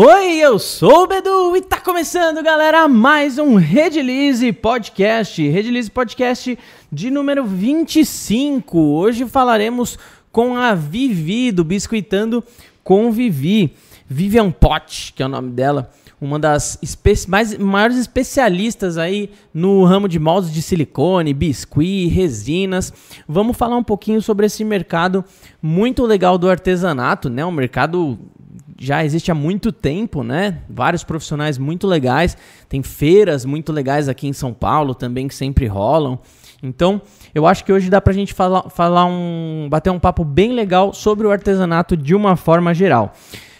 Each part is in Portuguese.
Oi, eu sou o Bedu e tá começando, galera, mais um Redilize Podcast. Redilize Podcast de número 25. Hoje falaremos com a Vivi do Biscoitando com Vivi. Vivian Pot, que é o nome dela, uma das espe mais, maiores especialistas aí no ramo de moldes de silicone, biscuit, resinas. Vamos falar um pouquinho sobre esse mercado muito legal do artesanato, né? Um mercado já existe há muito tempo, né? Vários profissionais muito legais. Tem feiras muito legais aqui em São Paulo também que sempre rolam. Então, eu acho que hoje dá pra gente falar, falar um. bater um papo bem legal sobre o artesanato de uma forma geral.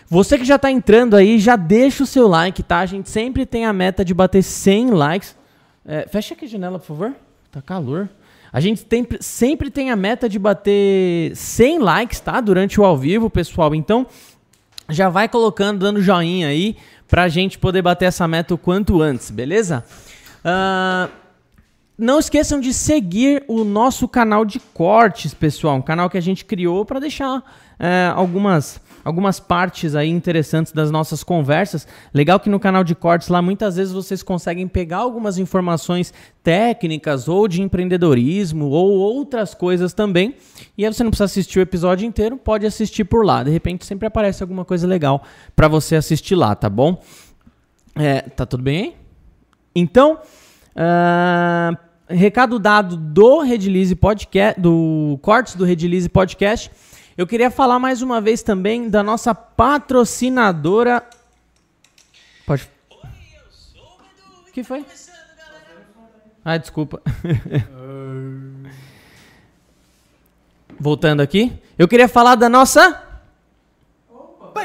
Você que já tá entrando aí, já deixa o seu like, tá? A gente sempre tem a meta de bater 100 likes. É, fecha aqui a janela, por favor. Tá calor. A gente tem, sempre tem a meta de bater 100 likes, tá? Durante o ao vivo, pessoal. Então, já vai colocando, dando joinha aí, pra gente poder bater essa meta o quanto antes, beleza? Uh, não esqueçam de seguir o nosso canal de cortes, pessoal. Um canal que a gente criou para deixar é, algumas algumas partes aí interessantes das nossas conversas. Legal que no canal de cortes lá muitas vezes vocês conseguem pegar algumas informações técnicas ou de empreendedorismo ou outras coisas também. E aí você não precisa assistir o episódio inteiro, pode assistir por lá. De repente sempre aparece alguma coisa legal para você assistir lá, tá bom? É, tá tudo bem? Então, uh, recado dado do Redilize Podcast, do Cortes do Redilize Podcast. Eu queria falar mais uma vez também da nossa patrocinadora. Pode. O. O que foi? Ah, desculpa. Voltando aqui. Eu queria falar da nossa. Opa.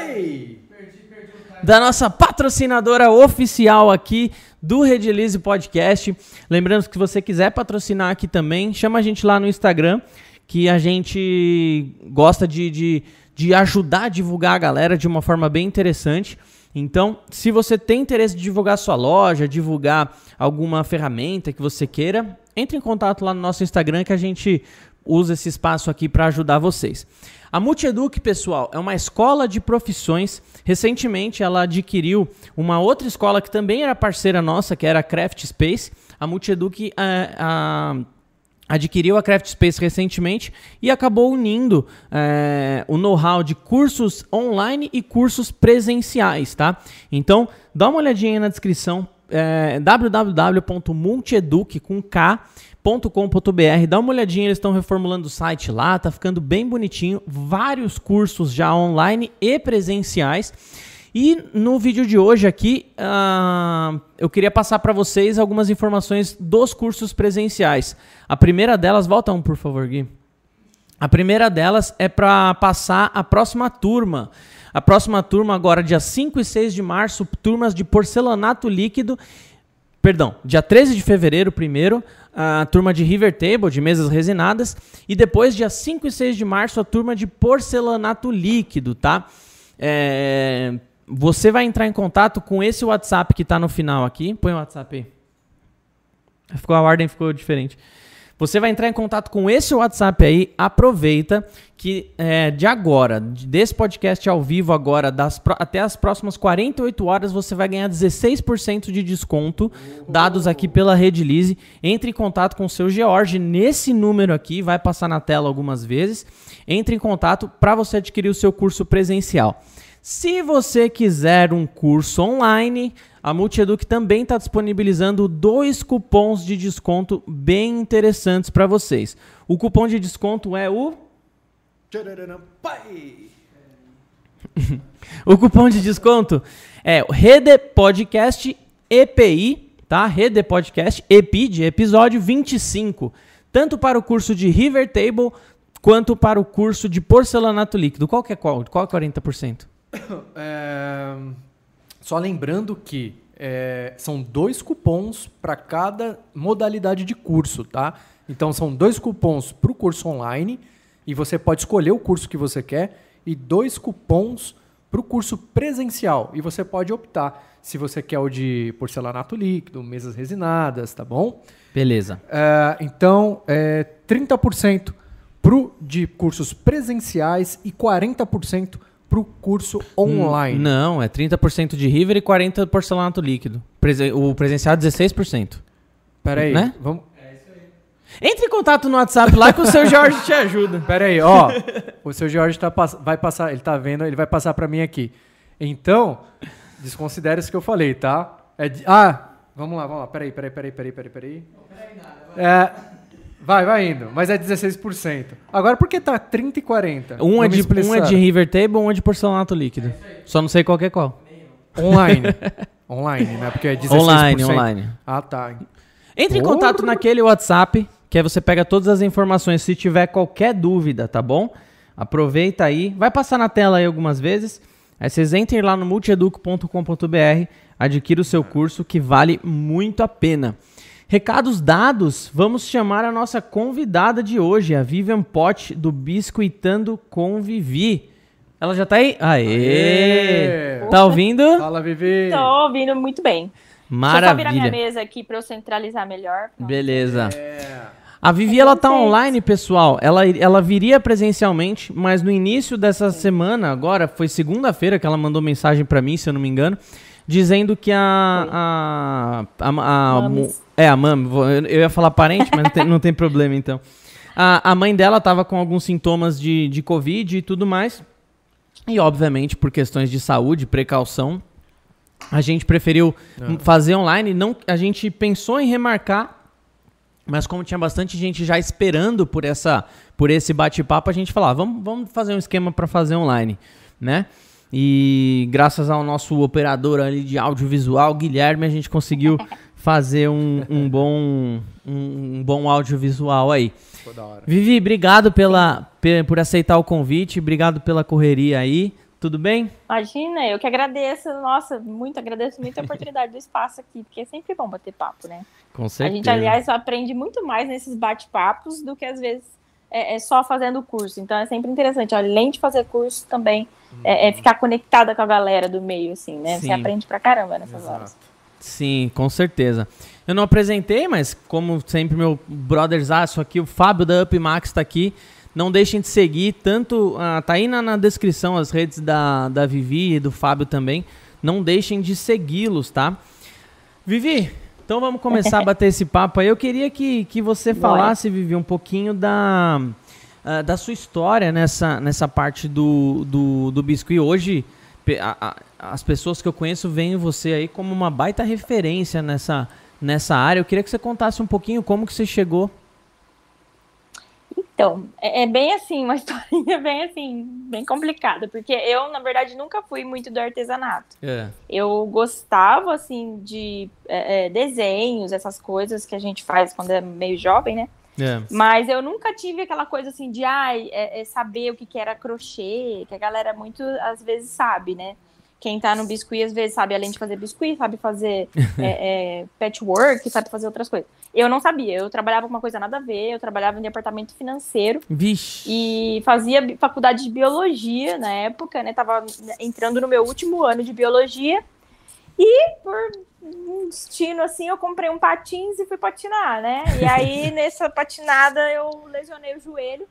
Da nossa patrocinadora oficial aqui do Redilize Podcast. Lembrando que se você quiser patrocinar aqui também, chama a gente lá no Instagram que a gente gosta de, de, de ajudar a divulgar a galera de uma forma bem interessante. Então, se você tem interesse em divulgar sua loja, divulgar alguma ferramenta que você queira, entre em contato lá no nosso Instagram que a gente usa esse espaço aqui para ajudar vocês. A Multieduc, pessoal, é uma escola de profissões. Recentemente ela adquiriu uma outra escola que também era parceira nossa, que era a Craft Space. A Multieduc é, a, adquiriu a Craft Space recentemente e acabou unindo é, o know-how de cursos online e cursos presenciais, tá? Então, dá uma olhadinha na descrição, é, www.multieduc.com.br, dá uma olhadinha, eles estão reformulando o site lá, tá ficando bem bonitinho, vários cursos já online e presenciais. E no vídeo de hoje aqui, uh, eu queria passar para vocês algumas informações dos cursos presenciais. A primeira delas, volta um por favor, Gui. A primeira delas é para passar a próxima turma. A próxima turma agora, dia 5 e 6 de março, turmas de porcelanato líquido. Perdão, dia 13 de fevereiro, primeiro, a turma de River Table, de mesas resinadas. E depois, dia 5 e 6 de março, a turma de porcelanato líquido, tá? É, você vai entrar em contato com esse WhatsApp que está no final aqui. Põe o WhatsApp aí. Ficou, a ordem ficou diferente. Você vai entrar em contato com esse WhatsApp aí. Aproveita que é, de agora, desse podcast ao vivo agora, das, até as próximas 48 horas, você vai ganhar 16% de desconto, dados aqui pela Rede Lise. Entre em contato com o seu George nesse número aqui, vai passar na tela algumas vezes. Entre em contato para você adquirir o seu curso presencial. Se você quiser um curso online, a Multieduc também está disponibilizando dois cupons de desconto bem interessantes para vocês. O cupom de desconto é o. o cupom de desconto é o Rede Podcast EPI, tá? Rede Podcast EPI de episódio 25, tanto para o curso de River Table quanto para o curso de porcelanato líquido. Qual que é qual? Qual é 40%? É, só lembrando que é, são dois cupons para cada modalidade de curso, tá? Então são dois cupons para o curso online e você pode escolher o curso que você quer e dois cupons para o curso presencial e você pode optar se você quer o de porcelanato líquido, mesas resinadas, tá bom? Beleza. É, então, é 30% pro de cursos presenciais e 40% pro curso online. Não, é 30% de River e 40% porcelanato líquido. Presen o presencial é 16%. Pera aí, Né? vamos... Entre em contato no WhatsApp lá que o seu Jorge te ajuda. Pera aí, ó. o seu Jorge tá pass- vai passar, ele tá vendo, ele vai passar pra mim aqui. Então, desconsidere isso que eu falei, tá? É de- ah, vamos lá, vamos lá. Peraí, peraí, peraí, peraí, peraí, peraí. É, vai, vai indo, mas é 16%. Agora por que tá 30 e 40? Um é, de, um é de River Table, um é de porcelanato líquido. Só não sei qual que é qual. Online. online, né? Porque é 16%. Online, online. Ah, tá. Entre em contato naquele WhatsApp, que aí você pega todas as informações. Se tiver qualquer dúvida, tá bom? Aproveita aí. Vai passar na tela aí algumas vezes. Aí vocês entrem lá no multieduco.com.br, adquira o seu curso que vale muito a pena. Recados dados, vamos chamar a nossa convidada de hoje, a Vivian Pot, do Biscoitando com Vivi. Ela já tá aí? Aê! Aê! Tá ouvindo? Fala, Vivi. Tô ouvindo muito bem. Deixa eu só virar minha Maravilha. mesa aqui pra eu centralizar melhor. Pronto. Beleza. É. A Vivi, ela tá online, pessoal. Ela, ela viria presencialmente, mas no início dessa semana, agora, foi segunda-feira que ela mandou mensagem pra mim, se eu não me engano, dizendo que a. a, a, a- Mames. É, a mãe. Eu, ia falar parente, mas não tem, não tem problema então. A, a mãe dela tava com alguns sintomas de, de Covid e tudo mais. E, obviamente, por questões de saúde, precaução, a gente preferiu É. fazer online. Não, a gente pensou em remarcar, mas como tinha bastante gente já esperando por essa, por esse bate-papo, a gente falou, ah, vamos, vamos fazer um esquema para fazer online, né? E graças ao nosso operador ali de audiovisual, Guilherme, a gente conseguiu fazer um, um bom um, um bom audiovisual aí. Ficou da hora. Vivi, obrigado pela, pe- por aceitar o convite, obrigado pela correria aí. Tudo bem? Imagina, eu que agradeço, nossa, muito agradeço muito a oportunidade do espaço aqui, porque é sempre bom bater papo, né? Com A certeza. gente, aliás, aprende muito mais nesses bate-papos do que às vezes é, é só fazendo o curso. Então é sempre interessante, além de fazer curso, também é, é ficar conectada com a galera do meio, assim, né? Sim. Você aprende pra caramba nessas horas. Sim, com certeza. Eu não apresentei, mas como sempre meu brotherzaço aqui, o Fábio da Up Max tá aqui. Não deixem de seguir, tanto ah, tá aí na, na descrição as redes da, da Vivi e do Fábio também. Não deixem de segui-los, tá? Vivi, então vamos começar a bater esse papo aí. Eu queria que, que você falasse, Vivi, um pouquinho da, ah, da sua história nessa, nessa parte do, do, do biscuit. Hoje, a- a- as pessoas que eu conheço veem você aí como uma baita referência nessa, nessa área. Eu queria que você contasse um pouquinho como que você chegou. Então, é, é bem assim, uma historinha bem assim, bem complicada, porque eu, na verdade, nunca fui muito do artesanato. É. Eu gostava, assim, de é, é, desenhos, essas coisas que a gente faz quando é meio jovem, né? É. Mas eu nunca tive aquela coisa assim de ai, é, é saber o que, que era crochê, que a galera muito às vezes sabe, né? Quem tá no biscuit às vezes sabe, além de fazer biscuit, sabe fazer é, é, patchwork, sabe fazer outras coisas. Eu não sabia, eu trabalhava com uma coisa nada a ver, eu trabalhava em departamento financeiro Vixe. e fazia faculdade de biologia na época, né? Tava entrando no meu último ano de biologia. E por um destino assim, eu comprei um patins e fui patinar, né? E aí nessa patinada eu lesionei o joelho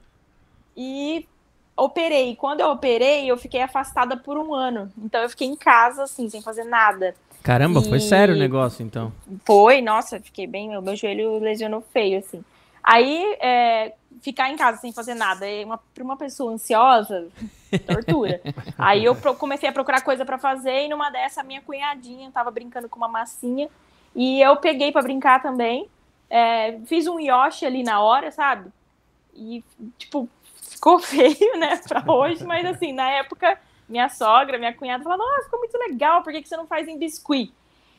e operei. Quando eu operei, eu fiquei afastada por um ano. Então eu fiquei em casa assim, sem fazer nada. Caramba, foi E- sério o negócio, então. Foi, nossa, fiquei bem, o meu joelho lesionou feio, assim. Aí, é, ficar em casa sem fazer nada, é uma, pra uma pessoa ansiosa, tortura. Aí eu comecei a procurar coisa pra fazer, e numa dessa, a minha cunhadinha tava brincando com uma massinha, e eu peguei pra brincar também, é, fiz um Yoshi ali na hora, sabe? E, tipo, ficou feio, né, pra hoje, mas assim, na época, minha sogra, minha cunhada falou, nossa, ficou muito legal, por que, que você não faz em biscuit?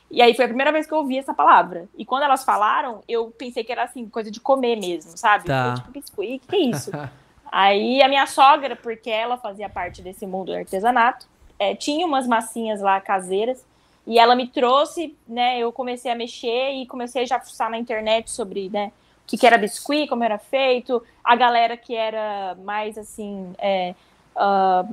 E aí foi a primeira vez que eu ouvi essa palavra. E quando elas falaram, eu pensei que era assim, coisa de comer mesmo, sabe? Tá. Eu, tipo, biscuit, que que é isso? aí a minha sogra, porque ela fazia parte desse mundo do artesanato, é, tinha umas massinhas lá caseiras. E ela me trouxe, né? Eu comecei a mexer e comecei já a fuçar na internet sobre, né? O que, que era biscuit, como era feito. A galera que era mais assim. é, ah,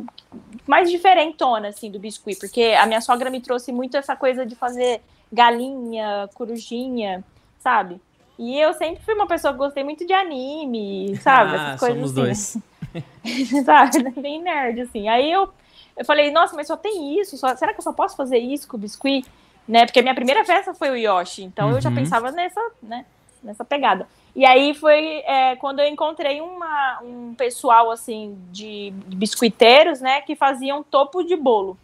mais diferentona, assim, do biscuit, porque a minha sogra me trouxe muito essa coisa de fazer galinha, corujinha, sabe? E eu sempre fui uma pessoa que gostei muito de anime, sabe? Ah, Essas coisas somos assim. dois. sabe? Bem nerd, assim. Aí eu eu falei, nossa, mas só tem isso, só, será que eu só posso fazer isso com o biscuit? Né? Porque a minha primeira festa foi o Yoshi, então uhum. eu já uhum. pensava nessa, né, nessa pegada. E aí foi é, quando eu encontrei uma, um pessoal assim de, de biscoiteiros, né, que faziam topo de bolo.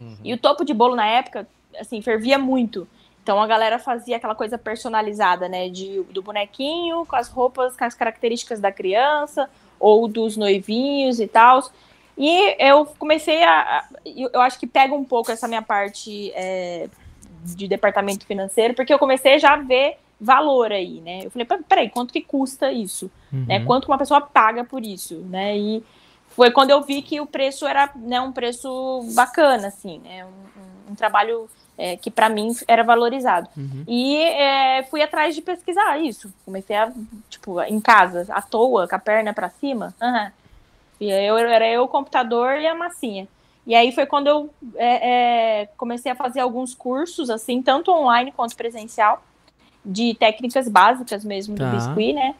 Uhum. E o topo de bolo na época, assim, fervia muito. Então a galera fazia aquela coisa personalizada, né, de, do bonequinho com as roupas, com as características da criança ou dos noivinhos e tal. E eu comecei a, eu acho que pega um pouco essa minha parte é, de departamento financeiro, porque eu comecei já a ver valor aí, né? Eu falei, peraí, quanto que custa isso? Uhum. Né? Quanto uma pessoa paga por isso, né? E foi quando eu vi que o preço era né, um preço bacana, assim, né? Um, um, um trabalho é, que para mim era valorizado. Uhum. E é, fui atrás de pesquisar isso. Comecei a, tipo, em casa, à toa, com a perna para cima. Uhum. E eu, era eu, o computador e a massinha. E aí foi quando eu é, é comecei a fazer alguns cursos, assim, tanto online quanto presencial, de técnicas básicas mesmo do tá. biscuit, né?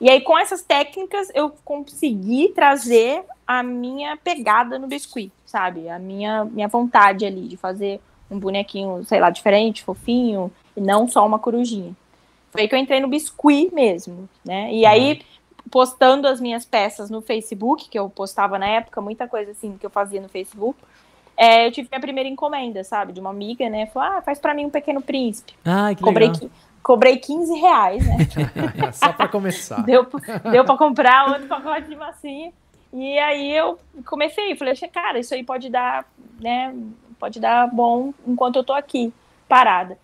E aí, com essas técnicas, eu consegui trazer a minha pegada no biscuit, sabe? A minha, minha vontade ali de fazer um bonequinho, sei lá, diferente, fofinho, e não só uma corujinha. Foi aí que eu entrei no biscuit mesmo, né? E aí, postando as minhas peças no Facebook, que eu postava na época, muita coisa assim que eu fazia no Facebook, é, eu tive minha primeira encomenda, sabe? De uma amiga, né? Falou, ah, faz para mim um Pequeno Príncipe. Ah, que Cobrei legal. Cobrei 15 reais, né? Só para começar. Deu, deu para comprar outro pacote de massinha. E aí eu comecei, falei, cara, isso aí pode dar, né? Pode dar bom enquanto eu tô aqui, parada.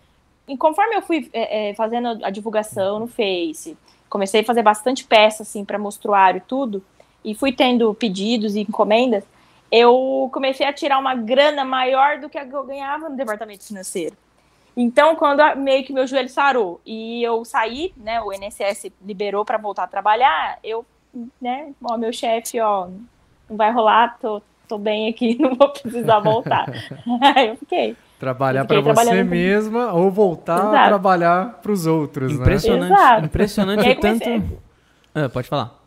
E conforme eu fui é, é, fazendo a divulgação no Face, comecei a fazer bastante peça, assim, para mostruário e tudo, e fui tendo pedidos e encomendas, eu comecei a tirar uma grana maior do que a que eu ganhava no departamento financeiro. Então, quando meio que meu joelho sarou e eu saí, né, o INSS liberou para voltar a trabalhar, eu, né, ó, meu chefe, ó, não vai rolar, tô, tô bem aqui, não vou precisar voltar. Aí eu fiquei. Trabalhar para você mesma ou voltar Exato. a trabalhar para os outros, impressionante, né? Impressionante, impressionante tanto. Ah, pode falar.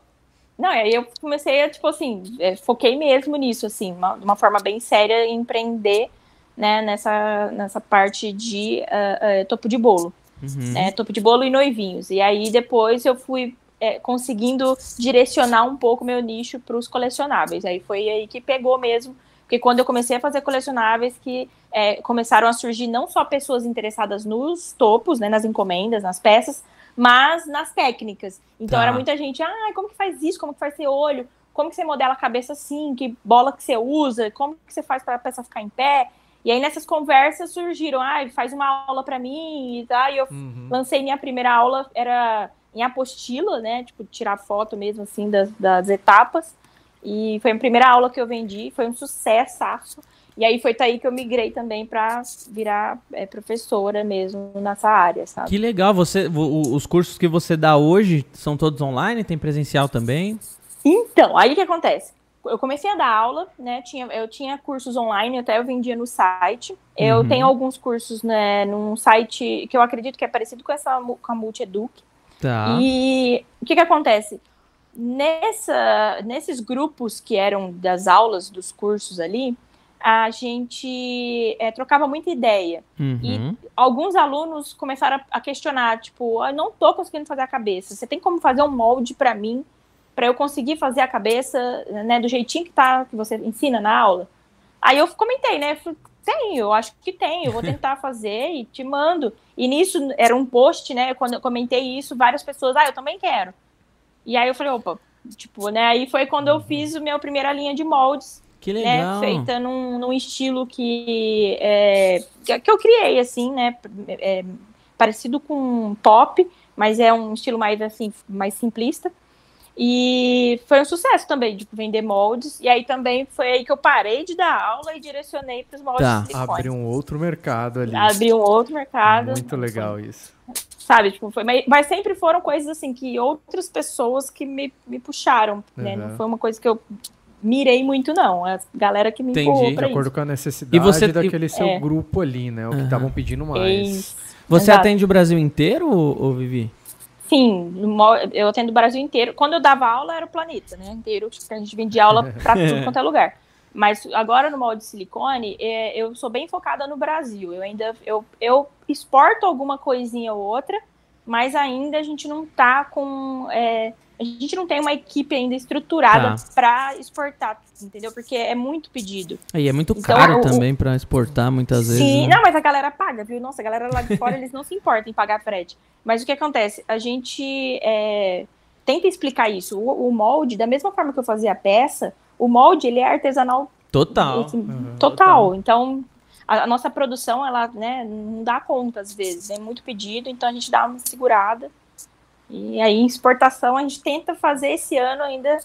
Não, e aí eu comecei a, tipo assim, é, foquei mesmo nisso, assim, uma, de uma forma bem séria em empreender né, nessa, nessa parte de uh, uh, topo de bolo. Uhum. Né, topo de bolo e noivinhos. E aí depois eu fui é, conseguindo direcionar um pouco meu nicho para os colecionáveis. Aí foi aí que pegou mesmo, porque quando eu comecei a fazer colecionáveis, que é, começaram a surgir não só pessoas interessadas nos topos, né, nas encomendas, nas peças, mas nas técnicas. Então tá. era muita gente, ah, como que faz isso, como que faz esse olho, como que você modela a cabeça assim, que bola que você usa, como que você faz para a peça ficar em pé. E aí nessas conversas surgiram, ah, faz uma aula para mim e tá. E eu uhum. lancei minha primeira aula, era em apostila, né? Tipo, tirar foto mesmo assim das, das etapas. E foi a primeira aula que eu vendi, foi um sucesso. E aí foi daí que eu migrei também para virar é, professora mesmo nessa área, sabe? Que legal, você, os cursos que você dá hoje são todos online, tem presencial também? Então, aí o que acontece? Eu comecei a dar aula, né? Tinha, eu tinha cursos online, até eu vendia no site. Eu uhum. tenho alguns cursos, né, num site que eu acredito que é parecido com essa com a Multieduc. Tá. E o que que acontece? Nessa, nesses grupos que eram das aulas, dos cursos ali, a gente é, trocava muita ideia. Uhum. E alguns alunos começaram a, questionar, tipo, eu ah, não tô conseguindo fazer a cabeça. Você tem como fazer um molde para mim para eu conseguir fazer a cabeça, né, do jeitinho que tá, que você ensina na aula. Aí eu comentei, né, tenho, eu acho que tenho, vou tentar fazer e te mando. E nisso era um post, né, quando eu comentei isso, várias pessoas, ah, eu também quero. E aí eu falei, opa, tipo, né, aí foi quando eu fiz a minha primeira linha de moldes. Que né, legal. Né, feita num, num estilo que, é, que eu criei, assim, né, é, parecido com pop, mas é um estilo mais, assim, mais simplista. E foi um sucesso também, de vender moldes. E aí também foi aí que eu parei de dar aula e direcionei para os moldes tá. de silicone. Abriu um outro mercado ali. Abriu um outro mercado. Muito legal isso. Sabe, tipo, foi, mas, mas, sempre foram coisas assim que outras pessoas que me, me puxaram, uhum. né? Não foi uma coisa que eu mirei muito, não. A galera que me Entendi. empurrou De acordo isso. com a necessidade e você, daquele seu é. grupo ali, né? O que estavam uhum. pedindo mais. Isso. Você Exato. atende o Brasil inteiro, ou, Vivi? Sim, eu atendo o Brasil inteiro. Quando eu dava aula, era o planeta, né? Inteiro, a gente vendia aula para tudo quanto é lugar. Mas agora no molde de silicone, é, eu sou bem focada no Brasil. Eu ainda eu, eu exporto alguma coisinha ou outra, mas ainda a gente não tá com. É, a gente não tem uma equipe ainda estruturada Tá. para exportar, entendeu? Porque é muito pedido. E é muito Então, caro o- também pra exportar muitas vezes. Sim, né? não, mas a galera paga, viu? Nossa, a galera lá de fora, eles não se importam em pagar frete. Mas o que acontece? A gente é, tenta explicar isso. O, o molde, da mesma forma que eu fazia a peça, o molde, ele é artesanal Total. assim, total. Então, a, a nossa produção, ela né, não dá conta às vezes. É muito pedido, então a gente dá uma segurada. E aí, exportação, a gente tenta fazer esse ano ainda.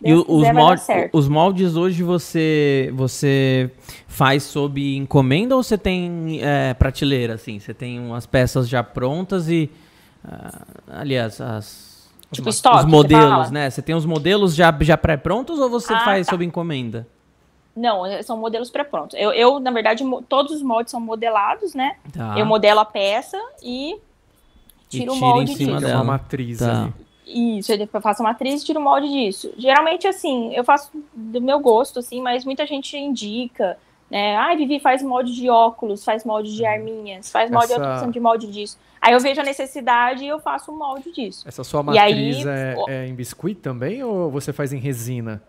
E Deus os, quiser, os moldes hoje você você faz sob encomenda ou você tem é, prateleira, assim? Você tem umas peças já prontas e. ah, aliás, as, Tipo, estoque, os você modelos, fala? né? Você tem os modelos já, já pré-prontos ou você Ah, faz tá. sob encomenda? Não, são modelos pré-prontos. Eu, eu, na verdade, todos os moldes são modelados, né? Tá. Eu modelo a peça e o tira em molde cima disso. Dela. uma matriz Tá. ali. Isso, eu faço uma matriz e tiro o molde disso. Geralmente, assim, eu faço do meu gosto, assim, mas muita gente indica, né? Ai, Vivi, faz molde de óculos, faz molde de arminhas, faz molde, eu tô Essa- precisando de molde disso. Aí eu vejo a necessidade e eu faço um molde disso. Essa sua E aí, matriz é, o- é em biscuit também ou você faz em resina?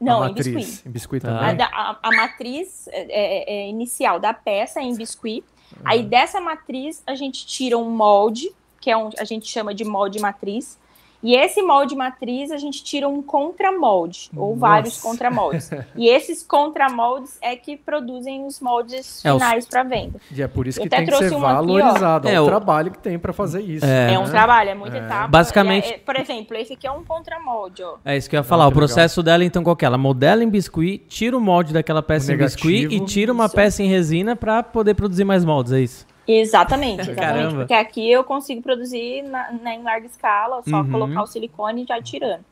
Não, a em matriz. biscuit. Em biscuit Tá. A, também? da- a- a matriz é, é- é inicial da peça é em biscuit. Aí dessa matriz a gente tira um molde, que é um, a gente chama de molde matriz. E esse molde matriz a gente tira um contramolde, ou Nossa. vários contramoldes. e esses contramoldes é que produzem os moldes É, os- finais para venda. E é por isso que tem que ser um aqui, valorizado. É, É, o trabalho que tem pra fazer isso. É. É, um né? trabalho, é muita É. etapa. Basicamente- É- é- por exemplo, esse aqui é um contramolde, ó. É isso que eu ia falar. Ah, o que legal. processo dela, então, qual que é? Ela modela em biscuit, tira o molde daquela peça O em biscuit e negativo. tira uma Isso. peça em resina pra poder produzir mais moldes, é isso? Exatamente, exatamente. Caramba. Porque aqui eu consigo produzir na, na- em larga escala, só Uhum. colocar o silicone e já tirando.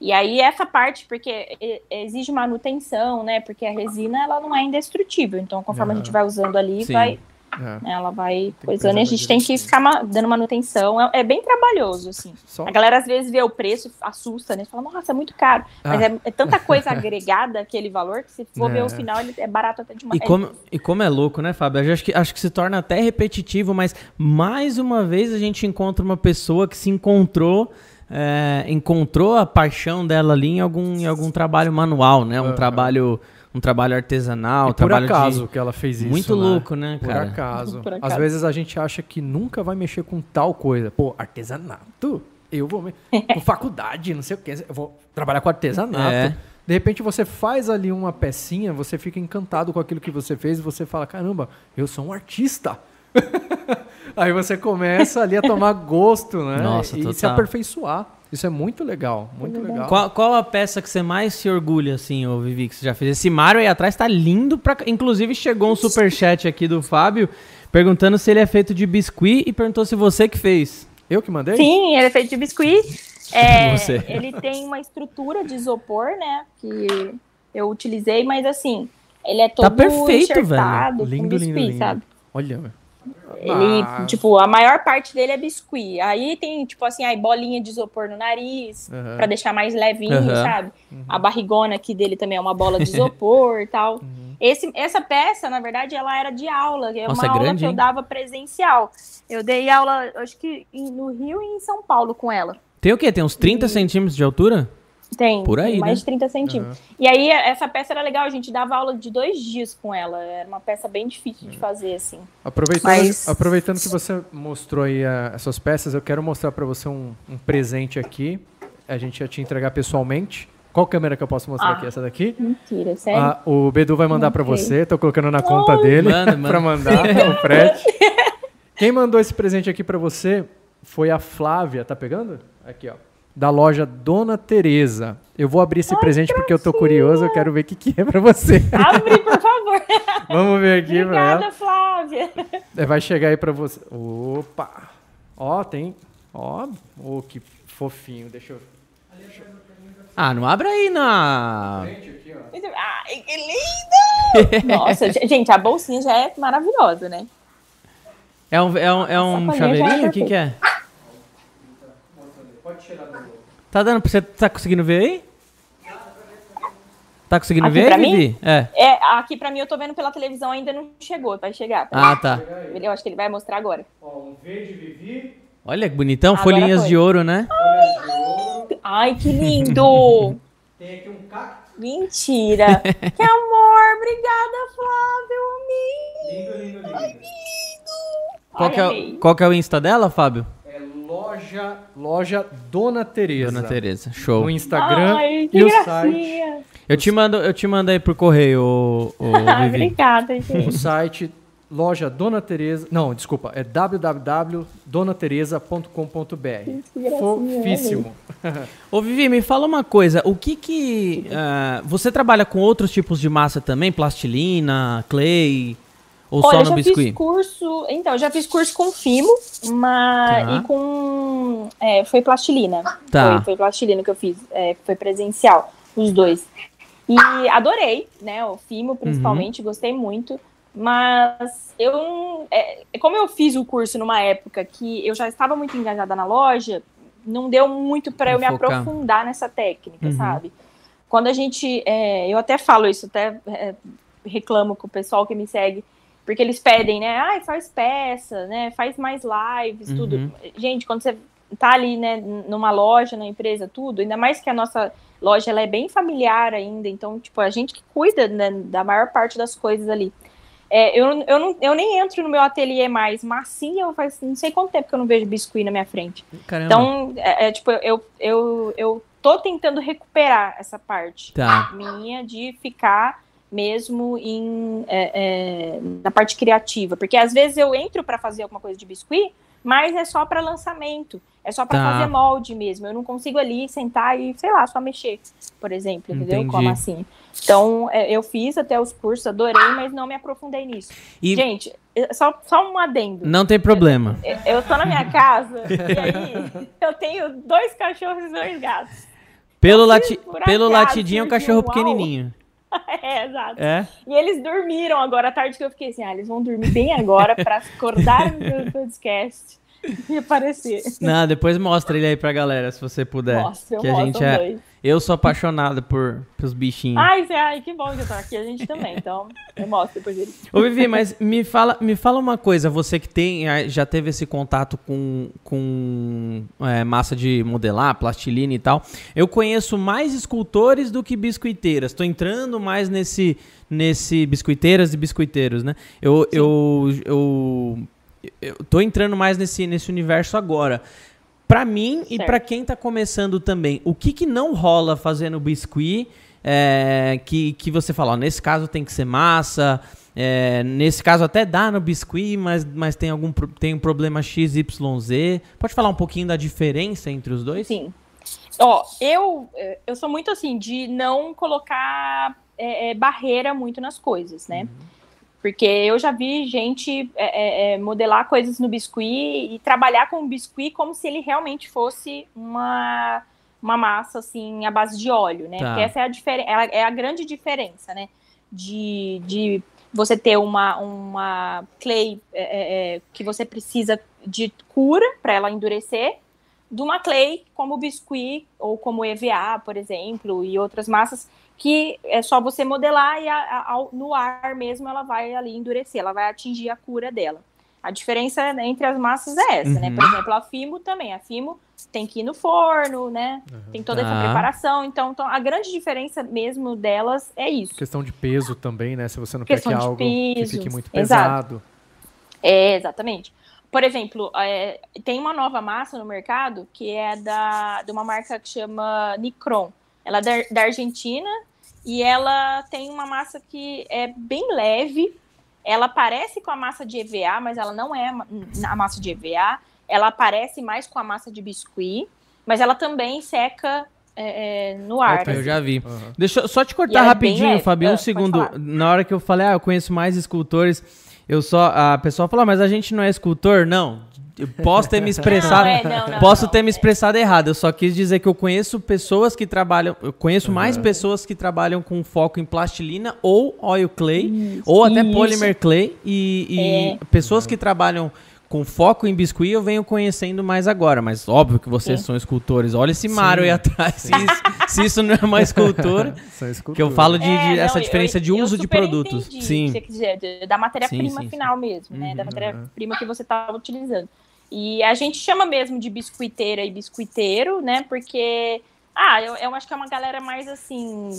E aí essa parte, porque exige manutenção, né? Porque a resina ela não é indestrutível. Então, conforme a Aham. gente vai usando ali, Sim. vai, É. né, ela vai coisando e a gente tem que ficar dando manutenção. É, é bem trabalhoso, assim. Só A galera às vezes vê o preço, assusta, né? Fala, nossa, é muito caro. Mas Ah. é, é tanta coisa agregada aquele valor que se for ver É. o final, ele é barato até demais. E como, e como é louco, né, Fábio? Eu acho que, acho que se torna até repetitivo, mas mais uma vez a gente encontra uma pessoa que se encontrou, é, encontrou a paixão dela ali em algum, em algum trabalho manual, né? Um Aham. trabalho, um trabalho artesanal, E um por trabalho de- acaso que ela fez isso. Muito né? louco, né, Por cara? acaso. Por Às acaso. vezes a gente acha que nunca vai mexer com tal coisa. Pô, artesanato? Eu vou. me- Com faculdade, não sei o quê. Eu vou trabalhar com artesanato. É. De repente você faz ali uma pecinha, você fica encantado com aquilo que você fez e você fala: caramba, eu sou um artista. Aí você começa ali a tomar gosto, né? Nossa, e se total. aperfeiçoar. Isso é muito legal, muito legal. Qual, qual a peça que você mais se orgulha, assim, ô Vivi, que você já fez? Esse Mario aí atrás tá lindo pra... Inclusive, chegou um superchat aqui do Fábio, perguntando se ele é feito de biscuit e perguntou se você que fez. Eu que mandei? Sim, ele é feito de biscuit. É, Você. Ele tem uma estrutura de isopor, né? Que eu utilizei, mas assim, ele é todo Tá perfeito, enxertado Lindo, com biscuit, lindo, lindo. sabe? Olha, velho. Ele, tipo, a maior parte dele é biscuit. Aí tem, tipo assim, aí bolinha de isopor no nariz, Aham. pra deixar mais levinho, Aham. sabe? A barrigona aqui dele também é uma bola de isopor e tal. Uhum. Esse, essa peça, na verdade, ela era de aula. É Nossa, uma é aula grande, que eu dava presencial. Eu dei aula, acho que no Rio e em São Paulo com ela. Tem o quê? Tem uns 30 centímetros de altura? Tem, Por aí, tem mais né? de 30 centímetros. E aí, essa peça era legal, a gente dava aula de dois dias com ela. Era uma peça bem difícil de fazer, assim. Aproveitando, Mas- aproveitando que você mostrou aí a- as suas peças, eu quero mostrar para você um, um presente aqui. A gente ia te entregar pessoalmente. Qual câmera que eu posso mostrar Ah. aqui? Essa daqui? Mentira, sério? Ah, o Bedu vai mandar para você. Tô colocando na conta dele Manda, manda. para mandar o frete. Quem mandou esse presente aqui para você foi a Flávia. Tá pegando? Aqui, ó. Da loja Dona Teresa. Eu vou abrir esse presente porque eu tô curioso. Eu quero ver o que, que é para você. Abre, por favor. Vamos ver aqui pra ela. Obrigada, Flávia. É, Vai chegar aí pra você. Opa! Ó, tem. Ó, oh, que fofinho. Deixa eu. Ah, não abre aí na... Ai, que lindo! Nossa, gente, a bolsinha já é maravilhosa, né? É um, é um, é um é chaveirinho? O que que é? Tá dando pra você... Tá conseguindo ver aí? Tá conseguindo Aqui ver, pra Vivi? mim? É. É, aqui pra mim eu tô vendo pela televisão, ainda não chegou, vai chegar. Ah, tá. Eu acho que ele vai mostrar agora. Ó, um V de Vivi, Olha que bonitão, Agora folhinhas foi. de ouro, né? ouro. Ai, que lindo! Tem aqui um cacto. Mentira! que amor! Obrigada, Flávio! Lindo, lindo, lindo. Qual que, é, amei. o- qual que é o Insta dela, Fábio? Loja, loja Dona Tereza. Dona Tereza, show. No Instagram Ai, que e o site. Eu te mando, eu te mando aí por correio, o, o Vivi. obrigada, O gente. site loja Dona Tereza. Não, desculpa, é www.donatereza.com.br. Fofíssimo. Ô Vivi, me fala uma coisa, o que que... ah, você trabalha com outros tipos de massa também? Plastilina, clay, ou Olha, só no já biscuit? fiz curso. Então, eu já fiz curso com fimo, mas Tá. e com. é, foi plastilina. Tá. Foi, foi plastilina que eu fiz. é, foi presencial, os dois. E adorei, né? O fimo, principalmente, gostei muito. Mas eu é, como eu fiz o curso numa época que eu já estava muito engajada na loja, não deu muito para eu me aprofundar nessa técnica, Uhum. sabe? Quando a gente, é, eu até falo isso, até é, reclamo com o pessoal que me segue, porque eles pedem, né? Ai, faz peça, né? Faz mais lives, Uhum. tudo. Gente, quando você tá ali, né, numa loja, na empresa, tudo, ainda mais que a nossa loja ela é bem familiar ainda, então, tipo, a gente que cuida né, da maior parte das coisas ali. É, eu, eu, não, eu nem entro no meu ateliê mais, massinha, faz não sei quanto tempo que eu não vejo biscuit na minha frente. Caramba. Então, é, é, tipo, eu, eu, eu tô tentando recuperar essa parte Tá. minha de ficar mesmo em, é, é, na parte criativa. Porque às vezes eu entro para fazer alguma coisa de biscuit, mas é só para lançamento. É só para Tá. fazer molde mesmo. Eu não consigo ali sentar e, sei lá, só mexer, por exemplo, entendeu? Com a Entendi. massinha. Então, é, eu fiz até os cursos, adorei, mas não me aprofundei nisso. E Gente, é, só, só um adendo. não tem problema. Eu- Eu tô na minha casa e aí eu tenho dois cachorros e dois gatos. Pelo, lati pelo latidinho é um cachorro uau. pequenininho. é, exato. É? E eles dormiram agora à tarde que eu fiquei assim, ah, eles vão dormir bem agora pra acordar no meu podcast e aparecer. Não, depois mostra ele aí pra galera, se você puder. Nossa, eu que a gente é... dois. Eu sou apaixonado por pelos bichinhos. Ai, Zé, ai, que bom que eu tô aqui, a gente também. Então, eu mostro depois dele. Ô Vivi, mas me fala, me fala uma coisa, você que tem, ah, já teve esse contato com, com é, massa de modelar, plastilina e tal. Eu conheço mais escultores do que biscoiteiras. Tô entrando mais nesse, nesse biscoiteiras e biscoiteiros, né? Eu, eu, eu, eu tô entrando mais nesse, nesse universo agora. Pra mim e pra quem tá começando também, o que que não rola fazendo biscuit é, que, que você fala, ó, nesse caso tem que ser massa, é, nesse caso até dá no biscuit, mas, mas tem algum tem um problema XYZ. Pode falar um pouquinho da diferença entre os dois? Sim. Ó, eu, eh, eu sou muito assim de não colocar eh, barreira muito nas coisas, né? Porque eu já vi gente eh, eh, eh, modelar coisas no biscuit e trabalhar com o biscuit como se ele realmente fosse uma, uma massa assim à base de óleo, né? Tá. Porque essa é a, é a grande diferença, né? De, de você ter uma, uma clay eh, eh, eh, que você precisa de cura para ela endurecer de uma clay como o biscuit ou como EVA, por exemplo, e outras massas que é só você modelar e a- a- no ar mesmo ela vai ali endurecer, ela vai atingir a cura dela. A diferença entre as massas é essa, né? Uhum. Por exemplo, a Fimo também. A Fimo tem que ir no forno, né? Tem toda essa Tá. preparação. Então, então, a grande diferença mesmo delas é isso. Questão de peso também, né? Se você não Questão quer que algo que fique muito exato. pesado. É, exatamente. Por exemplo, é, tem uma nova massa no mercado que é da, de uma marca que chama Nicron. Ela é da, da Argentina e ela tem uma massa que é bem leve. Ela parece com a massa de EVA, mas ela não é a massa de EVA. Ela parece mais com a massa de biscuit, mas ela também seca é, é, no ar. Alta Eu já vi. Aham. Deixa eu só te cortar é rapidinho. Fabio, Ah, um pode segundo. Na hora que eu falei, ah, eu conheço mais escultores, eu só. A pessoa falou, ah, mas a gente não é escultor? Não. Posso ter me expressado. Não, é, não, não, posso não, ter me é. expressado errado. Eu só quis dizer que eu conheço pessoas que trabalham. Eu conheço mais pessoas que trabalham com foco em plastilina ou oil clay, ou até Isso. polymer clay. E, e pessoas que trabalham com foco em biscuit eu venho conhecendo mais agora, mas óbvio que vocês Sim. são escultores. Olha esse Mário aí atrás. Se isso, se isso não é uma escultura, que eu falo de, de É, não, essa eu- diferença de eu uso de produtos. Sim. que você quis dizer, de- da matéria-prima Sim, sim, final mesmo, né? Da Uhum. matéria-prima que você estava utilizando. E a gente chama mesmo de biscuiteira e biscuiteiro, né? Porque, ah, eu, eu acho que é uma galera mais assim.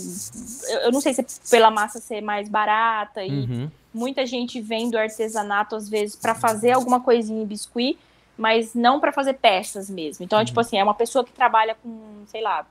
Eu, eu não sei se é pela massa ser mais barata e Uhum. muita gente vem do artesanato às vezes para fazer alguma coisinha em biscuit, mas não para fazer peças mesmo. Então, tipo assim, é uma pessoa que trabalha com, sei lá,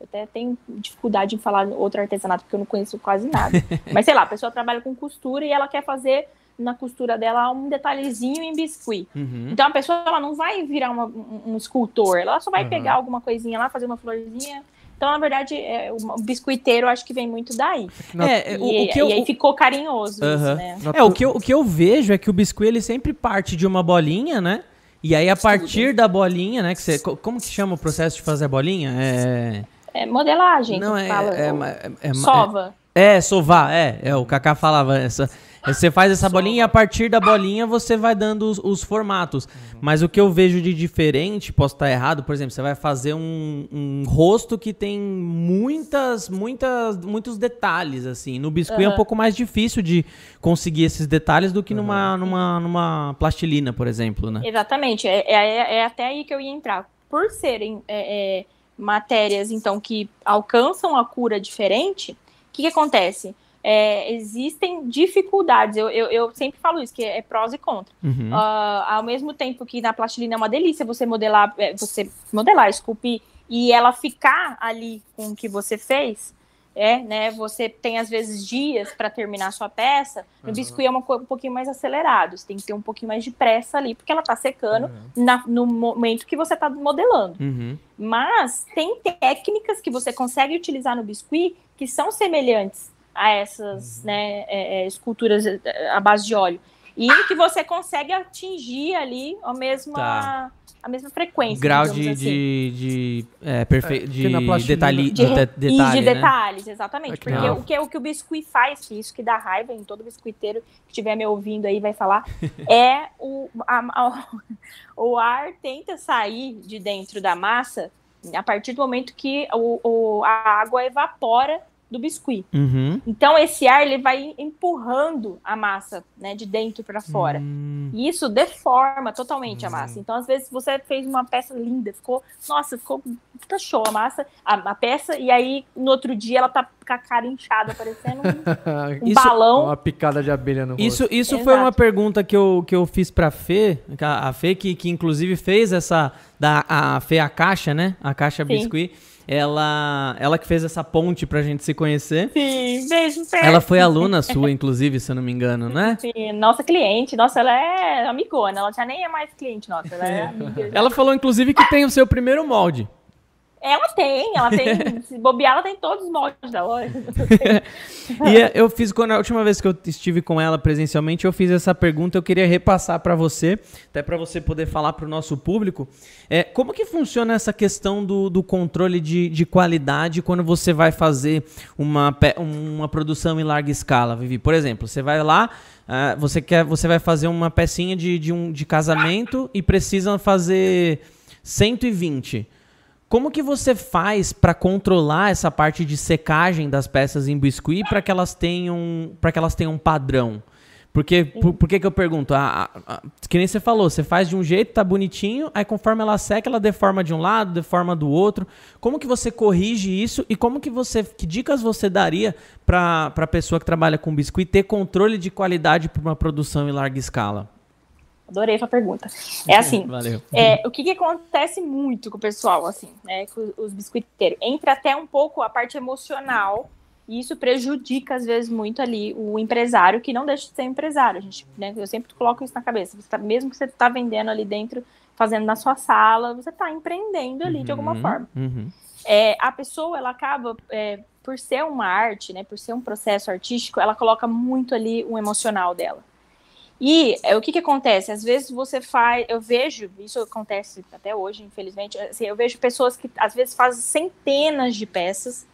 eu até tenho dificuldade em falar outro artesanato porque eu não conheço quase nada. mas sei lá, a pessoa trabalha com costura e ela quer fazer na costura dela um detalhezinho em biscuit. Uhum. Então a pessoa ela não vai virar uma- um, um escultor, ela só vai Uhum. pegar alguma coisinha lá, fazer uma florzinha. Então, na verdade, é, o biscuiteiro eu acho que vem muito daí. Na- É, o, e, o que eu, e aí ficou carinhoso Aham. isso, né? É, o que, eu, o que eu vejo é que o biscuit ele sempre parte de uma bolinha, né? E aí, a partir da bolinha, né? Que você, co- como que chama o processo de fazer a bolinha? É. É modelagem, não, que é. fala. é, ou ma- é, é, sova. é, sovar, é. É, o Kaká falava essa. Você faz essa bolinha e a partir da bolinha você vai dando os, os formatos. Mas o que eu vejo de diferente, posso estar errado, por exemplo, você vai fazer um, um rosto que tem muitas, muitas, muitos detalhes, assim. No biscuit é um pouco mais difícil de conseguir esses detalhes do que numa, numa, numa plastilina, por exemplo, né? Exatamente. É, é, é até aí que eu ia entrar. Por serem é, é, matérias, então, que alcançam a cura diferente, o que, que acontece? É, existem dificuldades. Eu, eu, eu sempre falo isso, que é prós e contras. Uhum. Ah, ao mesmo tempo que na plastilina é uma delícia você modelar, é, você modelar, esculpir e ela ficar ali com o que você fez, é, né? Você tem às vezes dias para terminar a sua peça. No Uhum. biscuit é uma coisa um pouquinho mais acelerado. Você tem que ter um pouquinho mais de pressa ali, porque ela tá secando Uhum. na- no momento que você tá modelando. Uhum. Mas tem técnicas que você consegue utilizar no biscuit que são semelhantes a essas Uhum. né, é, é, esculturas é, à base de óleo. E que você consegue atingir ali a mesma, Tá. a mesma frequência. Grau de, assim. de, de, é, perfe... É, de detalhe, De, de, detalhe, de né? detalhes, exatamente. É que porque não. o que, o que o biscuit faz, que isso que dá raiva em todo biscuiteiro que estiver me ouvindo aí vai falar, é o, a- a- o ar tenta sair de dentro da massa a partir do momento que o, o- a água evapora do biscuit. Uhum. Então esse ar ele vai empurrando a massa, né, de dentro para fora. Hum. E isso deforma totalmente a massa. Então, às vezes, você fez uma peça linda, ficou, nossa, ficou puta show a massa, a, a peça, e aí no outro dia ela tá com a cara inchada, parecendo um, um Isso- balão. Uma picada de abelha no Isso, rosto. isso Exato. foi uma pergunta que eu, que eu fiz pra Fê, a a Fê que, que inclusive fez essa, da, a Fê a caixa, né? A caixa Sim. biscuit. Ela, ela que fez essa ponte pra gente se conhecer. Sim, beijo, Fer. Ela foi aluna sua, inclusive, se eu não me engano, né? Sim, nossa cliente, nossa, ela é amigona, ela já nem é mais cliente nossa, ela é amiga. Ela falou, inclusive, que tem o seu primeiro molde. Ela tem, ela tem, se bobear, ela tem todos os moldes da loja. E é, eu fiz, quando a última vez que eu estive com ela presencialmente, eu fiz essa pergunta, eu queria repassar para você, até para você poder falar para o nosso público. É, como que funciona essa questão do, do controle de, de qualidade quando você vai fazer uma, uma produção em larga escala, Vivi? Por exemplo, você vai lá, ah, você, quer, você vai fazer uma pecinha de, de, um, de casamento e precisa fazer 120. Como que você faz para controlar essa parte de secagem das peças em biscuit para que elas tenham para que elas tenham um padrão? Porque por, por que que eu pergunto? Ah, ah, que nem você falou, você faz de um jeito, tá bonitinho, aí conforme ela seca, ela deforma de um lado, deforma do outro. Como que você corrige isso e como que você que dicas você daria para para pessoa que trabalha com biscuit ter controle de qualidade para uma produção em larga escala? Adorei sua pergunta. É assim, Valeu. É, o que, que acontece muito com o pessoal, assim, né, com os biscoiteiros? Entra até um pouco a parte emocional, e isso prejudica, às vezes, muito ali o empresário, que não deixa de ser empresário. A gente, né, eu sempre coloco isso na cabeça. Tá- mesmo que você está vendendo ali dentro, fazendo na sua sala, você está empreendendo ali de alguma Uhum, forma. uhum. É, a pessoa, ela acaba, é, por ser uma arte, né, por ser um processo artístico, ela coloca muito ali o emocional dela. E é, o que que acontece? Às vezes você faz, eu vejo, isso acontece até hoje, infelizmente, assim, eu vejo pessoas que às vezes fazem centenas de peças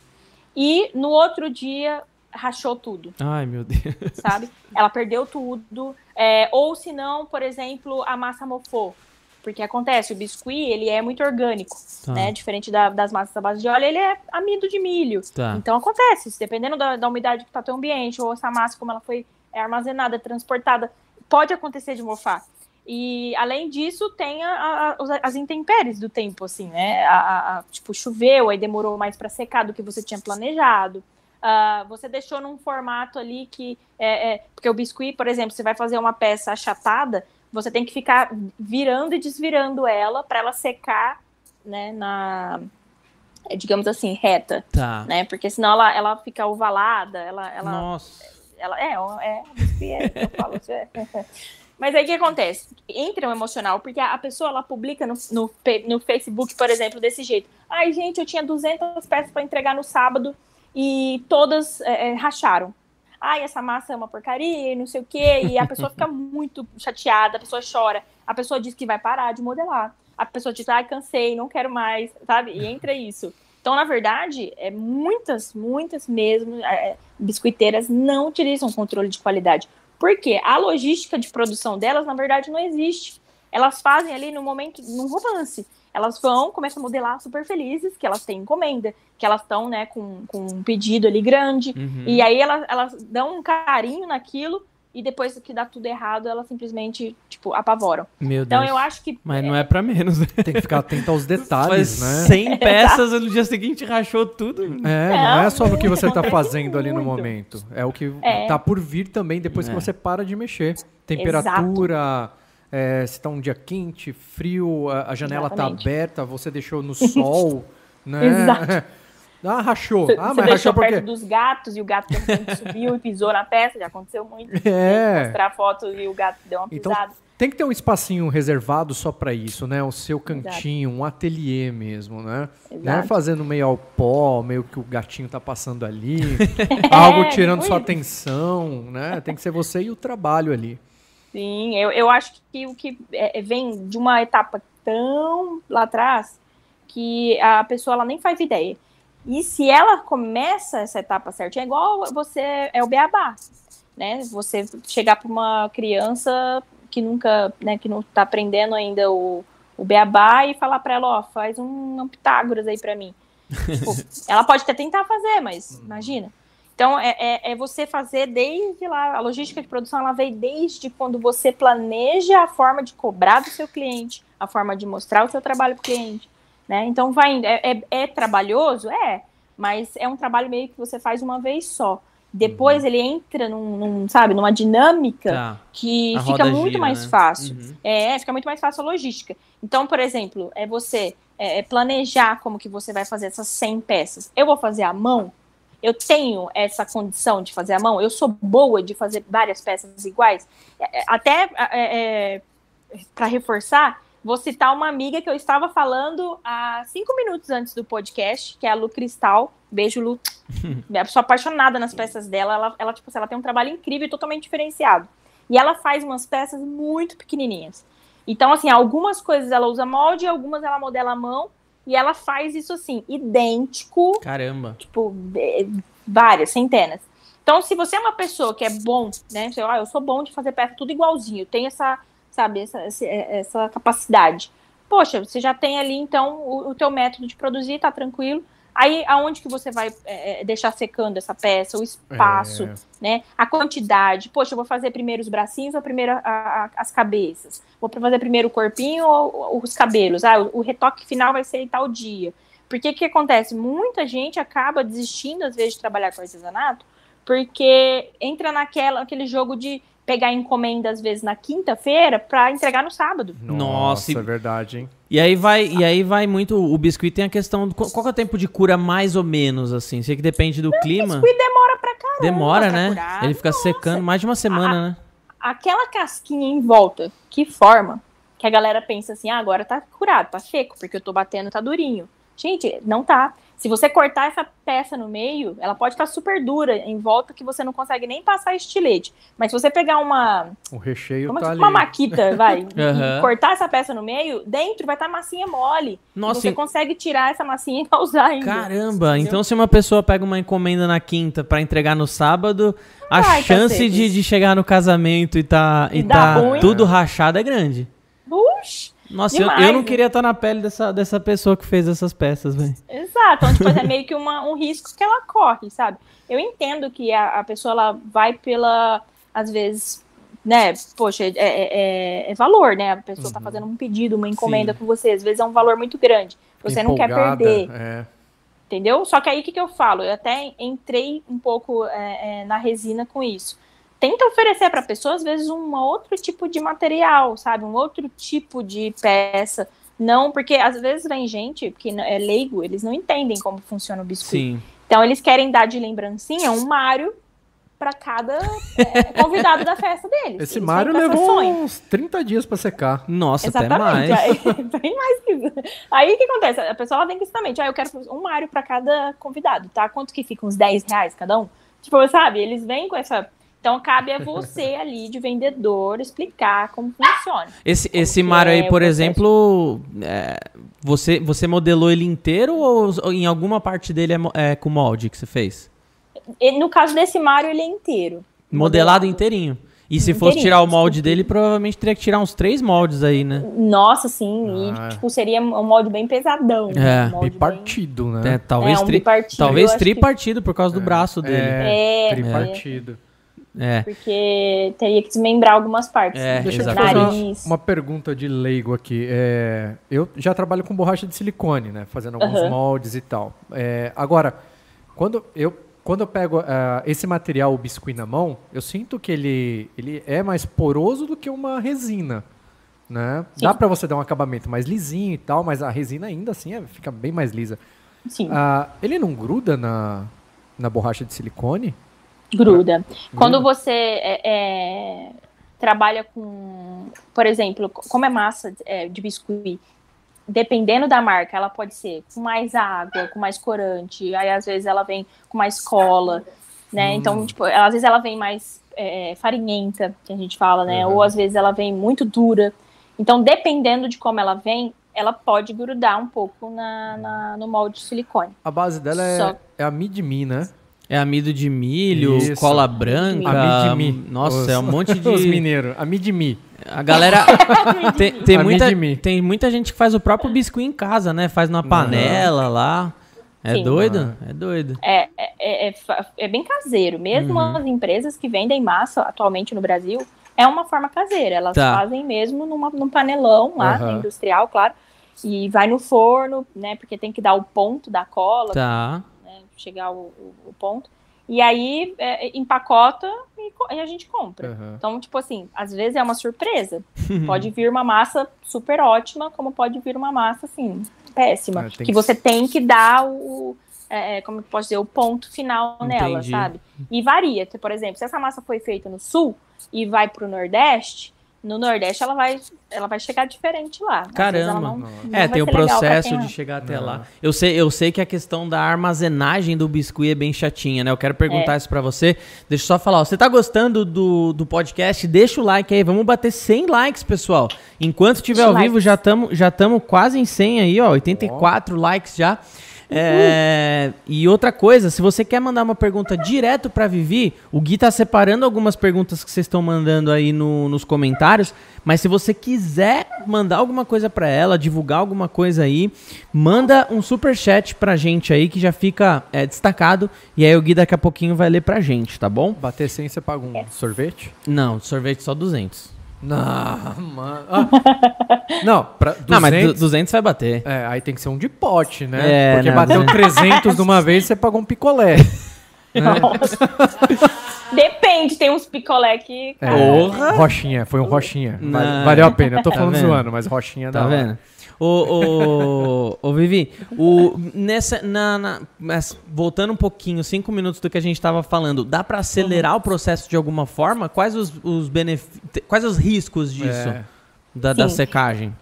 e no outro dia rachou tudo. Ai, meu Deus. Sabe? Ela perdeu tudo. É, ou se não, por exemplo, a massa mofou. Porque acontece, o biscuit, ele é muito orgânico, tá. né? Diferente da, das massas à base de óleo, ele é amido de milho. Tá. Então acontece, dependendo da, da umidade que está no ambiente, ou essa massa, como ela foi armazenada, transportada, pode acontecer de mofar. E além disso, tem a, a, as intempéries do tempo, assim, né? A, tipo, choveu, aí demorou mais para secar do que você tinha planejado. Uh, você deixou num formato ali que. É, é, porque o biscuit, por exemplo, você vai fazer uma peça achatada, você tem que ficar virando e desvirando ela para ela secar, né, na digamos assim, reta, tá. né? Porque senão ela, ela fica ovalada, ela, ela Nossa. Ela é, é, é, eu falo, é. Mas aí o que acontece? Entra o emocional, porque a pessoa ela publica no, no, no Facebook, por exemplo, desse jeito. Ai, gente, eu tinha 200 peças para entregar no sábado e todas é, racharam ai, essa massa é uma porcaria e não sei o quê, e a pessoa fica muito chateada, a pessoa chora, a pessoa diz que vai parar de modelar, a pessoa diz, ai, cansei, não quero mais, sabe? E entra isso. Então, na verdade, é, muitas, muitas mesmo é, biscoiteiras não utilizam controle de qualidade. Porque a logística de produção delas, na verdade, não existe. Elas fazem ali no momento, no romance. Elas vão, começam a modelar super felizes, que elas têm encomenda, que elas estão, né, com, com um pedido ali grande, uhum. e aí elas, elas dão um carinho naquilo, e depois que dá tudo errado, elas simplesmente, tipo, apavoram. Meu então Deus. eu acho que. Mas é... não é para menos, né? Tem que ficar atento aos detalhes, né? 100 peças no dia seguinte rachou tudo. É, não, não é só no que você tá fazendo ali no momento. É o que é. tá por vir também depois é. que você para de mexer. Temperatura. Exato é, se está um dia quente, frio, a, a janela está aberta, você deixou no sol, né? Exato. Ah, rachou. Você, ah, mas você rachou perto dos gatos e o gato subiu e pisou na peça, já aconteceu muito. É. Mostrar fotos e o gato deu uma então, pisada. Tem que ter um espacinho reservado só para isso, né? O seu cantinho, Exato. um ateliê mesmo, né? Exato. Não é fazendo meio ao pó, meio que o gatinho tá passando ali, é, algo tirando sua atenção, né? Tem que ser você e o trabalho ali. Sim, eu, eu acho que o que é, vem de uma etapa tão lá atrás que a pessoa ela nem faz ideia. E se ela começa essa etapa certinha, é igual você é o beabá, né? Você chegar para uma criança que nunca, né, que não está aprendendo ainda o, o beabá e falar para ela, ó, faz um, um Pitágoras aí para mim. tipo, ela pode até tentar fazer, mas imagina. Então, é, é, é, você fazer desde lá, a logística de produção, ela vem desde quando você planeja a forma de cobrar do seu cliente, a forma de mostrar o seu trabalho para o cliente, né? Então, vai é, é, é, trabalhoso? É, mas é um trabalho meio que você faz uma vez só. Depois uhum. ele entra num, num, sabe, numa dinâmica tá. que a fica muito gira, mais né? fácil. Uhum. É, fica muito mais fácil a logística. Então, por exemplo, é você é, planejar como que você vai fazer essas 100 peças. Eu vou fazer à mão? eu tenho essa condição de fazer à mão, eu sou boa de fazer várias peças iguais. É, é, até é, é, para reforçar, vou citar uma amiga que eu estava falando há cinco minutos antes do podcast, que é a Lu Cristal. Beijo, Lu. Eu sou apaixonada nas peças dela. Ela, ela, tipo, ela tem um trabalho incrível e totalmente diferenciado. E ela faz umas peças muito pequenininhas. Então, assim, algumas coisas ela usa molde, algumas ela modela à mão, e ela faz isso assim, idêntico. Caramba. Tipo, várias, centenas. Então, se você é uma pessoa que é bom, né? Você, ah, eu sou bom de fazer peça tudo igualzinho, tem essa, sabe, essa, essa capacidade. Poxa, você já tem ali, então, o, o teu método de produzir, tá tranquilo. Aí, aonde que você vai é, é, deixar secando essa peça, o espaço, é. né? A quantidade. Poxa, eu vou fazer primeiro os bracinhos ou primeiro a, a, as cabeças? Vou fazer primeiro o corpinho ou, ou os cabelos? Ah, o, o, retoque final vai ser em tal dia. Porque o que acontece? Muita gente acaba desistindo, às vezes, de trabalhar com artesanato, porque entra naquela, aquele jogo de pegar encomenda às vezes na quinta-feira para entregar no sábado. Nossa, é verdade, hein? E aí vai, e aí vai muito o biscoito tem a questão do, qual é o tempo de cura mais ou menos assim? Sei que depende do clima. O biscoito demora pra caramba. Demora, né? Curar. Ele fica Nossa. secando mais de uma semana, a, né? Aquela casquinha em volta que forma, que a galera pensa assim: "Ah, agora tá curado, tá seco, porque eu tô batendo, tá durinho". Gente, não tá. Se você cortar essa peça no meio, ela pode estar super dura em volta que você não consegue nem passar estilete. Mas se você pegar uma. O recheio Uma, tá tipo ali. uma maquita, vai, e cortar essa peça no meio, dentro vai estar massinha mole. Nossa, você e- consegue tirar essa massinha e usar ainda. Caramba, então se uma pessoa pega uma encomenda na quinta pra entregar no sábado, a Vai, chance de, de chegar no casamento e tá, e Dá tá ruim. tudo rachado é grande. Puxa, Nossa, eu, Demais, eu não queria estar na pele dessa, dessa pessoa que fez essas peças, velho. exato. Então, tipo, é meio que uma- um risco que ela corre, sabe? Eu entendo que a, a pessoa ela vai pela, às vezes, né? Poxa, é, é- é- é valor, né? A pessoa tá fazendo um pedido, uma encomenda Sim. com você, às vezes é um valor muito grande. Você não quer Empolgada, perder. É. Entendeu? Só que aí o que, que eu falo? Eu até entrei um pouco é, é, na resina com isso. Tenta oferecer para a pessoa, às vezes, um outro tipo de material, sabe? Um outro tipo de peça. Não, porque às vezes vem gente que é leigo, eles não entendem como funciona o biscoito. Sim. Então eles querem dar de lembrancinha um Mário para cada é, convidado da festa deles. Esse Eles essa levou sonho. uns 30 dias pra secar. Nossa, Exatamente. até mais. Aí, bem mais que isso. Aí o que acontece? A pessoa vem também. Ah, eu quero um Mário para cada convidado, tá? Quanto que fica? Uns 10 reais cada um? Tipo, sabe? Eles vêm com essa. Então cabe a você ali, de vendedor, explicar como funciona. Esse, Como esse Mario é aí, o por exemplo, é, você, você modelou ele inteiro ou, ou em alguma parte dele é, é com molde que você fez? No caso desse Mário, ele é inteiro. Modelado inteirinho. E se fosse tirar o molde dele, provavelmente teria que tirar uns três moldes aí, né? Nossa, sim. Ah. E, tipo, seria um molde bem pesadão. É, um molde Bipartido, né? É, talvez É, um tri, bipartido, talvez acho que- tripartido por causa do braço dele. É, É, tripartido. É. Porque teria que desmembrar algumas partes. É, Deixa eu fazer uma, uma pergunta de leigo aqui. É, eu já trabalho com borracha de silicone, né? Fazendo alguns Aham. moldes e tal. É, agora, quando eu, quando eu pego ah, esse material, o biscuit na mão, eu sinto que ele, ele é mais poroso do que uma resina. Né? Dá pra você dar um acabamento mais lisinho e tal, mas a resina ainda assim é- fica bem mais lisa. Sim, Ah, ele não gruda na, na borracha de silicone? Gruda. Quando você é, é, trabalha com, por exemplo, como é massa é, de biscuit, dependendo da marca, ela pode ser com mais água, com mais corante, aí às vezes ela vem com mais cola, né? Então, tipo, ela- às vezes ela vem mais é, farinhenta, que a gente fala, né? Uhum. Ou às vezes ela vem muito dura. Então, dependendo de como ela vem, ela pode grudar um pouco na, na- no molde de silicone. A base dela é, Só- é a mid-me, né? É amido de milho, Isso. cola branca. A mid-me. Nossa, Os- é um monte de. Os mineiros. A mid-me. A galera. tem, tem muita, tem muita gente que faz o próprio biscuit em casa, né? Faz numa panela lá. É Sim. doido? É doido. É, é, é, é é bem caseiro. Mesmo Uhum. as empresas que vendem massa atualmente no Brasil, é uma forma caseira. Elas Tá. fazem mesmo numa, num panelão lá, né, industrial, claro. E vai no forno, né? Porque tem que dar o ponto da cola, Tá. Chegar o, o- o ponto. E aí é, empacota e, e a gente compra. Aham. Então, tipo assim, às vezes é uma surpresa. Pode vir uma massa super ótima, como pode vir uma massa, assim, péssima. Tem que que- você tem que dar o, é, é, como eu posso dizer, o ponto final nela, Entendi. sabe? E varia. Por exemplo, se essa massa foi feita no sul e vai pro Nordeste, no Nordeste ela vai, ela vai chegar diferente lá. Caramba. não- não É, tem o processo de chegar até Não. lá. Eu sei, eu sei que a questão da armazenagem do biscuit é bem chatinha, né? Eu quero perguntar isso pra você. Deixa eu só falar, ó, você tá gostando do, do podcast? Deixa o like aí, vamos bater 100 likes, pessoal. Enquanto estiver ao Likes. vivo, já estamos já tamo quase em 100 aí, ó, 84 likes já. É, e outra coisa, se você quer mandar uma pergunta direto pra Vivi, o Gui tá separando algumas perguntas que vocês estão mandando aí no- nos comentários, mas se você quiser mandar alguma coisa pra ela, divulgar alguma coisa aí, manda um super chat pra gente aí que já fica é, destacado e aí o Gui daqui a pouquinho vai ler pra gente, tá bom? Bater 100, você paga um sorvete? Não, sorvete só 200. Não, mano. Ah. Não, pra 200... Não, mas du- 200 vai bater. É, aí tem que ser um de pote, né? É, Porque né, bateu 200. 300 de uma vez, você pagou um picolé. Depende, tem uns picolé que. É, Porra! Rochinha, foi um rochinha. Va- Não. Valeu a pena. Eu tô Tá falando vendo? zoando, mas rochinha Tá da hora. Ô, ô, ô, Vivi, o, nessa, na, na- mas voltando um pouquinho, cinco minutos do que a gente estava falando, dá para acelerar o processo de alguma forma? Quais os, os benefícios, quais os riscos disso, É. da, da secagem?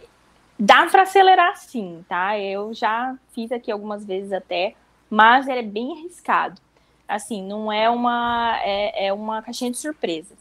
Dá para acelerar sim, tá? Eu já fiz aqui algumas vezes até mas ele é bem arriscado. Assim, não é uma é, é uma caixinha de surpresas.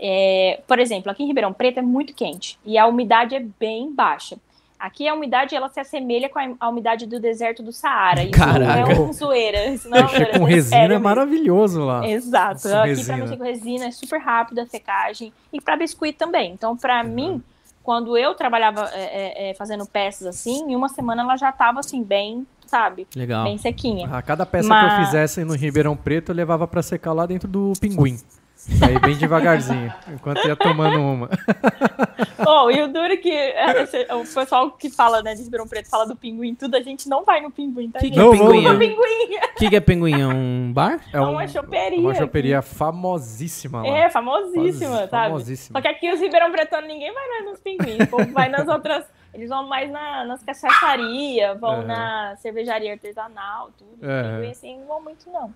É, por exemplo, aqui em Ribeirão Preto é muito quente e a umidade é bem baixa. Aqui a umidade ela se assemelha com a, umidade do deserto do Saara. Isso Caraca. não é um zoeira. Isso não é uma Mexer zoeira, com é resina é maravilhoso lá. Exato. Com Aqui resina. para mexer com resina é super rápida a secagem e para biscuit também. Então, para Uhum. mim, quando eu trabalhava é, é, é, fazendo peças assim, em uma semana ela já tava assim bem, sabe, Legal. bem sequinha. A cada peça que Mas- eu fizesse no Ribeirão Preto, eu levava pra secar lá dentro do pinguim. Aí bem devagarzinho, enquanto ia tomando uma. Oh, e o duro que é, esse- o pessoal que fala, né, de Ribeirão Preto, fala do pinguim, tudo, a gente não vai no pinguim, tá? Que gente? que é pinguim? No pinguim O que, que é pinguim? É um bar? É uma choperia Uma aqui. choperia famosíssima lá. é famosíssima, Faz- sabe? famosíssima. Só que aqui os Ribeirão Pretonos ninguém vai mais nos pinguins, o povo vai nas outras. Eles vão mais na, nas cachaçarias, vão Aham. na cervejaria artesanal, tudo. É. Pinguim assim, não vão muito, não.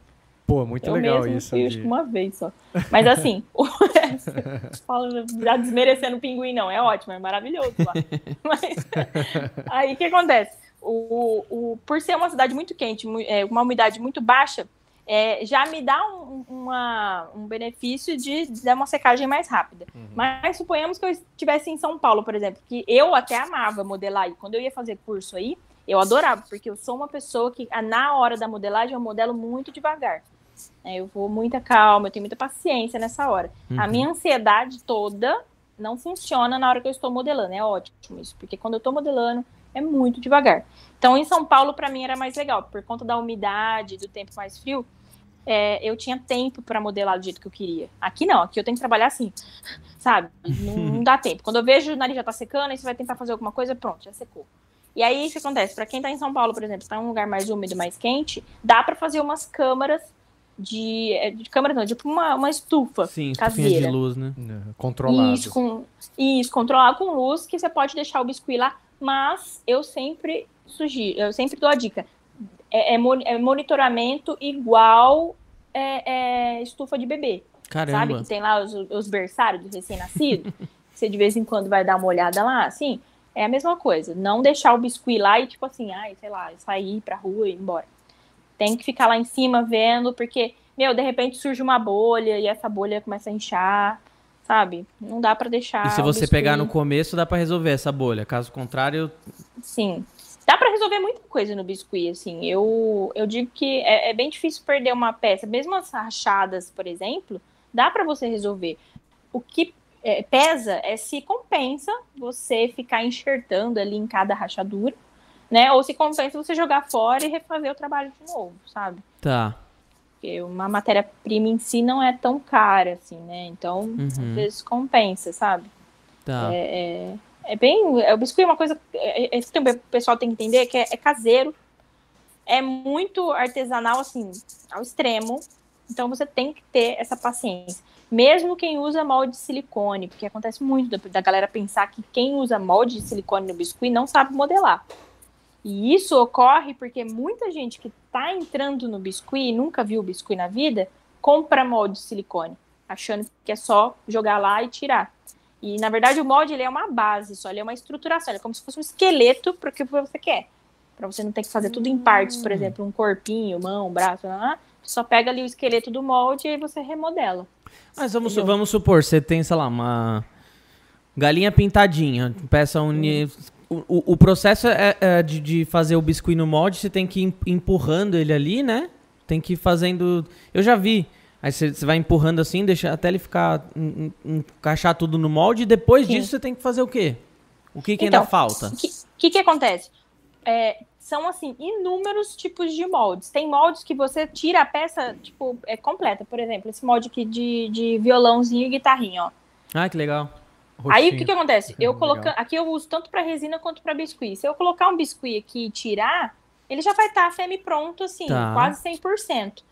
Pô, muito eu legal mesmo isso. de- acho que uma vez só. Mas assim, o fala, já desmerecendo o pinguim, não. É ótimo, é maravilhoso lá. Mas aí o que acontece? O, o, por ser uma cidade muito quente, é, uma umidade muito baixa, é, já me dá um, uma- um benefício de dar uma secagem mais rápida. Uhum. Mas suponhamos que eu estivesse em São Paulo, por exemplo, que eu até amava modelar aí. Quando eu ia fazer curso aí, eu adorava, porque eu sou uma pessoa que, na hora da modelagem, eu modelo muito devagar. É, eu vou muita calma, eu tenho muita paciência nessa hora. A Uhum. minha ansiedade toda não funciona na hora que eu estou modelando. É ótimo isso, porque quando eu estou modelando, é muito devagar. Então, em São Paulo, para mim, era mais legal, por conta da umidade, do tempo mais frio. é, eu tinha tempo para modelar do jeito que eu queria. Aqui não, aqui eu tenho que trabalhar assim, sabe? Não, não dá tempo. Quando eu vejo o nariz já tá secando, aí você vai tentar fazer alguma coisa, pronto, já secou. E aí, o que acontece? Para quem tá em São Paulo, por exemplo, está em um lugar mais úmido, mais quente, dá para fazer umas câmaras de, é, de câmara não, tipo uma, uma estufa Sim, estufinha de caseira. luz, né? É, Controlado. Isso, com, isso, controlar com luz, que você pode deixar o biscuit lá, mas eu sempre sugiro, eu sempre dou a dica. É, é é monitoramento igual é, é, estufa de bebê. Sabe? Caramba. Que tem lá os, os berçários do recém-nascido. que você de vez em quando vai dar uma olhada lá, assim. É a mesma coisa. Não deixar o biscuit lá e, tipo assim, ai, sei lá, sair pra rua e ir embora. Tem que ficar lá em cima vendo, porque, meu, de repente surge uma bolha e essa bolha começa a inchar, sabe? Não dá pra deixar. E se você pegar no começo, dá pra resolver essa bolha. Caso contrário, Sim. Dá pra resolver muita coisa no biscuit, assim. Eu, eu digo que é, é bem difícil perder uma peça. Mesmo as rachadas, por exemplo, dá pra você resolver. O que é, pesa é se compensa você ficar enxertando ali em cada rachadura, né? Ou se compensa você jogar fora e refazer o trabalho de novo, sabe? tá. Porque uma matéria-prima em si não é tão cara, assim, né? Então, às Uhum, vezes compensa, sabe? tá. É, é bem. é, O biscuit é uma coisa. É, é, isso que o pessoal tem que entender que é, é caseiro. É muito artesanal, assim, ao extremo. Então você tem que ter essa paciência. Mesmo quem usa molde de silicone, porque acontece muito da, da galera pensar que quem usa molde de silicone no biscuit não sabe modelar. E isso ocorre porque muita gente que está entrando no biscuit e nunca viu o biscuit na vida, compra molde de silicone, achando que é só jogar lá e tirar. E na verdade o molde ele é uma base só, ele é uma estruturação, ele é como se fosse um esqueleto para o que você quer. Para você não ter que fazer tudo em partes, por exemplo, um corpinho, mão, braço, lá, só pega ali o esqueleto do molde e aí você remodela. Mas vamos, Entendeu? vamos supor, você tem, sei lá, uma galinha pintadinha, peça uni... O, o- processo é, é de, de fazer o biscuit no molde, você tem que ir em- empurrando ele ali, né? Tem que ir fazendo... Eu já vi. Aí você, você vai empurrando assim, deixa até ele ficar... en- en- encaixar tudo no molde, e depois Sim. disso você tem que fazer o quê? O que, que Então, ainda falta? O que, que, que acontece? É, são, assim, inúmeros tipos de moldes. Tem moldes que você tira a peça, tipo, é completa. Por exemplo, esse molde aqui de, de violãozinho e guitarrinha, ó. Ah, que legal. Aí o Roxinho. que, que acontece? Eu Legal. colocando. Aqui eu uso tanto para resina quanto para biscuit. Se eu colocar um biscuit aqui e tirar, ele já vai estar semi-pronto, assim, Tá. quase 100%.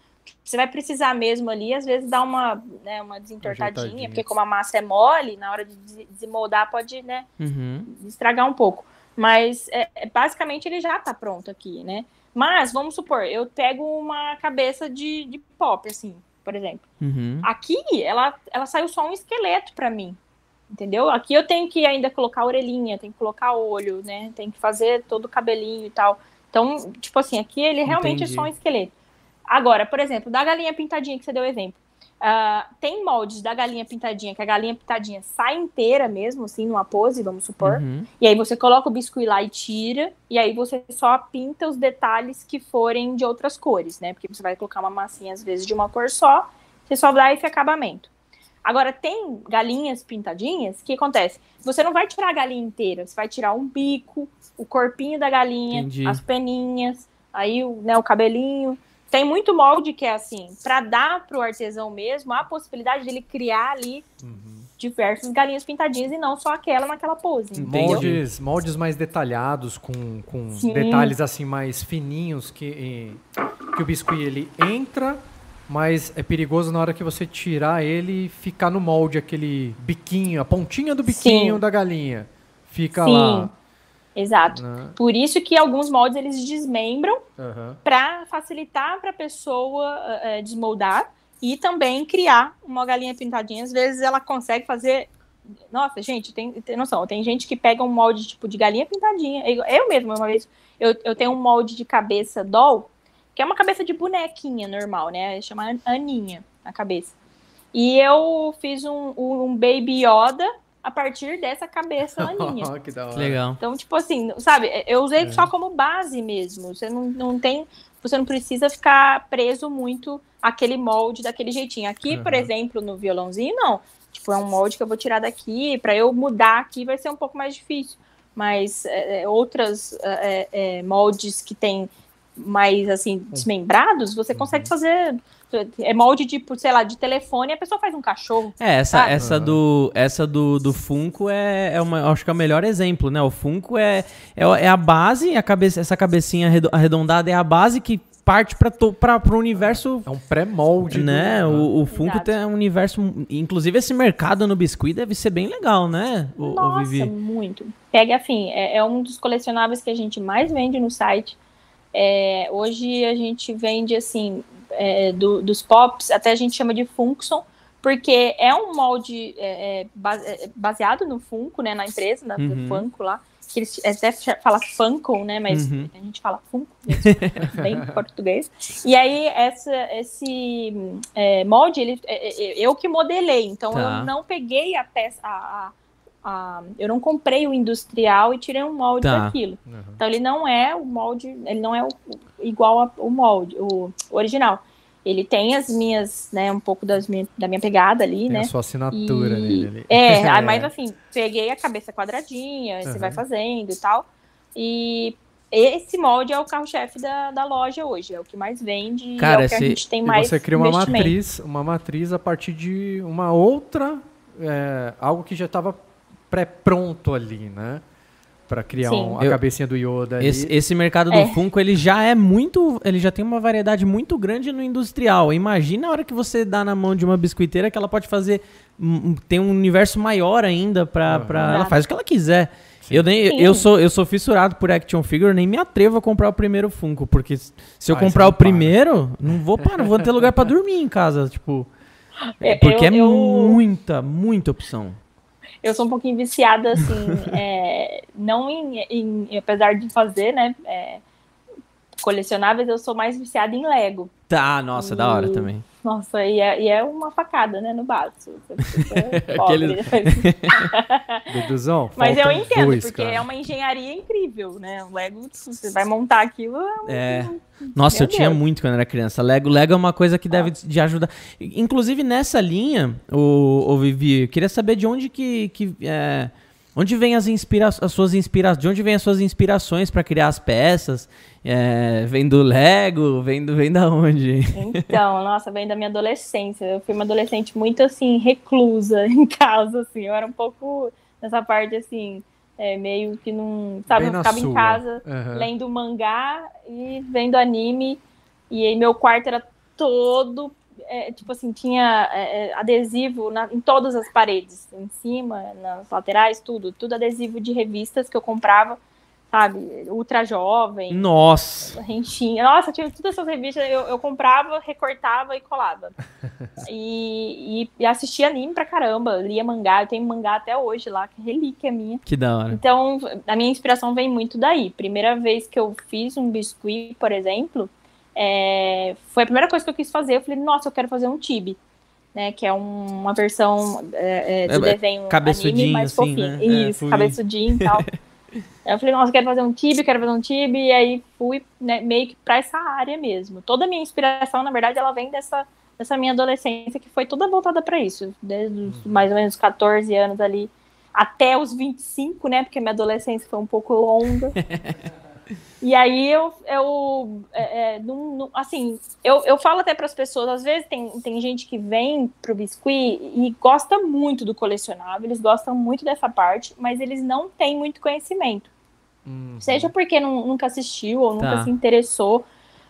Você vai precisar mesmo ali, às vezes, dar uma, né, uma desentortadinha, porque como a massa é mole, na hora de des- desemoldar pode, né, Uhum. estragar um pouco. Mas é, é, basicamente ele já tá pronto aqui, né? Mas vamos supor, eu pego uma cabeça de, de pop, assim, por exemplo. Uhum. Aqui ela, ela saiu só um esqueleto pra mim. Entendeu? Aqui eu tenho que ainda colocar orelhinha, tenho que colocar olho, né? Tem que fazer todo o cabelinho e tal. Então, tipo assim, aqui ele realmente Entendi. é só um esqueleto. Agora, por exemplo, da galinha pintadinha que você deu exemplo. ah, tem moldes da galinha pintadinha, que a galinha pintadinha sai inteira mesmo, assim, numa pose, vamos supor. Uhum. E aí você coloca o biscuit lá e tira, e aí você só pinta os detalhes que forem de outras cores, né? Porque você vai colocar uma massinha, às vezes, de uma cor só, você só dá esse acabamento. Agora, tem galinhas pintadinhas, que acontece? Você não vai tirar a galinha inteira, você vai tirar um bico, o corpinho da galinha, Entendi. as peninhas, aí o, né, o cabelinho. Tem muito molde que é assim, para dar pro artesão mesmo a possibilidade dele criar ali diversas galinhas pintadinhas e não só aquela naquela pose. Entendeu? Moldes, moldes mais detalhados, com, com Sim. detalhes assim mais fininhos, que, que o biscuit ele entra, mas é perigoso na hora que você tirar ele e ficar no molde, aquele biquinho, a pontinha do biquinho Sim. da galinha. Fica Sim. lá. Exato. né? Por isso que alguns moldes eles desmembram Aham. para facilitar para a pessoa eh, desmoldar e também criar uma galinha pintadinha. Às vezes ela consegue fazer. Nossa, gente, tem, tem noção. Tem gente que pega um molde tipo de galinha pintadinha. Eu, eu mesma, uma vez, eu, eu tenho um molde de cabeça doll, que é uma cabeça de bonequinha normal, né? Chama Aninha a cabeça. E eu fiz um, um Baby Yoda a partir dessa cabeça Aninha. que da hora. Legal. Então, tipo assim, sabe, eu usei É. só como base mesmo. Você não, não tem. Você não precisa ficar preso muito àquele molde daquele jeitinho. Aqui, por Aham. exemplo, no violãozinho, não. Tipo, é um molde que eu vou tirar daqui. Para eu mudar aqui vai ser um pouco mais difícil. Mas é, é, outras é, é, moldes que tem mais assim desmembrados, você consegue fazer é molde de, sei lá, de telefone, a pessoa faz um cachorro. É, essa, Sabe? essa, do, essa do, do Funko é, é uma, acho que é o melhor exemplo, né? O Funko é, é, é a base, a cabeça, essa cabecinha arredo- arredondada é a base que parte para o universo, É um pré-molde. do- né? O, o Funko Exato. tem um universo, inclusive esse mercado no biscuit deve ser bem legal, né? O, o Nossa, Vivi. muito. Pega, assim, é, é um dos colecionáveis que a gente mais vende no site. É, hoje a gente vende, assim, é, do- dos pops, até a gente chama de Funkson, porque é um molde é, é, é, baseado no Funko, né, na empresa, na, Uhum. do Funko lá, que eles até ch- fala Funko, né, mas Uhum. a gente fala Funko, bem em português. E aí, essa, esse é, molde, ele, é, é, eu que modelei, então Tá. eu não peguei a peça, a, a- a- eu não comprei o industrial e tirei um molde Tá. daquilo. Uhum. Então ele não é o molde, ele não é o, igual ao o molde, o, o original. Ele tem as minhas, né, um pouco das minha, da minha pegada ali, Tem né? a sua assinatura E- nele ali. É, aí, mas assim, peguei a cabeça quadradinha, aí você Uhum. vai fazendo e tal. E esse molde é o carro-chefe da, da loja hoje, é o que mais vende, Cara, é o que a esse- gente tem E mais você cria uma matriz, uma matriz a partir de uma outra, é, algo que já estava pré-pronto ali, né? Para criar um- a Eu- cabecinha do Yoda ali. Esse, esse mercado do É. Funko, ele já é muito. Ele já tem uma variedade muito grande no industrial. Imagina a hora que você dá na mão de uma biscoiteira que ela pode fazer. Tem um universo maior ainda pra. Uhum. pra ela faz o que ela quiser. Sim. Eu, nem, Sim. eu, sou, eu sou fissurado por action figure, nem me atrevo a comprar o primeiro Funko, porque se eu Ah, isso comprar o para. primeiro, não vou parar, não vou ter lugar pra dormir em casa, tipo, É, porque eu- é eu- muita, muita opção. Eu sou um pouquinho viciada, assim, é, não em, em- apesar de fazer, né, é, colecionáveis, eu sou mais viciada em Lego. Tá, nossa, da hora E- também. Nossa, e é, e é uma facada, né, no baço. Pobre. Deduzão, Mas eu entendo, dois, porque cara. é uma engenharia incrível, né? O Lego, você vai montar aquilo, é um- É. Nossa, Meu eu tinha Deus. muito quando era criança. Lego, Lego é uma coisa que deve te ajudar. Inclusive nessa linha, o, o Vivi, eu queria saber de onde que, que é, onde vem as, inspira as suas inspirações, de onde vem as suas inspirações para criar as peças? É, vem do Lego, vem do vem da onde? Então, nossa, vem da minha adolescência. Eu fui uma adolescente muito assim, reclusa em casa, assim. Eu era um pouco nessa parte assim, é, meio que não. Sabe, eu ficava em sua. casa Aham. lendo mangá e vendo anime. E aí meu quarto era todo. É, tipo assim, tinha é, é, adesivo na- em todas as paredes, em cima, nas laterais, tudo, tudo adesivo de revistas que eu comprava sabe? Ultra Jovem, Nossa. Rentinha. Nossa, tinha todas essas revistas, eu, eu comprava, recortava e colava. e, e, e assistia anime pra caramba, lia mangá, eu tenho mangá até hoje lá, que é relíquia minha. Que da hora. Então, a minha inspiração vem muito daí. Primeira vez que eu fiz um biscuit, por exemplo, é, foi a primeira coisa que eu quis fazer. Eu falei, nossa, eu quero fazer um tibi. Né, que é um, uma versão é, é, de É, desenho cabeçudinho, anime mais assim, fofinho. né? É, Isso, cabeçudinho e tal. Eu falei, nossa, eu quero fazer um tibi, quero fazer um tibi, e aí fui né, meio que pra essa área mesmo. Toda a minha inspiração, na verdade, ela vem dessa, dessa minha adolescência, que foi toda voltada pra isso. Desde os mais ou menos 14 anos ali até os 25, né? Porque minha adolescência foi um pouco longa. e aí eu, eu é, é, não- não- assim, eu, eu falo até para as pessoas, às vezes tem, tem gente que vem pro biscuit e gosta muito do colecionável, eles gostam muito dessa parte, mas eles não têm muito conhecimento. Uhum. Seja porque não- nunca assistiu ou nunca Tá. se interessou.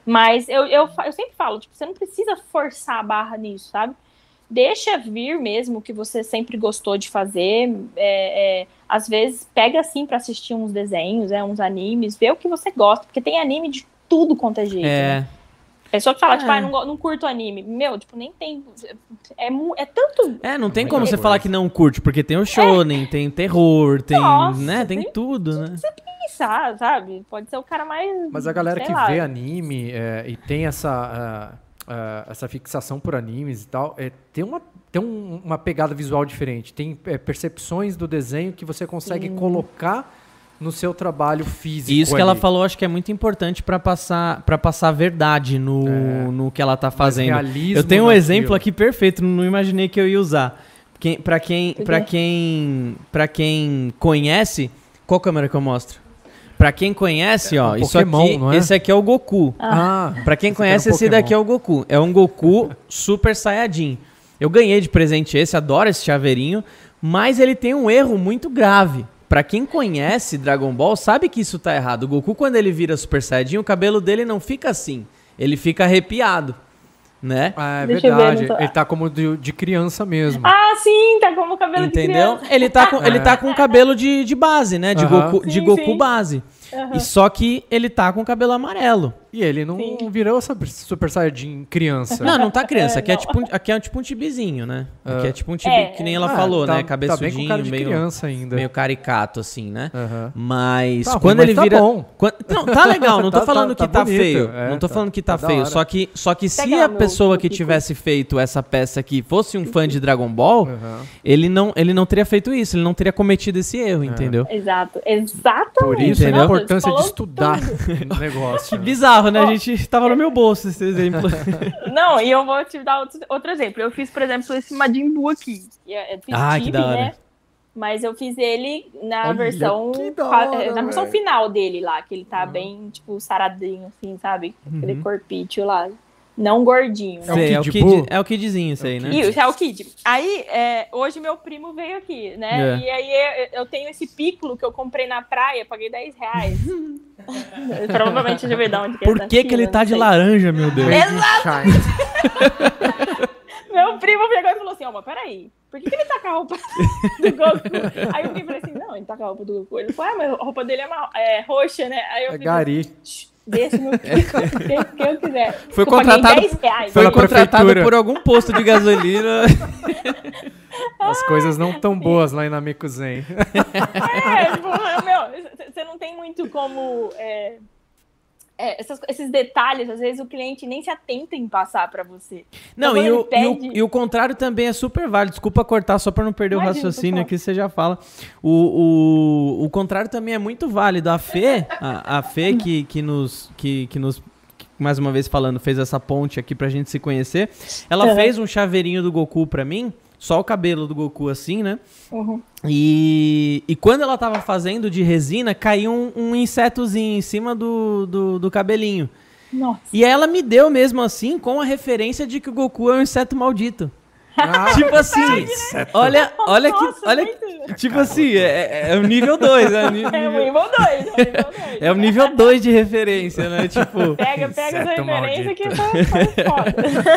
Mas eu, eu, eu sempre falo, tipo, você não precisa forçar a barra nisso, sabe? Deixa vir mesmo o que você sempre gostou de fazer. é, é, às vezes pega assim pra assistir uns desenhos, é, uns animes, vê o que você gosta, porque tem anime de tudo quanto é jeito. né? É. Pessoa que fala, tipo, É. ah, não, não curto anime. Meu, tipo, nem tem. É, é tanto. É, não tem como você coisa. falar que não curte, porque tem o shonen, tem terror, tem, Nossa, né, tem tem tudo, né? Pensar, sabe? Pode ser o cara mais. Mas a galera que lá. vê anime é, e tem essa, ah, ah, essa fixação por animes e tal, é, tem, uma, tem um- uma pegada visual diferente. Tem é, percepções do desenho que você consegue colocar no seu trabalho físico. E isso que ela ali. falou, acho que é muito importante pra passar para passar a verdade no, É. no que ela tá fazendo. Eu tenho um naquilo. exemplo aqui perfeito, não imaginei que eu ia usar. Quem, para quem, para quê? quem, para quem conhece, qual câmera que eu mostro? Pra quem conhece, ó, um isso Pokémon, aqui, não é? esse aqui é o Goku. Ah, Pra quem esse conhece, aqui esse um daqui é o Goku. É um Goku Super Saiyajin. Eu ganhei de presente esse, adoro esse chaveirinho, mas ele tem um erro muito grave. Pra quem conhece Dragon Ball, sabe que isso tá errado. O Goku, quando ele vira Super Saiyajin, o cabelo dele não fica assim. Ele fica arrepiado, né? Ah, é Deixa verdade. tô- Ele tá como de, de criança mesmo. Ah, sim, tá como cabelo de Entendeu? criança. Ele tá com, ele tá com cabelo de, de base, né? De. Goku, de Sim, Goku sim. base. Aham. E só que ele tá com cabelo amarelo. E ele não Sim. virou essa Super Saiyajin criança. Não, não tá criança. É, Aqui é, não. tipo um, aqui é tipo um tibizinho, né? Aqui Ah. é tipo um tibi, É, que nem ela Ah, falou, tá- né? Tá Cabeçudinho, bem com cara de meio, criança ainda. meio caricato, assim, né? Mas Tá quando mas ele tá vira. bom. Quan- Não, tá legal, não tô Tá- falando tá- que tá tá, bonito, feio. é, não tô tá- falando que tá, tá feio. Só que, só que se a pessoa que tivesse feito essa peça aqui fosse um fã de Dragon Ball, ele, não, ele não teria feito isso, ele não teria cometido esse erro, entendeu? Exato, exatamente. Por isso Entendeu? a importância de estudar o negócio. Que bizarro, né? A gente tava no meu bolso esse exemplo. Não, e eu vou te dar outro, outro exemplo. Eu fiz, por exemplo, esse Majin Buu aqui. Ah, que da hora. né? Mas eu fiz ele na Olha, versão. qua- hora, na versão velho. final dele lá, que ele tá bem, tipo, saradinho, assim, sabe? Aquele Uhum. corpício lá. Não gordinho. É o Sei, é, o Kid é o kidzinho isso aí, né? Isso, é o Kid. Aí, é, hoje meu primo veio aqui, né? É. E aí eu, eu tenho esse piccolo que eu comprei na praia, paguei 10 reais. Provavelmente já ver de onde que Por que, que ele tá de laranja, meu Deus? China. Meu primo pegou e falou assim, ó, mas peraí, por que, que ele tá com a roupa do Goku? Aí eu fiquei falei assim, não, ele tá com a roupa do Goku. Ele falou, ah, mas a roupa dele é, ma- é roxa, né? Aí eu É Gari. "Shh, deixa meu pico, deixa o que eu quiser. Foi eu contratado- 10 reais. Foi contratado por algum posto de gasolina. As coisas não tão boas lá em Namekuzen. É, tipo, meu, você não tem muito como... é, é, essas- esses detalhes, às vezes o cliente nem se atenta em passar pra você. Não, Então, e o, ele e, o, pede- e o contrário também é super válido. Desculpa cortar só pra não perder o Imagina, raciocínio pode aqui, você já fala. O, o, o contrário também é muito válido. A Fê, a, a Fê que, que nos. Que, que nos mais uma vez falando, fez essa ponte aqui pra gente se conhecer. Ela Uhum. fez um chaveirinho do Goku pra mim, só o cabelo do Goku assim, né? Uhum. E, e quando ela tava fazendo de resina, caiu um, um insetozinho em cima do, do, do cabelinho. Nossa. E ela me deu mesmo assim com a referência de que o Goku é um inseto maldito. Ah, tipo assim, olha, olha Nossa, que, olha, muito. tipo assim, é, é o nível 2, né? Ni- É o nível- nível 2, é o nível 2. É o nível 2 de referência, né? Tipo. Pega, pega essa Inseto referência maldito. que foi, foi foda.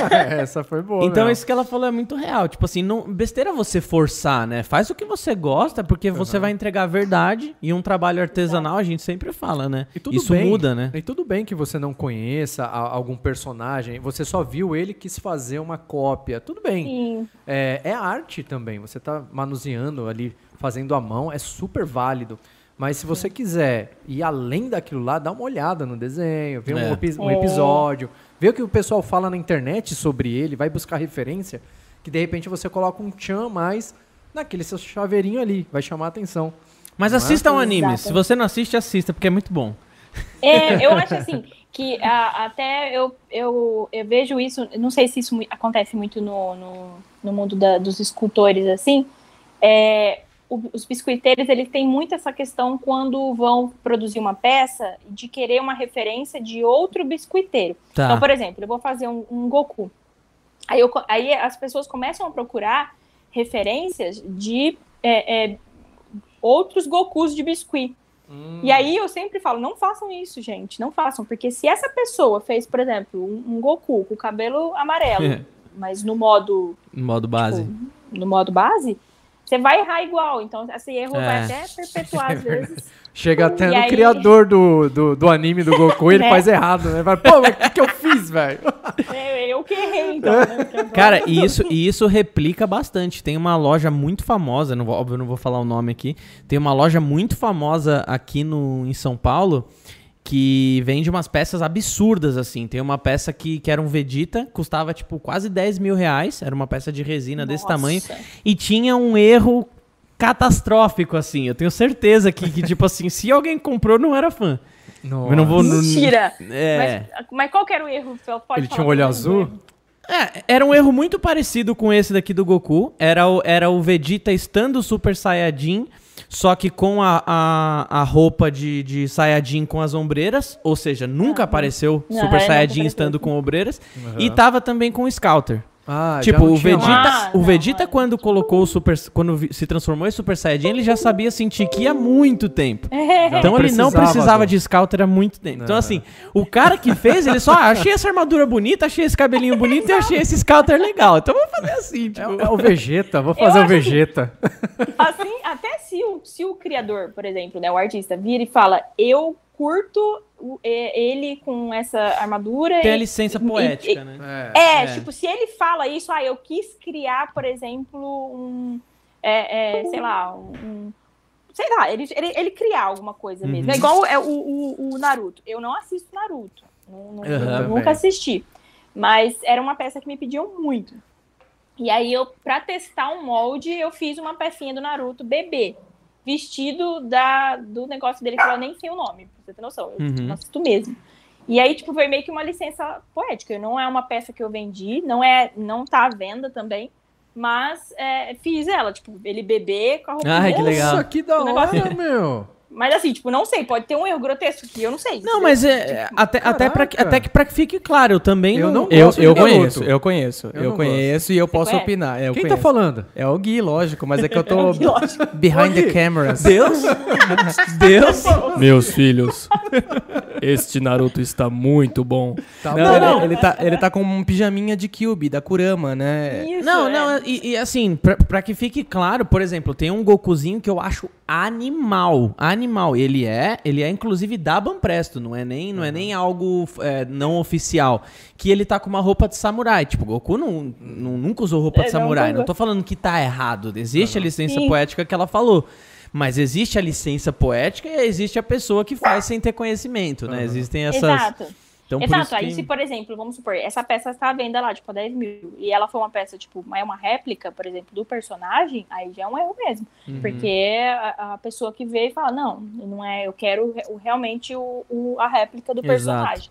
Essa foi boa. Então, mesmo. isso que ela falou é muito real. Tipo assim, não, besteira você forçar, né? Faz o que você gosta, porque você vai entregar a verdade e um trabalho artesanal, a gente sempre fala, né? E tudo isso bem, muda, né? E tudo bem que você não conheça algum personagem, você só viu ele e quis fazer uma cópia. Tudo bem. Sim. É, é arte também. Você tá manuseando ali, fazendo a mão, é super válido. Mas se você quiser ir além daquilo lá, dá uma olhada no desenho, vê um, É. epi- um É. episódio, vê o que o pessoal fala na internet sobre ele, vai buscar referência, que de repente você coloca um tchan a mais naquele seu chaveirinho ali, vai chamar a atenção. Mas assista um anime. Exato. Se você não assiste, assista, porque é muito bom. É, eu acho assim que a- até eu, eu, eu vejo isso, não sei se isso acontece muito no, no, no mundo da- dos escultores assim. É, os biscoiteiros eles têm muito essa questão quando vão produzir uma peça de querer uma referência de outro biscoiteiro. Tá. Então, por exemplo, eu vou fazer um, um Goku. Aí, eu aí as pessoas começam a procurar referências de é, é, outros Gokus de biscuit. E aí eu sempre falo, não façam isso, gente, não façam, porque se essa pessoa fez, por exemplo, um, um Goku com o cabelo amarelo, mas no modo, No modo base. tipo, no modo base, você vai errar igual. Então esse erro vai É. até perpetuar às vezes. Chega até E no aí- criador do, do, do anime do Goku e ele Né? faz errado, né? Vai, Pô, mas o que, que eu fiz, velho? É, eu que errei, então. Né? Cara, e isso, e isso replica bastante. Tem uma loja muito famosa, não vou, óbvio, eu não vou falar o nome aqui. Tem uma loja muito famosa aqui no, em São Paulo que vende umas peças absurdas, assim. Tem uma peça que, que era um Vegeta, custava, tipo, quase 10 mil reais. Era uma peça de resina desse Nossa. tamanho. E tinha um erro catastrófico, assim. Eu tenho certeza que, que tipo assim, se alguém comprou, não era fã. Eu não vou... não- Mentira! É. Mas, mas qual que era o erro? Ele tinha um olho azul? É, era um erro muito parecido com esse daqui do Goku. Era o, era o Vegeta estando Super Saiyajin, só que com a, a, a roupa de, de Saiyajin com as ombreiras. Ou seja, nunca apareceu Não, Super é, Saiyajin estando com ombreiras. E tava também com o Scouter. Ah, tipo, não o Vegeta, mais. Ah, o não, Vegeta é. quando colocou o Super. Quando se transformou em Super Saiyajin, ele já sabia sentir que ia há muito tempo. Já Então ele não precisava de Scouter há muito tempo. Então, Não. assim, o cara que fez, ele só ah, achei essa armadura bonita, achei esse cabelinho bonito e achei esse Scouter legal. Então vamos fazer assim, tipo. É, é o Vegeta, vou fazer o que- Vegeta. Assim, se o, se o criador, por exemplo, né, o artista, vira e fala, eu curto ele com essa armadura. Tem a licença e- poética, e- né? É, É. tipo, se ele fala isso, ah, eu quis criar, por exemplo, um. É, é, sei lá, um. sei lá, ele, ele, ele criar alguma coisa mesmo. Uhum. É igual é, o, o, o Naruto. Eu não assisto Naruto. Não- não- eu nunca assisti. Mas era uma peça que me pediam muito. E aí, eu, pra testar um molde, eu fiz uma pecinha do Naruto bebê. Vestido da, do negócio dele, que eu nem sei o nome, pra você ter noção. Eu Uhum. não assisto mesmo. E aí, tipo, foi meio que uma licença poética. Não é uma peça que eu vendi, não é, não tá à venda também, mas é, fiz ela, tipo, ele bebê com a roupa Ai, que legal. Nossa, que da hora, meu. Mas assim, tipo, não sei, pode ter um erro grotesco aqui, eu não sei. Não, mas é, até, até, pra, até que pra que fique claro, eu também Eu não. não Eu, gosto eu de conheço, eu conheço. Eu Eu, conheço e eu posso conhece? opinar. Eu Quem conheço. tá falando? É o Gui, lógico, mas é que eu tô behind the cameras. Deus? Deus? Meus filhos, este Naruto está muito bom. Tá não, bom. ele, ele tá, ele tá com um pijaminha de Kyubi, da Kurama, né? Isso, Não, é. não, e, e assim, pra, pra que fique claro, por exemplo, tem um Gokuzinho que eu acho animal, animal. Ele é, ele é inclusive da Banpresto, não é nem, não é nem algo é, não oficial. Que ele tá com uma roupa de samurai. Tipo, Goku não, não- nunca usou roupa É, de não, samurai. nunca. Não tô falando que tá errado. Existe a licença Sim. poética que ela falou. Mas existe a licença poética e existe a pessoa que faz sem ter conhecimento, né? Existem essas. Exato. Então, por Exato, isso aí se, por exemplo, vamos supor, essa peça está à venda lá, tipo, a 10 mil, e ela foi uma peça, tipo, é uma réplica, por exemplo, do personagem, aí já é um erro mesmo. Uhum. Porque a, a pessoa que vê e fala, não, não é, eu quero realmente o, o- a réplica do personagem.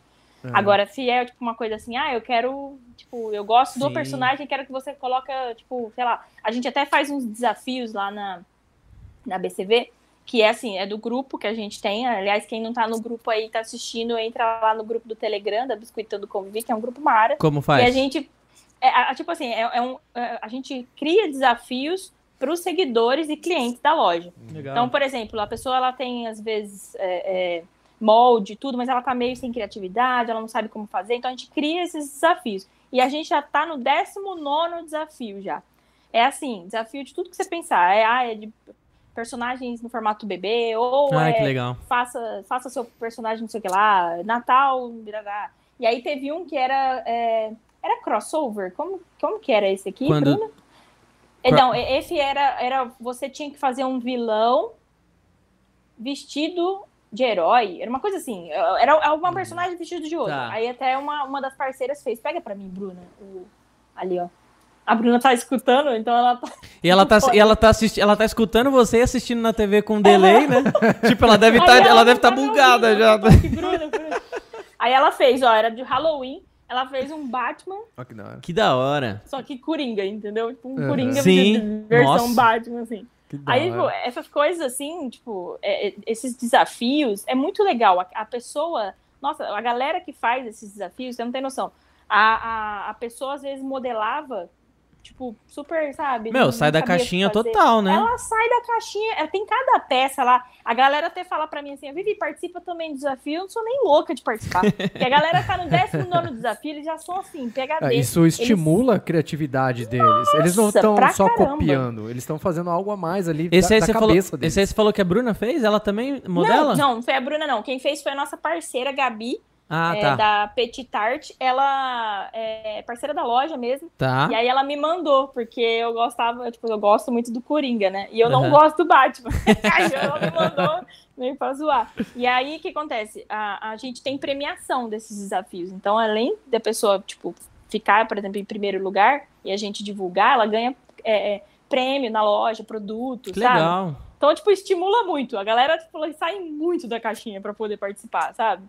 Agora, se é, tipo, uma coisa assim, ah, eu quero, tipo, eu gosto do Sim. personagem, quero que você coloca, tipo, sei lá, a gente até faz uns desafios lá na, na BCV, que é assim, é do grupo que a gente tem. Aliás, quem não tá no grupo aí, tá assistindo, entra lá no grupo do Telegram, da Biscoitando Convivir, que é um grupo mara. Como E faz? a gente. é, a- tipo assim, é, é um, é, a gente cria desafios para os seguidores e clientes da loja. Legal. Então, por exemplo, a pessoa ela tem, às vezes, é, é, molde e tudo, mas ela tá meio sem criatividade, ela não sabe como fazer, então a gente cria esses desafios. E a gente já tá no 19 desafio já. É assim, desafio de tudo que você pensar. É, ah, é de personagens no formato bebê, ou é faça, faça seu personagem não sei o que lá, Natal, birará. E aí teve um que era é, era crossover, como, como que era esse aqui, Quando- Bruno? É, Não, esse era, era você tinha que fazer um vilão vestido de herói, era uma coisa assim, era alguma personagem vestido de outro. Tá. Aí até uma, uma das parceiras fez, pega pra mim, Bruna, o- ali ó. A Bruna tá escutando, então ela tá E ela tá, e ela tá assistindo, ela tá escutando você e assistindo na TV com delay, né? tipo, ela deve estar, ela, deve estar tá me bugada ouvindo, já. ela tá aqui, Bruna, Bruna. Aí ela fez, ó, era de Halloween, ela fez um Batman Olha que da hora. Que da hora. Só que Coringa, entendeu? Tipo, um Uhum. Coringa Sim, versão nossa. Batman, assim. Que da Aí, hora. tipo, essas coisas assim, tipo, é- é- esses desafios, é muito legal. A, a pessoa, nossa, a galera que faz esses desafios, você não tem noção. A, a, a pessoa, às vezes, modelava, tipo, super, sabe? Meu, não sai da caixinha total, né? Ela sai da caixinha, ela tem cada peça lá. A galera até fala pra mim assim, Vivi, participa também do desafio. Eu não sou nem louca de participar. Porque a galera tá no 19 desafio, eles já são assim, PHD. Ah, isso estimula a criatividade deles. eles não Nossa, estão só caramba. copiando, eles estão fazendo algo a mais ali Esse da, aí, da você falou, cabeça deles. esse aí você falou que a Bruna fez? Ela também modela? Não, não foi a Bruna, não. Quem fez foi a nossa parceira, Gabi, Ah, é, tá. da Petit Tart. Ela é parceira da loja mesmo. Tá. E aí ela me mandou, porque eu gostava, tipo, eu gosto muito do Coringa, né? E eu não Aham. gosto do Batman. aí ela me mandou meio pra zoar. E aí, o que acontece? A, a gente tem premiação desses desafios. Então, além da pessoa, tipo, ficar, por exemplo, em primeiro lugar e a gente divulgar, ela ganha é, é, prêmio na loja, produto, Que sabe? legal. Então, tipo, estimula muito. A galera, tipo, sai muito da caixinha pra poder participar, sabe?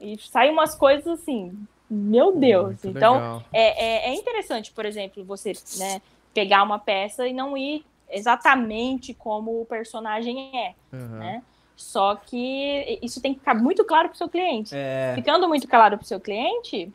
E sai umas coisas assim, meu Deus. Muito então, é, é, é interessante, por exemplo, você né, pegar uma peça e não ir exatamente como o personagem é, Aham. né? Só que isso tem que ficar muito claro pro seu cliente. É. Ficando muito claro pro seu cliente,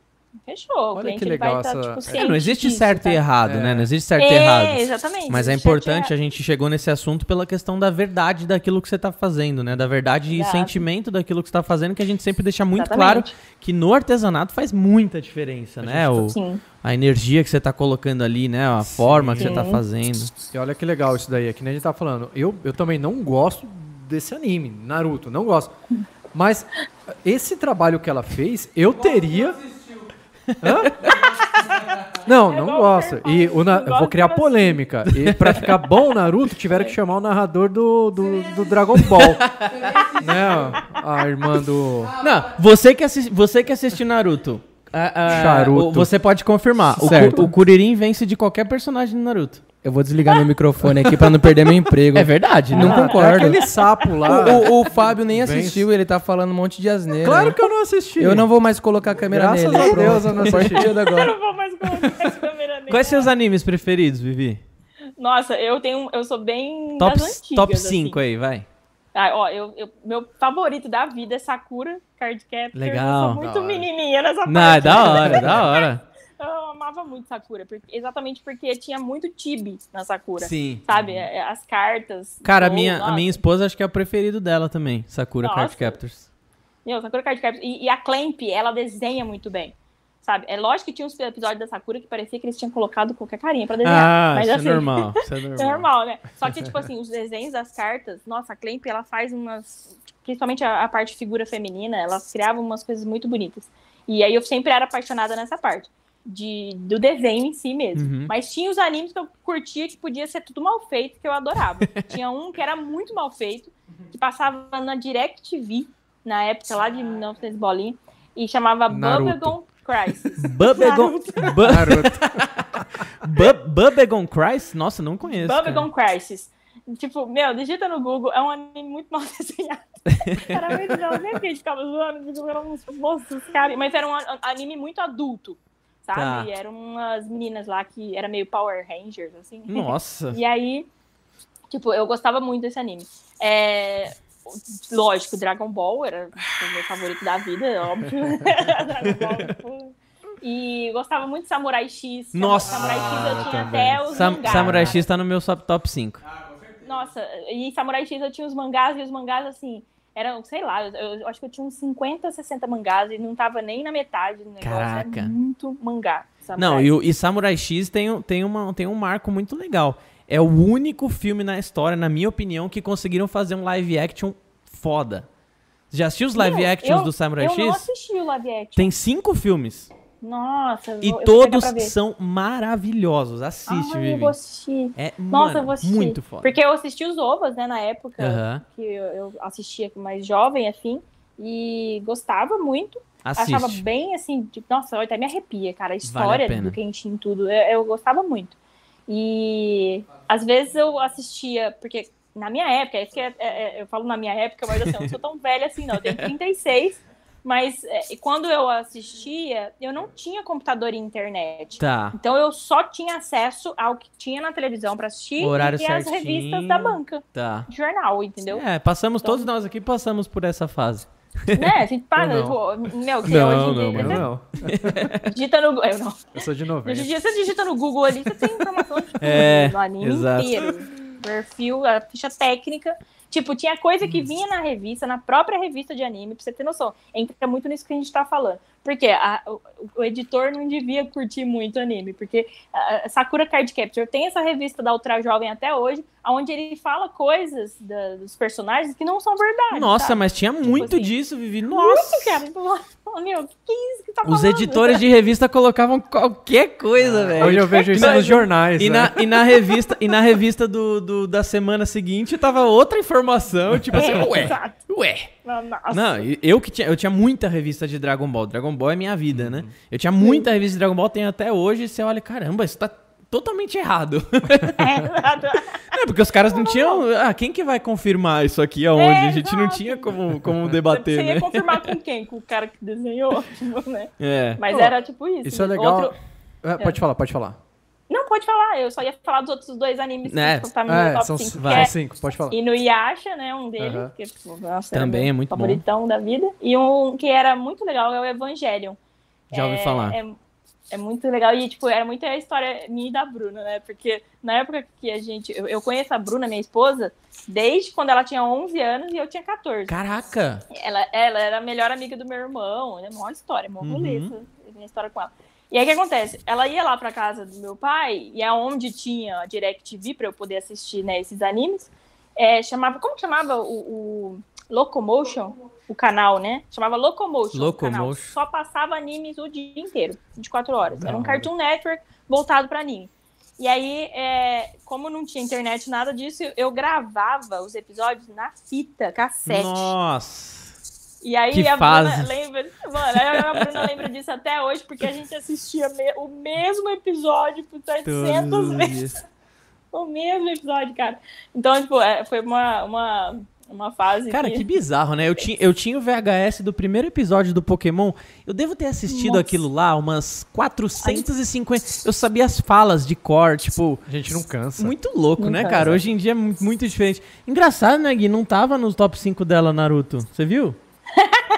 fechou. Olha que legal estar, essa- tipo, É, É, não existe disso, certo tá? e errado, É. né? Não existe certo e É, errado. exatamente. Mas é e importante, a gente chegou nesse assunto pela questão da verdade daquilo que você tá fazendo, né? Da verdade e Exato. sentimento daquilo que você tá fazendo, que a gente sempre deixa muito claro Exatamente. que no artesanato faz muita diferença, né? O, Sim. a energia que você tá colocando ali, né? A forma que você tá Sim. fazendo. E olha que legal isso daí, é que nem a gente tá falando. Eu, eu também não gosto desse anime, Naruto, não gosto. Mas esse trabalho que ela fez, eu teria. Não, É não o E o Na- eu vou criar polêmica. E pra ficar bom o Naruto, tiveram que chamar o narrador do, do, do Dragon Ball. né? A irmã do. Não, você que, assis- você que assistiu Naruto. a- a- Charuto. o- Você pode confirmar. O, Certo. Ku- o Kuririn vence de qualquer personagem do Naruto. Eu vou desligar meu microfone aqui pra não perder meu emprego. É verdade, Não? Ah, concordo. até Aquele sapo lá. O, o- Fábio nem assistiu, ele tá falando um monte de asneira. Claro que eu não assisti. Eu não vou mais colocar a câmera Graças nele. a Deus eu não a assisti. de Eu agora. não vou mais colocar essa câmera nele. Quais seus animes preferidos, Vivi? Nossa, eu tenho, eu sou bem Top, das antigas, top assim. 5 aí, vai. Ah, ó, eu, eu- meu favorito da vida é Sakura Card Captor. Legal. Eu sou muito menininha nessa Não, é parte. da hora, é da hora. Eu amava muito Sakura, porque- exatamente porque tinha muito tibi na Sakura. Sim. Sabe? É, é, As cartas. Cara, a minha, a minha esposa acho que é o preferido dela também, Sakura Nossa. Card Captors. Meu, Sakura Card Captor. E, e a Clamp, ela desenha muito bem. Sabe? É lógico que tinha uns episódios da Sakura que parecia que eles tinham colocado qualquer carinha pra desenhar. Ah, mas isso assim, é normal. Isso é normal. É normal, né? Só que, tipo assim, os desenhos das cartas, nossa, a Clamp, ela faz umas. Principalmente a, a parte figura feminina, ela criava umas coisas muito bonitas. E aí eu sempre era apaixonada nessa parte. De, do desenho em si mesmo. Uhum. Mas tinha os animes que eu curtia que podia ser tudo mal feito, que eu adorava. tinha um que era muito mal feito, que passava na Direct TV, na época lá de 1900 bolinha, e chamava. Bubblegum Crisis. Bubblegum, Naruto. Bubblegum Christ? Nossa, não conheço. Bubblegum Crisis. Tipo, meu, digita no Google, é um anime muito mal desenhado. Era muito não, sempre que a gente ficava zoando, uns moços, cara. Mas era um anime muito adulto, sabe? Tá. Eram umas meninas lá que era meio Power Rangers, assim. Nossa. E aí, tipo, eu gostava muito desse anime. É, lógico, Dragon Ball era o meu favorito da vida, óbvio. Dragon Ball, tipo, E gostava muito de Samurai X. Nossa! Samurai X eu Ah, tinha também. até os Sam- mangás. Samurai X tá no meu top top 5. Nossa, e Samurai X eu tinha os mangás e os mangás, assim, eram, sei lá, eu, eu acho que eu tinha uns 50, 60 mangás e não tava nem na metade do negócio. Caraca. Era muito mangá. Samurai. Não, e, o- e Samurai X tem, um- tem, uma, tem um marco muito legal. É o único filme na história, na minha opinião, que conseguiram fazer um live action foda. Já assistiu os live Não, actions eu- do Samurai Eu não X? assisti o live action. Tem cinco filmes. Nossa, eu E vou- eu todos são maravilhosos. Assiste, Ai, eu Vivi. assistir. É, Nossa, mano, eu vou assistir. muito foda. Porque eu assisti os ovas, né, na época Aham. que eu, eu assistia mais jovem, assim, e gostava muito. Achava Assiste. bem, assim, tipo, nossa, até me arrepia, cara, a história pena. do Kenshin, tudo, eu, eu gostava muito. E às vezes eu assistia, porque na minha época, é isso que é- é- é- eu falo na minha época, mas assim, eu não sou tão velha assim, não, eu tenho 36, mas é, quando eu assistia, eu não tinha computador e internet. Tá. Então eu só tinha acesso ao que tinha na televisão pra assistir Horário e as certinho. revistas da banca, Tá. de jornal, entendeu? É, passamos, Então- todos nós aqui passamos por essa fase. Né? A gente para, tipo, meu, que Não, hoje em não, dia, mas você Não, digita no eu não. eu sou de Hoje 90. em dia você digita no Google ali, você tem informação de tudo, É, do anime exato. inteiro. Perfil, a ficha técnica. Tipo, tinha coisa que vinha na revista, na própria revista de anime, pra você ter noção. Entra muito nisso que a gente tá falando. Porque a- o, o editor não devia curtir muito anime. Porque a, a Sakura Card Capture tem essa revista da Ultra Jovem até hoje, onde ele fala coisas da- dos personagens que não são verdade. Nossa, sabe? mas tinha muito assim, disso, Vivi. Nossa! Muito, cara. Tipo, meu, que que é isso que tá Os falando? editores de revista colocavam qualquer coisa, velho. Hoje eu vejo isso nos jornais. E né? na, e na revista, e na revista do, do- da semana seguinte tava outra informação, tipo assim, É, ué, exato. ué. Nossa. Não, eu que tinha, eu tinha muita revista de Dragon Ball. Dragon Ball é minha vida, né? Eu tinha muita revista de Dragon Ball, tenho até hoje, e você olha, caramba, isso tá totalmente errado. É, é, porque os caras não tinham. Ah, quem que vai confirmar isso aqui aonde? É, a gente não tinha como, como Você debater, ia né? confirmar com quem? Com o cara que desenhou? Tipo, né? É. Mas Ó, era tipo isso. Isso é né? legal. Outro- É, pode falar, pode falar. Não, pode falar. Eu só ia falar dos outros dois animes É. que tá no meu É, top são 5. vai, Que é cinco, pode falar. Inuyasha, né? Um deles. Que, tipo, nossa, Também era é muito bom. favoritão da vida. E um que era muito legal é o Evangelion. Já ouvi é, falar. É, é muito legal. E, tipo, era muito a história minha e da Bruna, né? Porque na época que a gente... Eu, eu conheço a Bruna, minha esposa, desde quando ela tinha 11 anos e eu tinha 14. Caraca! Ela, ela era a melhor amiga do meu irmão. É uma história, rolê Uhum. minha história com ela. E aí o que acontece? Ela ia lá pra casa do meu pai, e é onde tinha a DirecTV pra eu poder assistir né, esses animes. É, chamava. Como chamava o, o Locomotion? O canal, né? Chamava Locomotion. Locomotion. Só passava animes o dia inteiro, 24 horas. Era um. Cartoon Network voltado pra anime. E aí, é, como não tinha internet, nada disso, eu gravava os episódios na fita, cassete. Nossa! E aí Que a fase. Bruna lembra. Mano, a Bruna lembra disso até hoje, porque a gente assistia me- o mesmo episódio por 700 Todos os vezes. O mesmo episódio, cara. Então, tipo, é, foi uma, uma, uma fase. Cara, que bizarro, né? Eu tinha, eu tinha o VHS do primeiro episódio do Pokémon. Eu devo ter assistido Nossa. aquilo lá umas 450. Eu sabia as falas de cor, tipo. A gente não cansa. Muito louco, Não né, cansa. cara? Hoje em dia é mu- muito diferente. Engraçado, né, Gui? Não tava nos top 5 dela, Naruto. Você viu?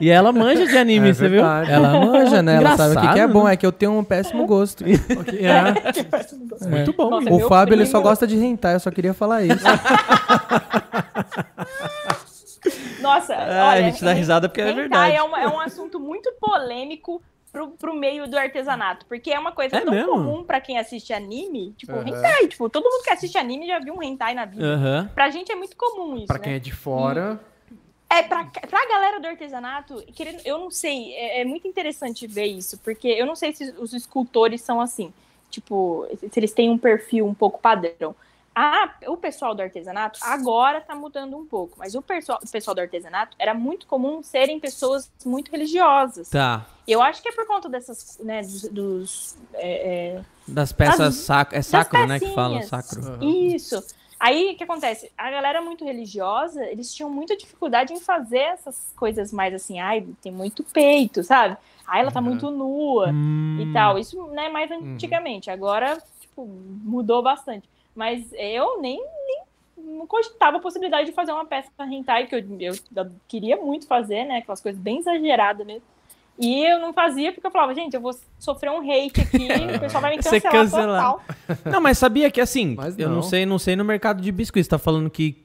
E ela manja de anime, É você viu? Ela manja, né? Ela sabe o que, que é Engraçado, bom. né? É que eu tenho um péssimo gosto. Ok, é. Muito bom. Nossa, O Fábio, ele primo- só gosta de hentai. Eu só queria falar isso. Nossa, Ah, olha, a gente dá risada porque é hentai verdade. É, uma- é um assunto muito polêmico pro, pro meio do artesanato, porque é uma coisa É tão mesmo? comum pra quem assiste anime, tipo, Aham. hentai, tipo, todo mundo que assiste anime já viu um hentai na vida. Aham. Pra gente é muito comum isso, Pra né? quem é de fora, É, pra, pra galera do artesanato, querendo, eu não sei, é, é muito interessante ver isso, porque eu não sei se os escultores são assim, tipo, se eles têm um perfil um pouco padrão. Ah, o pessoal do artesanato agora tá mudando um pouco, mas o pessoal, o pessoal do artesanato era muito comum serem pessoas muito religiosas. Tá. Eu acho que é por conta dessas, né, dos, dos, é, é, Das peças Das- sacro. É sacro, né? Que fala sacro. Isso. Aí o que acontece? A galera muito religiosa, eles tinham muita dificuldade em fazer essas coisas mais assim, ai, tem muito peito, sabe? Ai, ela tá Uhum. muito nua Hum. e tal. Isso, né, mais antigamente. Agora, tipo, mudou bastante. Mas eu nem, nem não cogitava a possibilidade de fazer uma peça hentai, que eu, eu queria muito fazer, né? Aquelas coisas bem exageradas mesmo. E eu não fazia porque eu falava, gente, eu vou sofrer um hate aqui, o pessoal vai me Você cancelar, cancelar. total. Não, mas sabia que assim, Mas eu não não. sei, não sei no mercado de biscoito, você tá falando que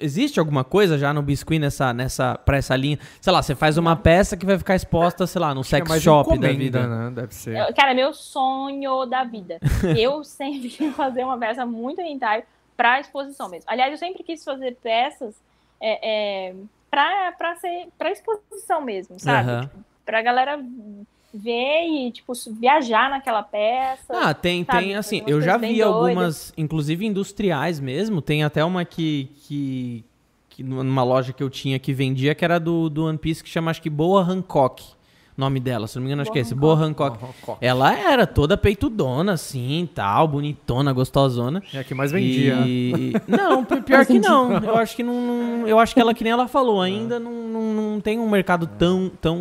existe alguma coisa já no biscuit nessa nessa para essa linha? Sei lá, você faz uma peça que vai ficar exposta, sei lá, no Acho é sex mais shop da vida. Né? Deve ser. Eu- Cara, é meu sonho da vida. Eu sempre quis fazer uma peça muito hentai pra exposição mesmo. Aliás, eu sempre quis fazer peças é, é, pra, pra, ser, pra exposição mesmo, sabe? Aham. Pra galera ver e, tipo, viajar naquela peça. Ah, tem, Sabe, tem assim, eu já vi algumas, inclusive industriais mesmo, tem até uma que, que, que numa loja que eu tinha que vendia, que era do, do One Piece, que chama acho que Boa Hancock, nome dela, se não me engano acho Boa que é esse, Hancock. Boa Hancock. Hancock. Ela era toda peitudona assim, tal, bonitona, gostosona. É a que mais vendia. E... Não, pi- pior que não. Eu acho que não, não- Eu acho que ela, que nem ela falou, ainda não, não, não tem um mercado tão. tão...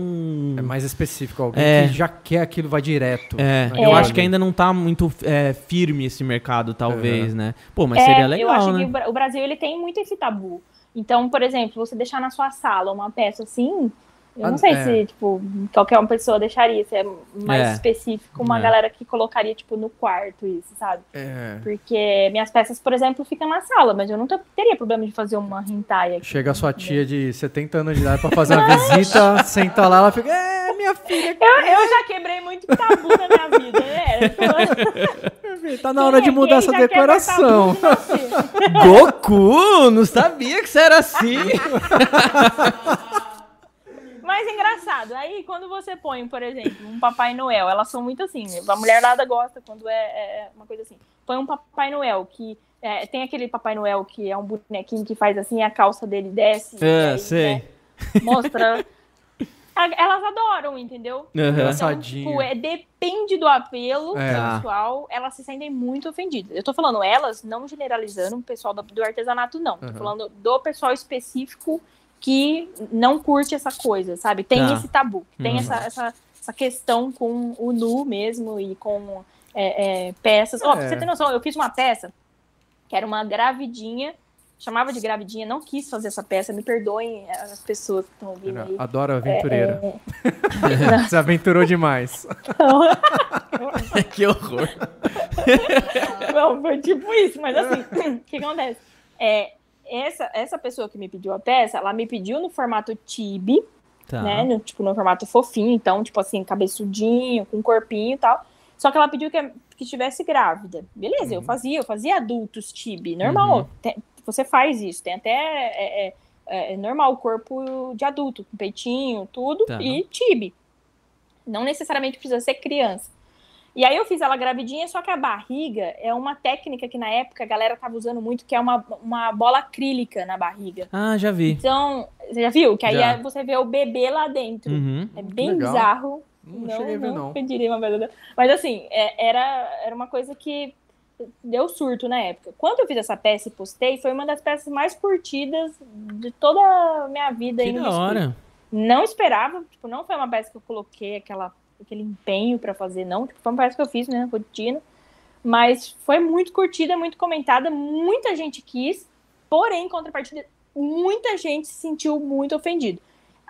É mais específico. Alguém É. que já quer aquilo, vai direto. É, eu acho que ainda não tá muito é, firme esse mercado, talvez, né? Pô, mas É, seria eu legal, acho né? que o Brasil ele tem muito esse tabu. Então, por exemplo, você deixar na sua sala uma peça assim, eu não Ah, sei é. se, tipo, qualquer uma pessoa deixaria, se é mais É. específico, uma É. galera que colocaria, tipo, no quarto isso, sabe? É. Porque minhas peças, por exemplo, ficam na sala, mas eu não te- teria problema de fazer uma hentai aqui. Chega a sua tia de 70 anos de idade pra fazer uma visita, senta lá, ela fica, é, minha filha, Eu, eu já quebrei muito tabu na minha vida, né? tá na hora de mudar essa decoração. Goku! Não sabia que você era assim! Mas é engraçado. Aí, quando você põe, por exemplo, um Papai Noel, elas são muito assim. A mulherada gosta quando é, é uma coisa assim. Põe um Papai Noel que. é, tem aquele Papai Noel que é um bonequinho que faz assim, a calça dele desce. É, aí, sei. né, mostra. Elas adoram, entendeu? Aham. Então, tipo, é, depende do apelo É. sexual, elas se sentem muito ofendidas. Eu tô falando elas, não generalizando o pessoal do, do artesanato, não. Tô Aham. falando do pessoal específico que não curte essa coisa, sabe? Tem Tá. esse tabu, tem Uhum. essa, essa, essa questão com o nu mesmo e com é, é, peças. Ó, pra É. você ter noção, eu fiz uma peça que era uma gravidinha, chamava de gravidinha, não quis fazer essa peça, me perdoem as pessoas que estão ouvindo aí. Adoro aventureira. É, Você aventurou demais. que horror. Não, foi tipo isso, mas assim, o que acontece? É, essa, essa pessoa que me pediu a peça, ela me pediu no formato tibi, Tá. né? No, tipo, no formato fofinho, então, tipo assim, cabeçudinho, com corpinho e tal. Só que ela pediu que, que estivesse grávida. Beleza, eu fazia, eu fazia adultos tibi, normal. Uhum. Tem- você faz isso, tem até. É, é- é normal o corpo de adulto, com peitinho, tudo, Tá. e tibi. Não necessariamente precisa ser criança. E aí eu fiz ela gravidinha, só que a barriga é uma técnica que na época a galera tava usando muito, que é uma, uma bola acrílica na barriga. Ah, já vi. Então, você já viu? Que aí Já. é- você vê o bebê lá dentro. Uhum. É bem legal. bizarro. Não, cheguei a ver, não. pediria uma dessa. Mas assim, é- era, era uma coisa que deu surto na época. Quando eu fiz essa peça e postei, foi uma das peças mais curtidas de toda a minha vida Que da hora. Não esperava, tipo, não foi uma peça que eu coloquei aquela, aquele empenho pra fazer, não. Tipo, foi uma peça que eu fiz, né, rotina. Mas foi muito curtida, muito comentada, muita gente quis, porém, em contrapartida, muita gente se sentiu muito ofendido.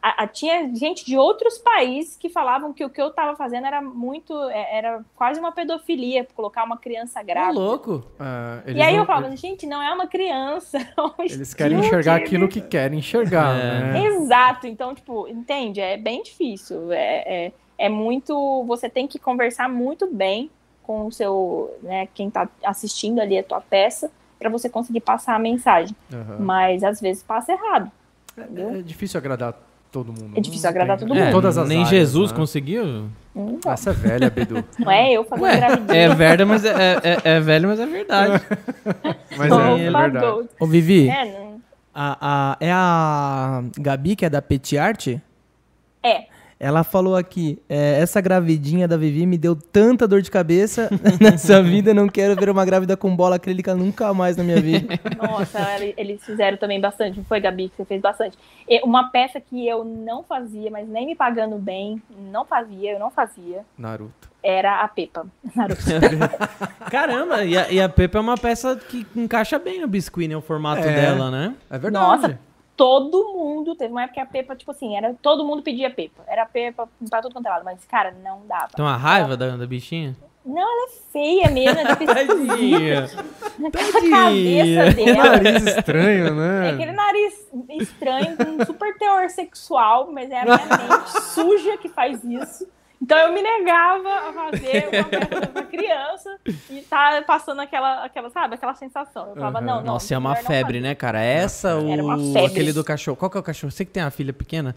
A- a- tinha gente de outros países que falavam que o que eu tava fazendo era muito, é, era quase uma pedofilia, colocar uma criança grávida. louco. É, eles e aí não- eu falava, gente, não é uma criança. é um Eles querem enxergar de- aquilo que querem enxergar, É. né? Exato, então, tipo, entende? É bem difícil. É, é, é muito. Você tem que conversar muito bem com o seu, né, quem tá assistindo ali a tua peça, para você conseguir passar a mensagem. Aham. Mas às vezes passa errado. entendeu? É difícil agradar todo mundo. É difícil Não agradar tem- todo mundo. É, Todas as nem áreas, Jesus né? conseguiu. Não, Essa é velha, Bedu. não é eu fazendo Ué, gravidinha. é velho, mas é, é, é- é velho, mas é verdade. Mas Opa, é, é verdade. Ô, Vivi, É, não- a, a- é a Gabi, que é da Petit Art? é. Ela falou aqui, é, essa gravidinha da Vivi me deu tanta dor de cabeça nessa vida, não quero ver uma grávida com bola acrílica nunca mais na minha vida. Nossa, ele- eles fizeram também bastante. Não foi, Gabi, que você fez bastante. Uma peça que eu não fazia, mas nem me pagando bem, não fazia, eu não fazia, Naruto. era a Pepa. Naruto. Caramba, e a, e a Pepa é uma peça que encaixa bem no biscuit, né? O formato É. dela, né? É verdade. Nossa. Todo mundo. Teve uma época que a Pepa, tipo assim, era, todo mundo pedia Pepa. Era Pepa pra tudo quanto é lado, mas, cara, não dava. Tem uma raiva da, da bichinha? Não, ela é feia mesmo, é tipo Tadinha. a cabeça Que dela. nariz estranho, É né? aquele nariz estranho, com um super teor sexual, mas é a minha mente suja que faz isso. Então eu me negava a fazer uma festa pra criança e tá passando aquela, aquela, sabe, aquela sensação. Eu falava, Uhum. não, não. Nossa, é uma febre, né, cara? Essa, o, aquele do cachorro. Qual que é o cachorro? Você que tem uma filha pequena?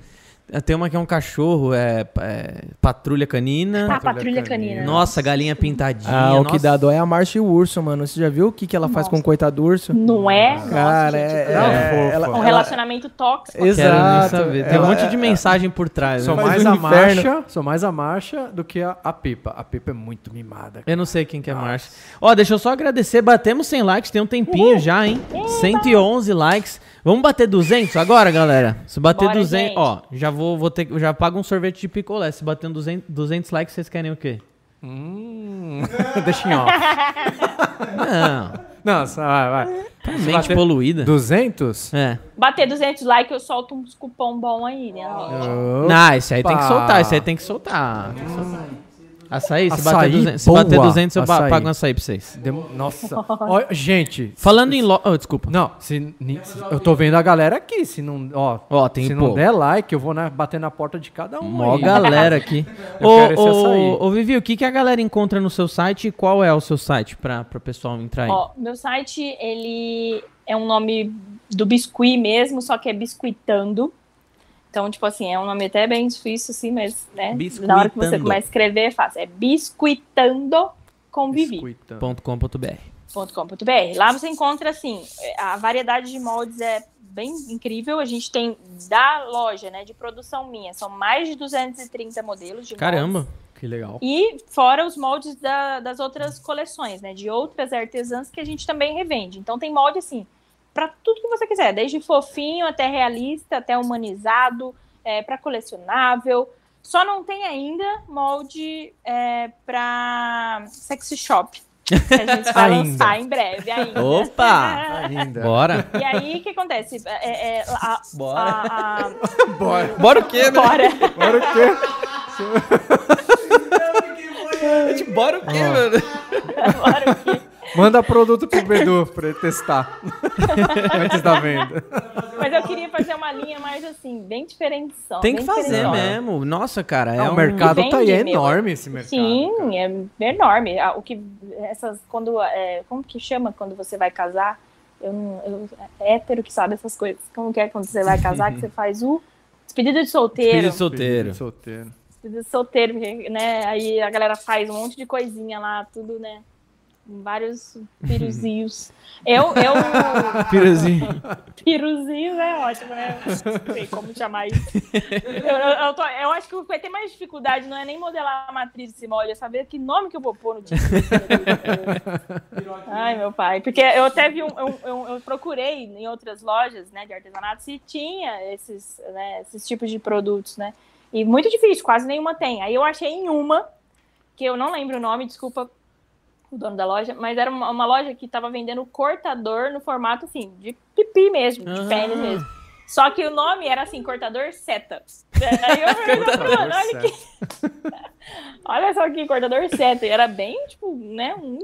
Tem uma que é um cachorro, é, é patrulha canina. Ah, patrulha canina. Nossa, galinha pintadinha. Ah, o que nossa. dá dó é a Marcia e o urso, mano. Você já viu o que, que ela faz com o coitado do urso? Não é? Nossa, Cara, gente, é, é- fofa. ela, um ela- relacionamento tóxico. Quero nem Exato. saber. Tem Ela- um monte de mensagem por trás. Sou né? Mais a inferno. marcha, sou mais a marcha do que a, a Pipa. A Pipa é muito mimada. Eu não sei quem que é Márcia. Ó, deixa eu só agradecer. Batemos 100 likes, tem um tempinho já, hein? 111 likes. Vamos bater 200 agora, galera? Se bater Bora, 200, gente. ó, já vou, vou ter, já pago um sorvete de picolé. Se bater 200, 200 likes, vocês querem o quê? Hum, deixa em off. Não, Nossa, vai, vai. mente bater- poluída. 200? É. Bater 200 likes, eu solto uns cupom bom aí, né? Não, esse aí tem que soltar, esse aí tem que soltar. Tem que soltar. Açaí, se bater Açaí, 200, se bater 200 eu Açaí. pago um açaí pra vocês. Dem- Nossa. Ó, gente. Falando em lo... oh, desculpa. Não, se, eu tô vendo a galera aqui. Se não, ó, Ó, tem, se pô, não der like, eu vou na- bater na porta de cada um. Mó aí. galera aqui. Eu ô, quero esse açaí. ô, ô, Vivi, o que, que a galera encontra no seu site e qual é o seu site pra, pra pessoal entrar aí? Ó, meu site, ele é um nome do biscuit mesmo, só que é biscuitando. Então, tipo assim, é um nome até bem difícil, assim, mas, né? Na hora que você começa a escrever, é fácil. É biscuitando com. .com.br. Lá você encontra, assim, a variedade de moldes é bem incrível. A gente tem da loja, né, de produção minha, são mais de 230 modelos de moldes. Caramba. Que legal. E fora os moldes da- das outras coleções, né? De outras artesãs que a gente também revende. Então tem molde assim, para tudo que você quiser, desde fofinho até realista, até humanizado, é, para colecionável. Só não tem ainda molde é, para sexy shop. Que a gente vai Ainda. lançar em breve ainda. Opa! Ainda. Bora. E aí, o que acontece? É, é, a, Bora. a- a- Bora. Bora o quê, né? bora. Bora o quê? Gente, bora o quê, mano? bora o quê? Manda produto pro Bedu pra ele testar. Antes da venda. Mas eu queria fazer uma linha mais assim, bem diferenção. Tem que fazer diferentona. mesmo. Nossa, cara, é, É, o um... mercado tá aí, é meu. enorme esse mercado. cara. Sim, é enorme. Ah, O que essas quando é, como que chama quando você vai casar? Eu não, eu, é hétero que sabe essas coisas. Como que é quando você vai casar que você faz o despedida de solteiro, Filho solteiro. Solteiro. despedida de solteiro, porque, né? Aí a galera faz um monte de coisinha lá, tudo, né? Vários piruzinhos. Eu, eu Piruzinho. Piruzinhos é ótimo, né? Não sei como chamar isso. Eu, eu, eu tô- eu acho que vai ter mais dificuldade não é nem modelar a matriz desse molde, é saber que nome que eu vou pôr no título. Ai, meu pai. Porque eu até vi um. Eu, eu- eu procurei em outras lojas né, de artesanato se tinha esses, né, esses tipos de produtos, né? E muito difícil, quase nenhuma tem. Aí eu achei em uma, que eu não lembro o nome, desculpa o dono da loja, mas era uma, uma loja que estava vendendo cortador no formato assim, de pipi mesmo, de Ah. pênis mesmo. Só que o nome era assim, cortador seta. Aí eu falei, mano, olha, que, olha só que cortador seta. E era bem, tipo, né, um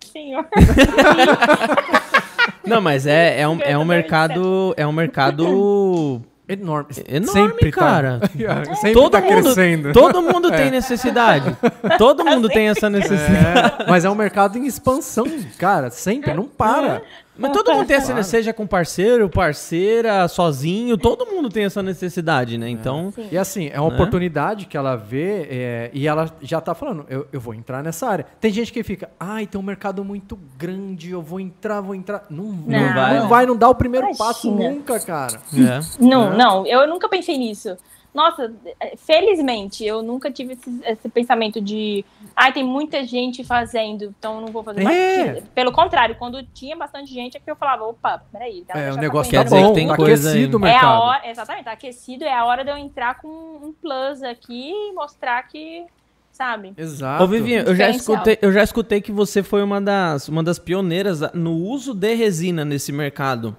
senhor. Não, mas é, é, um, é um mercado. É um mercado Enorme. enorme, Sempre tá- cara. Sempre Todo tá mundo, crescendo. todo mundo tem necessidade. Todo mundo tem essa necessidade. É, mas é um mercado em expansão, cara. Sempre, não para. Mas todo mundo tem essa necessidade, seja com parceiro, parceira, sozinho, todo mundo tem essa necessidade, né? Então, Sim. E assim, é uma Né? oportunidade que ela vê é, e ela já tá falando, eu, eu vou entrar nessa área. Tem gente que fica, ai, tem um mercado muito grande, eu vou entrar, vou entrar. Não, não, Não. vai, não vai, não dá o primeiro Imagina. passo nunca, cara. é. Não, não, eu nunca pensei nisso. Nossa, felizmente, eu nunca tive esse, esse pensamento de, ai, tem muita gente fazendo, então não vou fazer É. mais. Pelo contrário, quando tinha bastante gente, é que eu falava, opa, peraí. É, o tá negócio Quer tá dizer que bom, tem tá coisa aquecido o aí. É a mercado. hora, exatamente, tá aquecido, é a hora de eu entrar com um plus aqui e mostrar que, sabe? Exato. Ô, Vivinho, eu já, escutei, eu já escutei que você foi uma das, uma das pioneiras no uso de resina nesse mercado.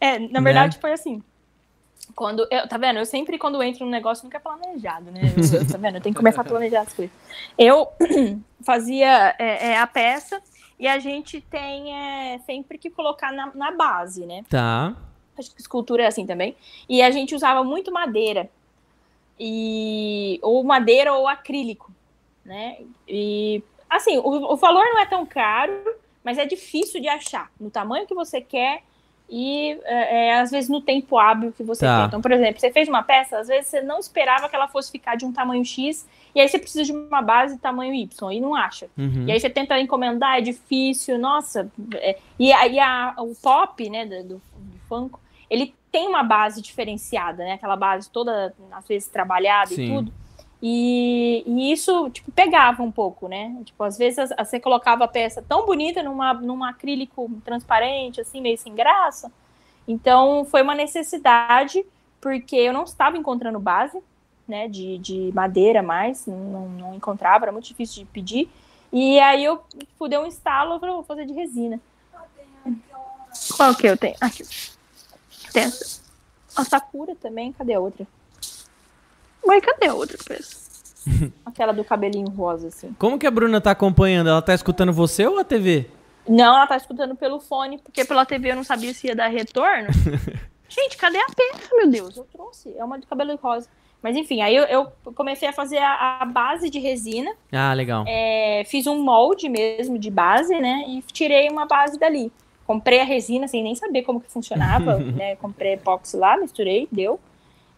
É, na Né? verdade foi assim. Quando eu, tá vendo? Eu sempre, quando entro num negócio, nunca é planejado, né? Eu- tá vendo? Eu tenho que começar a planejar as coisas. Eu fazia é, é, a peça e a gente tem é, sempre que colocar na, na base, né? Tá. Acho que escultura é assim também. E a gente usava muito madeira. E ou madeira ou acrílico, né? E assim, o, o valor não é tão caro, mas é difícil de achar no tamanho que você quer e é, é, às vezes no tempo hábil que você Tá. quer. Então, por exemplo, você fez uma peça, às vezes você não esperava que ela fosse ficar de um tamanho X, e aí você precisa de uma base tamanho Y e não acha. Uhum. E aí você tenta encomendar, é difícil, nossa. é- e aí o pop, né, do, do, do Funko, ele tem uma base diferenciada, né? Aquela base toda, às vezes, trabalhada Sim. e tudo. E, e isso, tipo, pegava um pouco, né? Tipo, às vezes você colocava a peça tão bonita numa, num acrílico transparente, assim, meio sem graça. Então, foi uma necessidade, porque eu não estava encontrando base, né, de, de madeira mais, não, não encontrava, era muito difícil de pedir. E aí eu tipo, dei um estalo, eu vou fazer de resina. Qual que eu tenho? Aqui. Tem essa. A Sakura também, cadê a outra? Ué, cadê a outra peça? Aquela do cabelinho rosa, assim. Como que a Bruna tá acompanhando? Ela tá escutando você ou a TV? Não, ela tá escutando pelo fone, porque pela TV eu não sabia se ia dar retorno. Gente, cadê a peça, meu Deus? Eu trouxe. É uma de cabelo rosa. Mas enfim, aí eu, eu comecei a fazer a, a base de resina. Ah, legal. É, fiz um molde mesmo de base, né? E tirei uma base dali. Comprei a resina sem nem saber como que funcionava, né? Comprei epóxi lá, misturei, deu.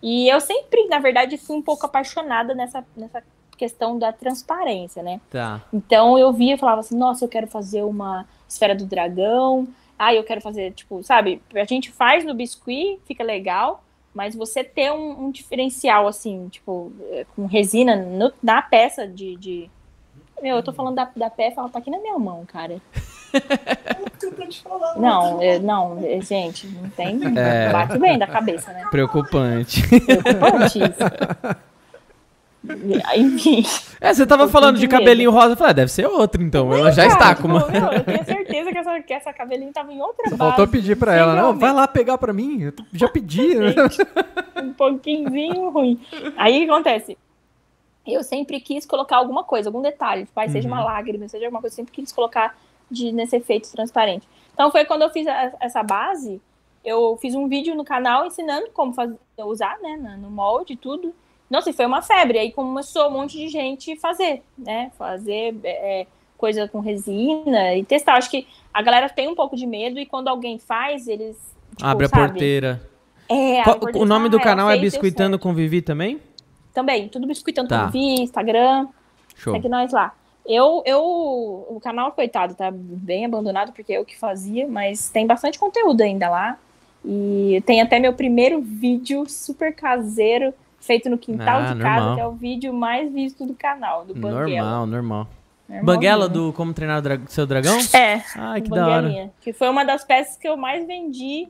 E eu sempre, na verdade, fui um pouco apaixonada nessa, nessa questão da transparência, né? Tá. Então eu via e falava assim, nossa, eu quero fazer uma esfera do dragão. Ah, eu quero fazer, tipo, sabe? A gente faz no biscuit, fica legal, mas você ter um, um diferencial, assim, tipo, eh, com resina no- na peça de, de- Meu, eu tô falando da, da peça, ela tá aqui na minha mão, cara. Não, é, não, é, gente, não tem. É. Bate bem da cabeça, né? Preocupante. Preocupante isso. Enfim. É, você tava falando de de medo. cabelinho rosa. Eu falei, ah, deve ser outro, então. Ela já Cara, está tipo, com uma. meu, eu tenho certeza que essa, que essa cabelinha tava em outra base. Faltou pedir pra ela, não, vai lá pegar pra mim. Eu já pedi. né? um pouquinho ruim. Aí o que acontece? Eu sempre quis colocar alguma coisa, algum detalhe, tipo, ah, seja Uhum. uma lágrima, seja alguma coisa, eu sempre quis colocar de, nesse efeito transparente. Então foi quando eu fiz a- essa base, eu fiz um vídeo no canal ensinando como fazer, usar, né, no molde e tudo. Nossa, e foi uma febre. Aí começou um monte de gente fazer, né? Fazer é, coisa com resina e testar. Acho que a galera tem um pouco de medo e quando alguém faz, eles. tipo, Abre a sabe? porteira. É, Qual- o nome do Ah, canal ela é deu Biscuitando com Vivi também? Também, tudo biscuitando Tá. com Vi, Instagram, Show. segue nós lá. Eu, eu, o canal, coitado, tá bem abandonado, porque eu que fazia, mas tem bastante conteúdo ainda lá. E tem até meu primeiro vídeo super caseiro, feito no quintal Ah, de normal. casa, que é o vídeo mais visto do canal, do Banguela. Normal, normal. Normalzinho. Banguela do Como Treinar o Dra- Seu Dragão? É, Ai, que da hora. Que foi uma das peças que eu mais vendi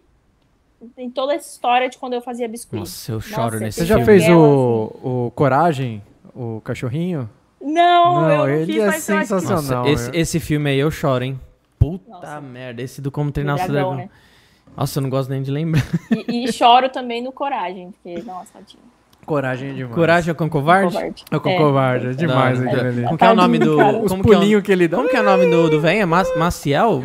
em toda essa história de quando eu fazia biscuit. Nossa, eu choro Nossa, nesse Você já fez o, o Coragem, o cachorrinho? Não, eu Não, não ele fiz, é mas eu acho que- sensacional. Nossa, esse, é. esse filme aí eu choro, hein? Puta Nossa. merda, esse do Como Treinar o Seu dragão, Dragão. né? Nossa, eu não gosto nem de lembrar. E, e choro também no Coragem, porque, nossa, tadinho. Coragem é demais. Coragem com Covarde? Covarde. É com covarde, é demais Da hora. aquele ali. Como que é o nome do... Cara. Os Como que é o- que ele dá. Como que é o nome do, do velho? É Mas- Maciel?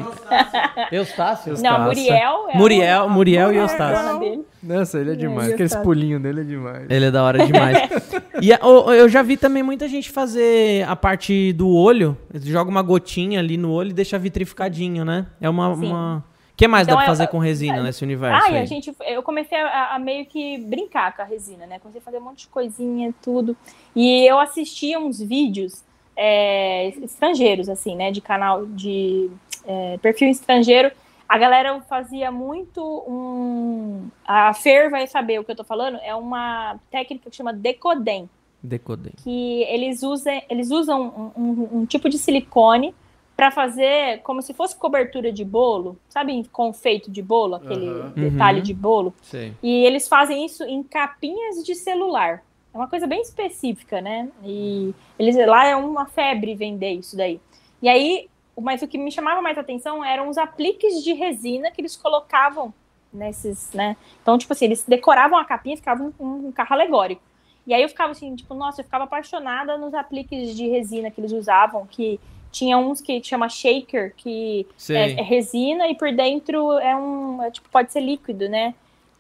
Eustácio? Não, Eustácio. Muriel é Muriel- a- a Muriel e a Eustácio. Nossa, ele é demais. e Aqueles Eustácio. pulinhos dele é demais. Ele é da hora demais. e a- o- eu já vi também muita gente fazer a parte do olho. Joga uma gotinha ali no olho e deixa vitrificadinho, né? É uma. Uma... O que mais Então dá pra é- fazer com resina nesse universo? Ah, aí? a gente, eu comecei a, a meio que brincar com a resina, né? Comecei a fazer um monte de coisinha, tudo. E eu assistia uns vídeos é, estrangeiros, assim, né? De canal, de é, perfil estrangeiro. A galera fazia muito um... A Fer vai saber o que eu tô falando. É uma técnica que chama decodem. Decodei. que eles usam, eles usam um, um- um tipo de silicone para fazer como se fosse cobertura de bolo, sabe, confeito de bolo, aquele Aham. detalhe Uhum. de bolo. Sei. E eles fazem isso em capinhas de celular. É uma coisa bem específica, né? E eles lá é uma febre vender isso daí. E aí, mas o que me chamava mais atenção eram os apliques de resina que eles colocavam nesses, né? Então, tipo assim, eles decoravam a capinha e ficavam um, um carro alegórico. E aí eu ficava assim, tipo, nossa, eu ficava apaixonada nos apliques de resina que eles usavam, que tinha uns que chama shaker, que é, é resina e por dentro é um, é, tipo, pode ser líquido, né?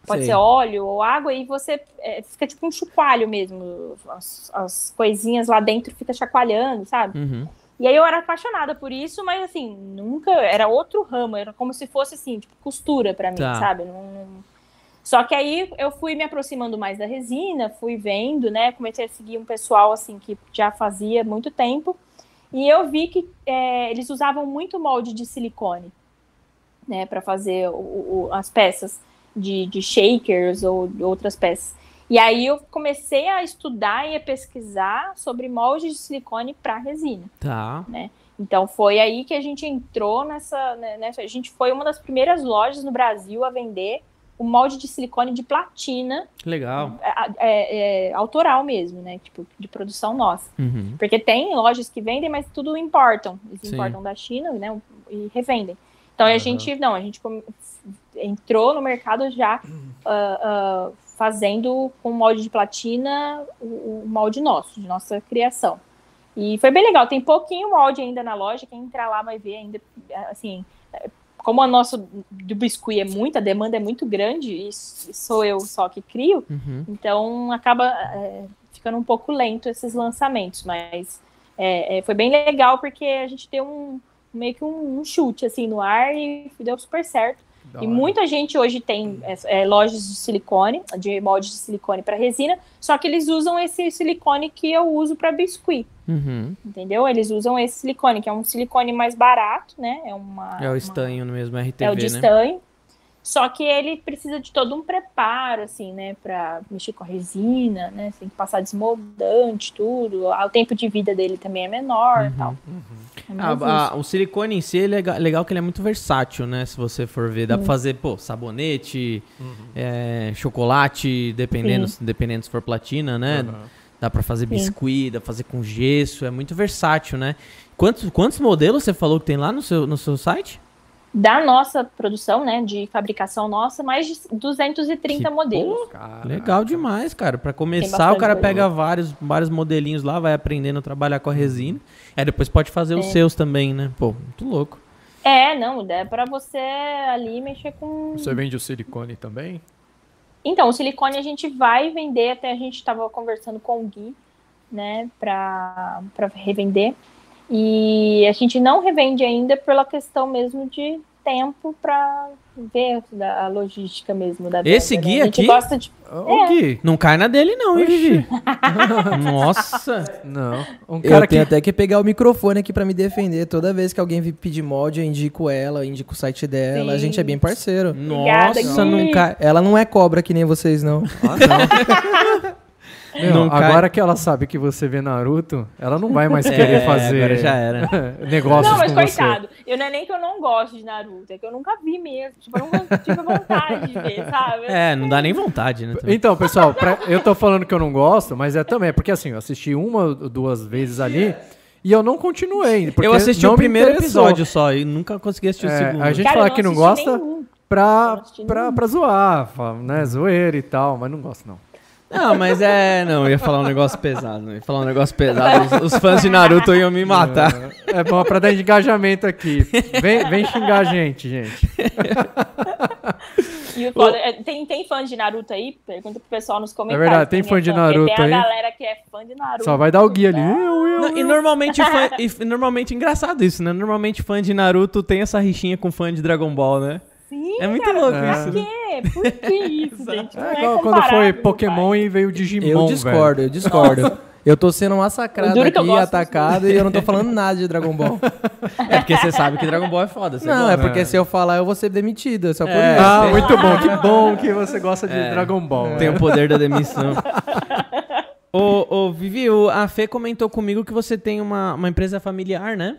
Pode Sei. ser óleo ou água e você é, fica tipo um chocalho mesmo. As, as coisinhas lá dentro fica chacoalhando, sabe? Uhum. E aí eu era apaixonada por isso, mas assim, nunca era outro ramo, era como se fosse assim, tipo costura pra mim, Tá. sabe? Não- Só que aí eu fui me aproximando mais da resina, fui vendo, né? Comecei a seguir um pessoal assim que já fazia muito tempo. E eu vi que é, eles usavam muito molde de silicone, né, para fazer o- o- as peças de, de shakers ou de outras peças. E aí eu comecei a estudar e a pesquisar sobre molde de silicone para resina. Tá. Então foi aí que a gente entrou nessa, né, nessa. A gente foi uma das primeiras lojas no Brasil a vender o molde de silicone de platina, legal. é, é, é, autoral mesmo, né? Tipo, de produção nossa. Uhum. Porque tem lojas que vendem, mas tudo importam. Eles Sim. importam da China, né? E revendem. Então a gente, não, a gente entrou no mercado já ah, ah, fazendo com molde de platina o, o molde nosso, de nossa criação. E foi bem legal. Tem pouquinho molde ainda na loja. Quem entrar lá vai ver ainda, assim, como a nossa do biscuit é muita, a demanda é muito grande, e sou eu só que crio, Uhum. então acaba é, ficando um pouco lento esses lançamentos, mas é, é, foi bem legal porque a gente deu um meio que um, um chute assim no ar e deu super certo. Da E hora. muita gente hoje tem é, é, lojas de silicone, de molde de silicone para resina, só que eles usam esse silicone que eu uso para biscuit, Uhum. entendeu? Eles usam esse silicone, que é um silicone mais barato, né? É uma É o uma- estanho mesmo, RTV, é o de né? estanho. Só que ele precisa de todo um preparo, assim, né? Pra mexer com a resina, né? Você tem que passar desmoldante, tudo. Ah, O tempo de vida dele também é menor e tal. É mais Ah, isso. ah, o silicone em si é legal, legal que ele é muito versátil, né? Se você for ver, dá pra fazer, pô, sabonete, é, chocolate, dependendo, dependendo se for platina, né? Dá pra fazer biscuit, dá pra fazer com gesso, é muito versátil, né? Quantos, quantos modelos você falou que tem lá no seu, no seu site? Da nossa produção, né? De fabricação nossa, mais de 230 Que modelos. Legal demais, cara. Pra começar, o cara coisa. pega vários, vários modelinhos lá, vai aprendendo a trabalhar com a resina. Aí depois pode fazer É. os seus também, né? Pô, muito louco. É, não, é pra você ali mexer com. Você vende o silicone também? Então, o silicone a gente vai vender, até a gente estava conversando com o Gui, né, para revender. E a gente não revende ainda pela questão mesmo de tempo para ver da, a logística mesmo da venda. Esse né? Gui A gente aqui? gosta de. O Gui? Não cai na dele, não, hein, Vivi? Nossa. Não. Um Eu que... tenho até que pegar o microfone aqui pra me defender. Toda vez que alguém pedir mod, eu indico ela, eu indico o site dela. A Sim. gente é bem parceiro. Obrigada, Nossa, Gui. não cai. Ela não é cobra que nem vocês, não. Meu, Não cai. agora que ela sabe que você vê Naruto, ela não vai mais querer É, fazer agora já era. negócios Não, mas coitado, eu não é nem que eu não gosto de Naruto, é que eu nunca vi mesmo. Tipo, eu nunca tive vontade de ver, sabe? É, não dá nem vontade, né? você. também. Então, pessoal, pra- eu tô falando que eu não gosto, mas é também, porque assim, eu assisti uma ou duas vezes ali e eu não continuei. porque Eu assisti não o me primeiro episódio só e nunca consegui assistir o É, segundo. a gente Cara, fala que não gosta nenhum. Pra, não pra, pra zoar, né? Zoeira e tal, mas não gosto não. Não, mas é. Não, eu ia falar um negócio pesado. Eu ia falar um negócio pesado. Os, os fãs de Naruto iam me matar. É bom pra dar engajamento aqui. Vem, vem xingar a gente, gente. E o foda- é, tem, tem fã de Naruto aí? Pergunta pro pessoal nos comentários. É verdade, tem fã de porque Naruto Tem aí? a galera que é fã de Naruto. Só vai dar o guia ali. Eu, eu, Não, E normalmente, fã, e normalmente engraçado isso, né? Normalmente fã de Naruto tem essa rixinha com fã de Dragon Ball, né? Sim, É muito cara, louco É. isso. Por né? quê? Por que isso, gente? É é igual quando foi Pokémon pai. e veio o Digimon, Eu velho. discordo, eu discordo. Eu tô sendo massacrado aqui, gosto atacado, e eu não tô falando nada de Dragon Ball. É porque você sabe que Dragon Ball é foda. você Não, gosta. é porque se eu falar, eu vou ser demitido. É só por É. isso. Ah, muito bom. Que bom que você gosta de É. Dragon Ball. Tem o poder da demissão. ô, ô, Vivi, a Fê comentou comigo que você tem uma, uma empresa familiar, né?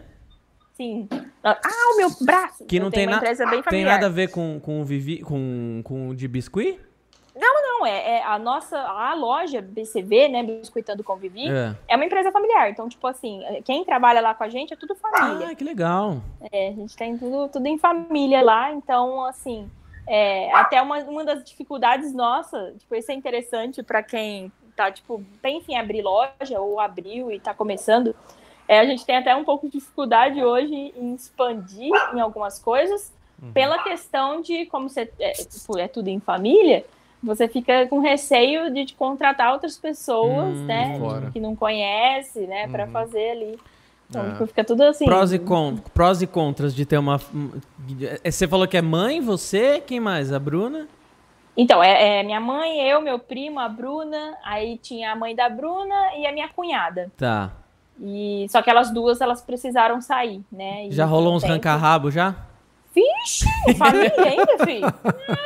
Sim. Ah, o meu braço! Que não tem, na- bem tem nada a ver com, com o Vivi, com, com o de biscuit? Não, é, é a nossa, a loja BCV, né, Biscoitando com Vivi, É. é uma empresa familiar. Então, tipo assim, quem trabalha lá com a gente é tudo família. Ah, que legal. É, a gente tem tudo, tudo em família lá, então, assim, é, até uma, uma das dificuldades nossa, tipo, isso é interessante para quem tá, tipo, pensa em abrir loja ou abriu e tá começando. É, a gente tem até um pouco de dificuldade hoje em expandir em algumas coisas, pela questão de como você é, tipo, é tudo em família, você fica com receio de, de contratar outras pessoas, Hum, né, fora. que não conhece, né, para Uhum. fazer ali. Então É. tipo, fica tudo assim. Prós e, con prós e contras de ter uma. É, Você falou que é mãe, você, quem mais? A Bruna? Então, é, é minha mãe, eu, meu primo, a Bruna, aí tinha a mãe da Bruna e a minha cunhada. Tá. E só que elas duas elas precisaram sair, né? E Já rolou uns tempo- ranca-rabo já? Vixe, família ainda, filho.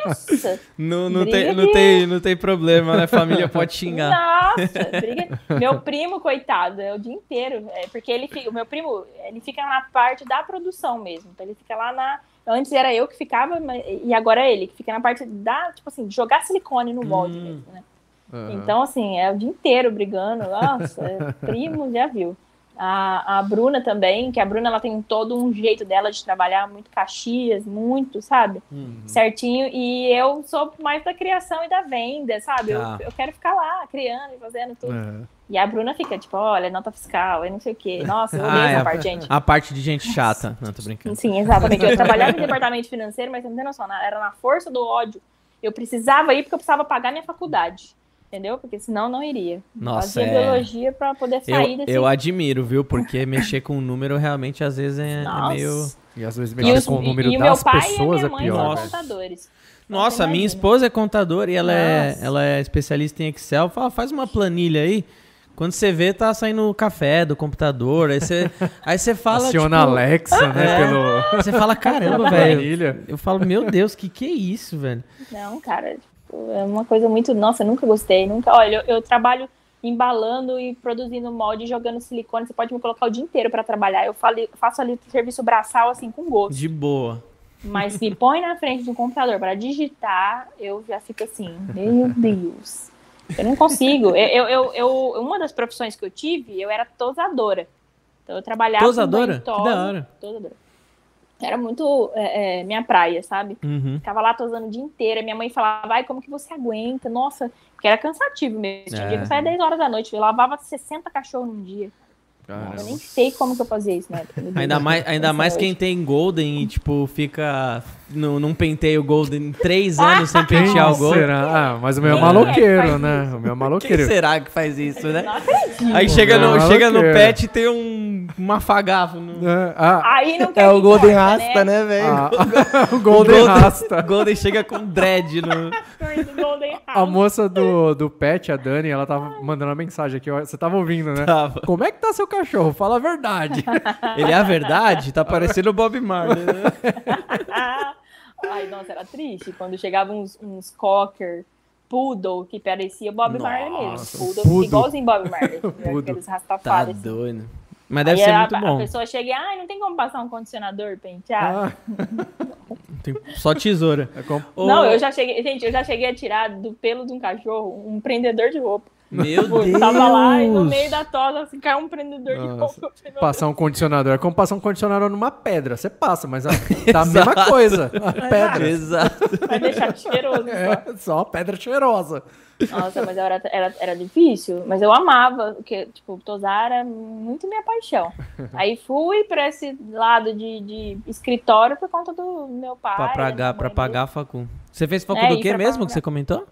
Nossa. Não, não, tem, não, tem, não tem problema, né? Família pode xingar. Nossa, briga. Meu primo, coitado, é o dia inteiro. É, porque ele fica, o meu primo, ele fica na parte da produção mesmo. Então ele fica lá na. Antes era eu que ficava, mas- e agora é ele, que fica na parte da, tipo assim, de jogar silicone no molde Hum. mesmo, né? Aham. Então, assim, é o dia inteiro brigando. Nossa, é primo já viu. A, a Bruna também, que a Bruna ela tem todo um jeito dela de trabalhar, muito caxias, muito, sabe? Uhum. Certinho. E eu sou mais da criação e da venda, sabe? Tá. Eu, eu quero ficar lá, criando e fazendo tudo. É. E a Bruna fica, tipo, olha, nota fiscal, e não sei o quê. Nossa, eu Ah, odeio é essa a- parte, gente. A parte de gente chata. Não, tô brincando. Sim, exatamente. Eu trabalhava em departamento financeiro, mas você não tem noção, era na força do ódio. Eu precisava ir porque eu precisava pagar minha faculdade. Entendeu? Porque senão não iria. Nossa, Fazia é. biologia pra poder sair Eu, desse. eu admiro, viu? Porque mexer com o número realmente às vezes é, é Nossa. meio. E às vezes E, mexer os- com o número das meu pai e a pessoas minha é mãe pior. Nossa. contadores. Nossa, Então, a minha esposa é contadora e ela é, Nossa. ela é especialista em Excel. Fala, faz uma planilha aí. Quando você vê, tá saindo o café do computador. Aí você, aí você fala. Aciona tipo, a Alexa, né? É. Pelo Você fala, caramba, velho. planilha. Eu falo, meu Deus, que que é isso, velho? Não, cara, é uma coisa muito. Nossa, nunca gostei. Nunca. Olha, eu, eu trabalho embalando e produzindo molde, jogando silicone. Você pode me colocar o dia inteiro pra trabalhar. Eu falo, faço ali serviço braçal, assim, com gosto. De boa. Mas me põe na frente do computador para digitar, eu já fico assim, meu Deus. Eu não consigo. Eu, eu, eu, uma das profissões que eu tive, eu era tosadora. Então eu trabalhava Tosadora? com banho da tosa, hora. Tosadora. Era muito é, é, minha praia, sabe? Uhum. Ficava lá tosando o dia inteiro. Minha mãe falava, vai, como que você aguenta? Nossa, porque era cansativo mesmo. Tinha É. dia que eu saía 10 horas da noite. Eu lavava 60 cachorros num dia. Eu nem sei como que eu fazia isso Deus. Ainda mais, ainda mais quem tem Golden e, tipo, fica no, num penteio Golden três anos sem pentear o Quem Golden. será? Ah, mas o meu é Quem é que maloqueiro, né? O meu é Quem maloqueiro. será que faz isso, né? Não. Aí chega no, Não, chega no pet e tem um, um afagafo. No... É, ah, Aí não É o Golden importa, Rasta, né, velho? ah, o Golden Rasta. Golden chega com dread no... A moça do, do pet, a Dani, ela tava mandando uma mensagem aqui. Você tava ouvindo, né? Tava. Como é que tá seu cachorro? Fala a verdade. Ele é a verdade? Tá parecendo o Bob Marley, né? Ai, nossa, era triste quando chegavam uns, uns cocker, poodle, que parecia Bob Marley mesmo. Poodle, poodle. igualzinho Bob Marley. Poodle. Aqueles Tá rastafários. assim. doido. Mas deve Aí ser a, muito A bom. pessoa chega e, ai, não tem como passar um condicionador pentear? Ah, Tem só tesoura. é como- Não, eu já cheguei, gente, eu já cheguei a tirar do pelo de um cachorro um prendedor de roupa. Meu Deus. Tava lá e no meio da tosa, assim, caiu um prendedor de Nossa. Eu falei, meu Passar um condicionador. É como passar um condicionador numa pedra. Você passa, mas a, tá a mesma coisa. A pedra. Exato. Vai deixar cheiroso. só. É só uma pedra cheirosa. Nossa, mas era, era, era difícil. Mas eu amava, porque, tipo, tosar era muito minha paixão. Aí fui pra esse lado de, de escritório por conta do meu pai. Pra minha pra pagar a facul. Você fez facul É, do quê mesmo pagar. que você comentou?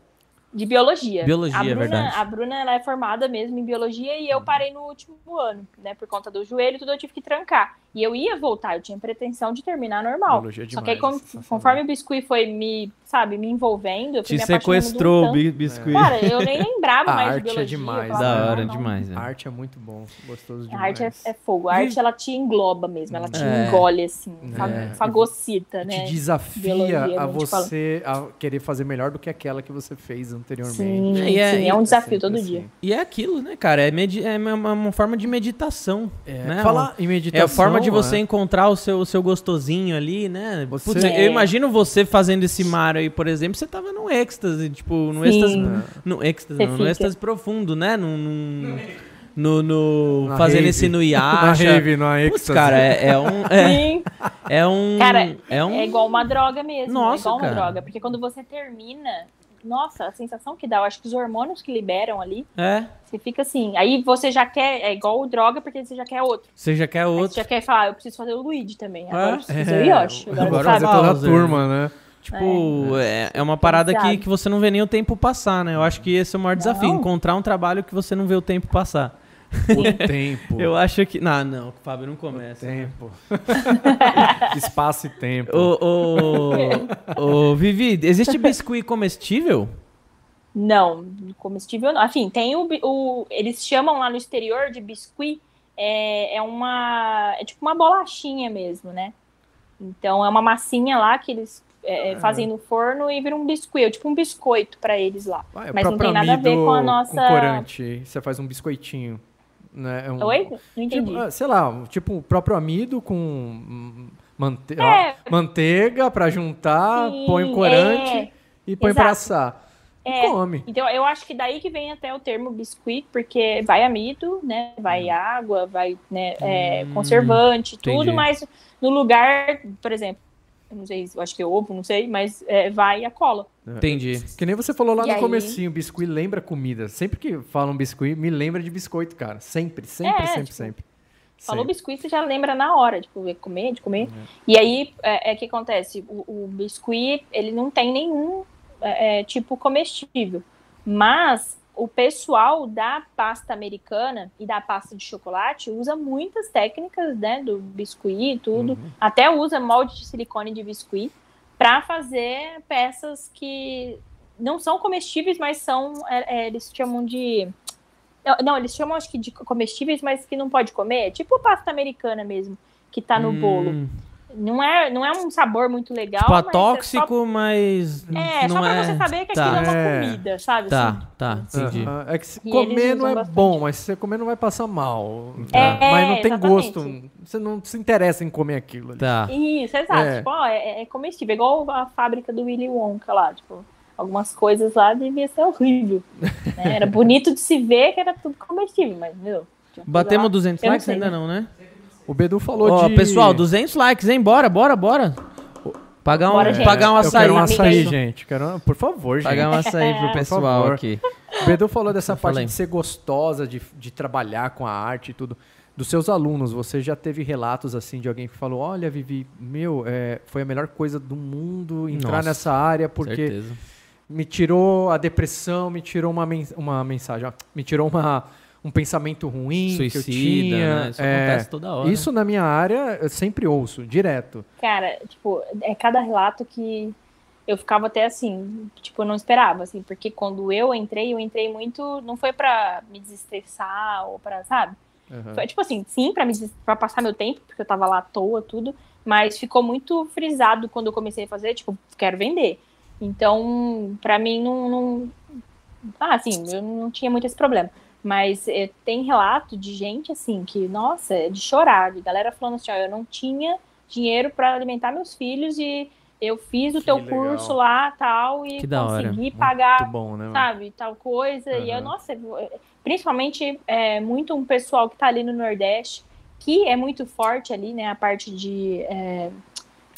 De biologia. Biologia, a Bruna, verdade. A Bruna, ela é formada mesmo em biologia e eu parei no último ano, né? Por conta do joelho tudo, eu tive que trancar. E eu ia voltar, eu tinha pretensão de terminar normal. Biologia é Só que aí, demais, conforme o biscuit foi me, sabe, me envolvendo, eu fui Te sequestrou o biscuit. Cara, eu nem lembrava A mais de arte é biologia. demais, eu falava, Da "Ah, hora não, demais, né? A arte é muito bom. Gostoso A demais. arte é, é fogo. A arte, ela te engloba mesmo. Ela te É. engole, assim. É. Fagocita, né? Te desafia Biologia, a a você a querer fazer melhor do que aquela que você fez anteriormente. Sim, é- sim, é um desafio todo assim. dia. E é aquilo, né, cara? É, é uma, uma forma de meditação. É, né? falar em É meditação. a forma de você é. encontrar o seu, o seu gostosinho ali, né? Você- Putz, É. eu imagino você fazendo esse mar aí, por exemplo, você tava num êxtase, tipo, num êxtase. No êxtase, não, no êxtase profundo, né? Num. num no, no Na fazendo rave. esse no Na Yasha. rave, no Putz, cara, é, é um. É, Sim. é um. Cara, é um. É igual uma droga mesmo. Nossa, é igual uma cara. droga. Porque quando você termina, nossa, a sensação que dá, eu acho que os hormônios que liberam ali, É. você fica assim. Aí você já quer, é igual droga, porque você já quer outro. Você já quer Aí outro. você já quer falar, eu preciso fazer o Luigi também. Agora É? eu preciso fazer o Yoshi. Agora, Agora fazer toda a turma, né? Tipo, é, é uma parada que, que você não vê nem o tempo passar, né? Eu acho que esse é o maior desafio, Não. encontrar um trabalho que você não vê o tempo passar. O tempo. Eu acho que. Não, não, Fábio, não começa. Tempo. Espaço e tempo. Ô, ô, ô, Vivi, existe biscuit comestível? Não, comestível não. Enfim, tem o, o- Eles chamam lá no exterior de biscuit. É, é uma. É tipo uma bolachinha mesmo, né? Então é uma massinha lá que eles é, fazem no forno e vira um biscuit. É tipo um biscoito pra eles lá. Ah, é o Mas não tem nada a ver com a nossa- Com corante. Você faz um biscoitinho. Né? É um- Oi? Não entendi. Tipo, sei lá, tipo o próprio amido com hum, mante É. ó, manteiga pra juntar, Sim, põe o corante é. e põe pra assar. E É. come. Então, eu acho que daí que vem até o termo biscuit, porque vai amido, né? Vai água, vai né, é, Hum, conservante, entendi. tudo, mas no lugar, por exemplo, não sei, eu acho que é ovo, não sei, mas é, vai a cola. Entendi. Que nem você falou lá E no aí? comecinho, biscuit lembra comida. Sempre que falam biscuit, me lembra de biscoito, cara. Sempre, sempre, É, sempre, tipo, sempre. Falou Sempre. biscuit, você já lembra na hora, tipo, de comer, de comer. E aí, é, é que acontece, o, o biscuit, ele não tem nenhum é, é, tipo comestível. Mas o pessoal da pasta americana e da pasta de chocolate usa muitas técnicas, né, do biscuit e tudo. Uhum. Até usa molde de silicone de biscuit para fazer peças que não são comestíveis, mas são, é, é, eles chamam de... Não, eles chamam acho que de comestíveis, mas que não pode comer. Tipo pasta americana mesmo, que tá no bolo. Não é, não é um sabor muito legal. Tipo, mas é atóxico, mas. só, é, não só pra é... você saber que tá. aquilo é uma É. comida, sabe? Tá, assim? tá, entendi. É que se E comer não é bastante. bom, mas se você comer não vai passar mal. É, mas não tem exatamente. gosto. Você não se interessa em comer aquilo ali. Tá. Isso, exato. É. Tipo, ó, é, é comestível. Igual a fábrica do Willy Wonka lá. Tipo, algumas coisas lá devia ser horrível. né? Era bonito de se ver que era tudo comestível, mas, meu. Batemos lá- 200 Eu não likes ainda né? não, né? O Bedu falou Ó, de... pessoal, 200 likes, hein? Bora, bora, bora. Pagar um, Bora, gente. pagar um Eu açaí. quero um açaí, aí. gente. Quero um- Por favor, gente. Pagar um açaí pro Por pessoal favor. aqui. O Bedu falou dessa parte aí. de ser gostosa, de, de trabalhar com a arte e tudo. Dos seus alunos, você já teve relatos assim de alguém que falou: Olha, Vivi, meu, é, foi a melhor coisa do mundo entrar Nossa, nessa área porque Certeza. me tirou a depressão, me tirou uma, men- uma mensagem, ó, me tirou uma, um pensamento ruim que eu Suicida, tinha. né? Isso É, acontece toda hora. Isso na minha área eu sempre ouço, direto. Cara, tipo, é cada relato que eu ficava até assim, tipo, eu não esperava, assim, porque quando eu entrei, eu entrei muito, não foi pra me desestressar ou pra, sabe? Aham. Foi, tipo assim, sim, pra, me, pra passar meu tempo, porque eu tava lá à toa, tudo, mas ficou muito frisado quando eu comecei a fazer, tipo, quero vender. Então, pra mim, não. não... Ah, assim, eu não tinha muito esse problema. Mas eh, tem relato de gente, assim, que, nossa, é de chorar, de galera falando assim, ó, eu não tinha dinheiro pra alimentar meus filhos e eu fiz o Que teu legal. curso lá, tal, e Que da hora. consegui pagar bom, né? sabe, tal coisa. E eu, nossa, eu- principalmente é, muito um pessoal que tá ali no Nordeste, que é muito forte ali, né? A parte de. É,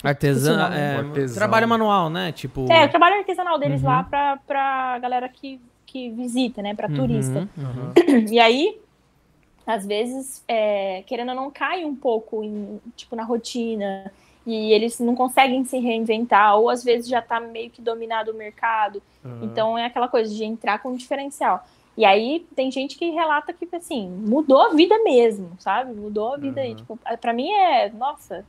Artesã, é, Artesão. trabalho manual, né? Tipo. é, o trabalho artesanal deles Uhum. lá pra, pra galera que, que visita, né? Pra uhum, turista. uhum. E aí, às vezes, é, querendo ou não, cai um pouco em, tipo, na rotina. E eles não conseguem se reinventar, ou às vezes já tá meio que dominado o mercado. Aham. Então é aquela coisa de entrar com um diferencial. E aí tem gente que relata que, assim, mudou a vida mesmo, sabe? Mudou a vida. Uhum. Tipo, pra mim é, nossa,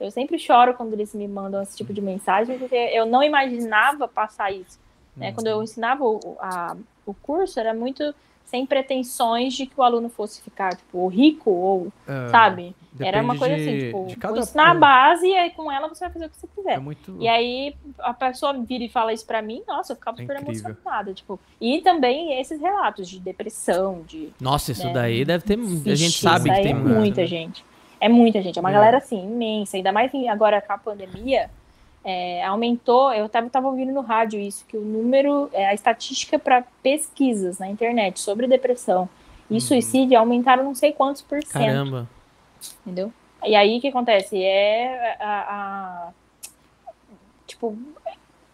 eu sempre choro quando eles me mandam esse tipo de mensagem, porque eu não imaginava passar isso. Né? Quando Uhum. eu ensinava o, a- o curso, era muito sem pretensões de que o aluno fosse ficar, tipo, rico ou, É, sabe? Era uma coisa assim, de- tipo, de vou cada ensinar a base e aí com ela você vai fazer o que você quiser. É muito. E aí a pessoa vira e fala isso pra mim, nossa, eu ficava É super incrível. emocionada, tipo. E também esses relatos de depressão, de Nossa, isso né? daí deve ter. a gente Vixe, sabe isso que tem é muito, muita né? gente. É muita gente, é uma É. galera assim imensa, ainda mais agora com a pandemia. É, aumentou, eu tava, tava ouvindo no rádio isso, que o número, é, a estatística para pesquisas na internet sobre depressão E suicídio aumentaram não sei quantos por cento, Caramba. entendeu? E aí o que acontece? É a, a- tipo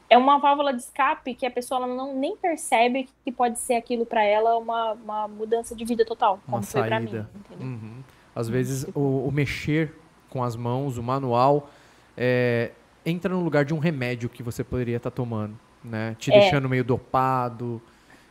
é uma válvula de escape que a pessoa não nem percebe que pode ser aquilo pra ela uma, uma mudança de vida total, como Uma foi pra mim, entendeu? Uhum. Às vezes o, o mexer com as mãos, o manual, é, entra no lugar de um remédio que você poderia estar tomando, né? Te É. deixando meio dopado.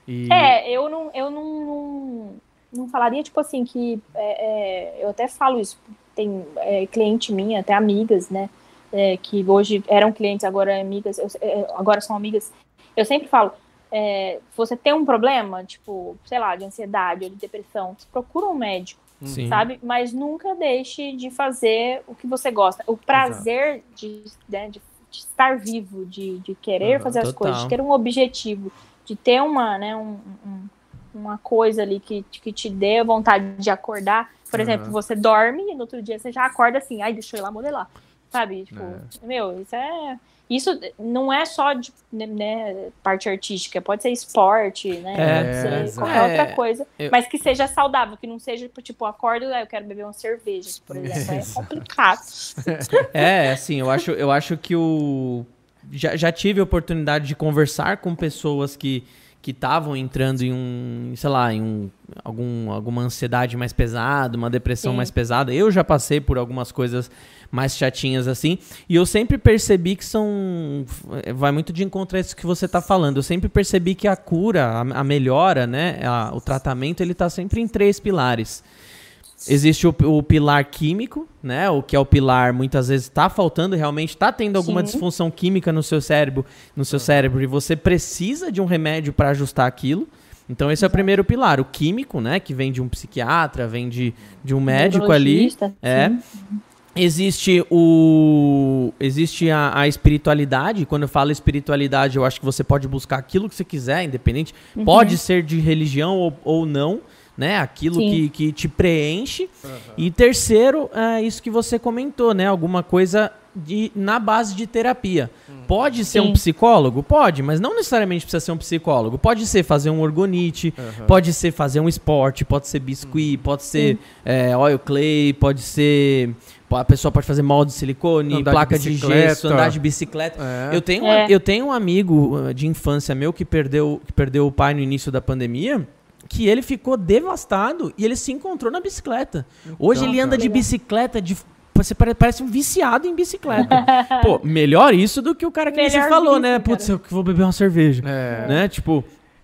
E... É, eu não, eu não, não, não falaria, tipo assim, que é, é, eu até falo isso, tem é, cliente minha, até amigas, né? é, que hoje eram clientes, agora amigas, eu- é, agora são amigas. Eu sempre falo, é, você tem um problema, tipo, sei lá, de ansiedade ou de depressão, procura um médico, Sim. sabe? Mas nunca deixe de fazer o que você gosta. O prazer de, né, de, de estar vivo, de, de querer fazer as total. coisas, de ter um objetivo, de ter uma, né, um- um- uma coisa ali que, que te dê vontade de acordar. Por exemplo, você dorme e no outro dia você já acorda assim, ai, deixa eu ir lá modelar. Sabe? Tipo, meu, isso é. Isso não é só de né, né, parte artística, pode ser esporte, né? É, pode ser qualquer outra É, coisa, eu- mas que seja saudável, que não seja tipo, acordo, ah, eu quero beber uma cerveja, por exemplo. É complicado. É, assim, eu acho, eu acho que o. Já, já tive a oportunidade de conversar com pessoas que que estavam entrando em um, sei lá, em um, algum, alguma ansiedade mais pesada, uma depressão Sim. mais pesada. Eu já passei por algumas coisas mais chatinhas assim, e eu sempre percebi que são vai muito de encontro a isso que você está falando. Eu sempre percebi que a cura, a, a melhora, né, a- o tratamento, ele tá sempre em três pilares. Existe o, o pilar químico, né? O que é o pilar muitas vezes está faltando, realmente está tendo alguma Sim. disfunção química no seu cérebro, no seu cérebro e você precisa de um remédio para ajustar aquilo. Então esse é o primeiro pilar, o químico, né? Que vem de um psiquiatra, vem de, de um médico ali. É. Existe o existe a, a espiritualidade. Quando eu falo espiritualidade, eu acho que você pode buscar aquilo que você quiser, independente. Uhum. Pode ser de religião ou, ou não, né? Aquilo Sim. que, que te preenche. E terceiro, é isso que você comentou, né? Alguma coisa de, na base de terapia. Pode ser um Sim. psicólogo? Pode, mas não necessariamente precisa ser um psicólogo. Pode ser fazer um orgonite, pode ser fazer um esporte, pode ser biscuit, pode ser é, oil clay, pode ser. A pessoa pode fazer molde de silicone, Andar de placa de, bicicleta. gesso, andar de bicicleta. É. Eu, tenho, É. eu tenho um amigo uh, de infância meu que perdeu, que perdeu o pai no início da pandemia. Que ele ficou devastado e ele se encontrou na bicicleta. Hoje ele anda de Legal. bicicleta de. Você pare- parece um viciado em bicicleta. Pô, melhor isso do que o cara que você falou, isso, né? cara. Putz, eu que vou beber uma cerveja. É. Né? Tipo,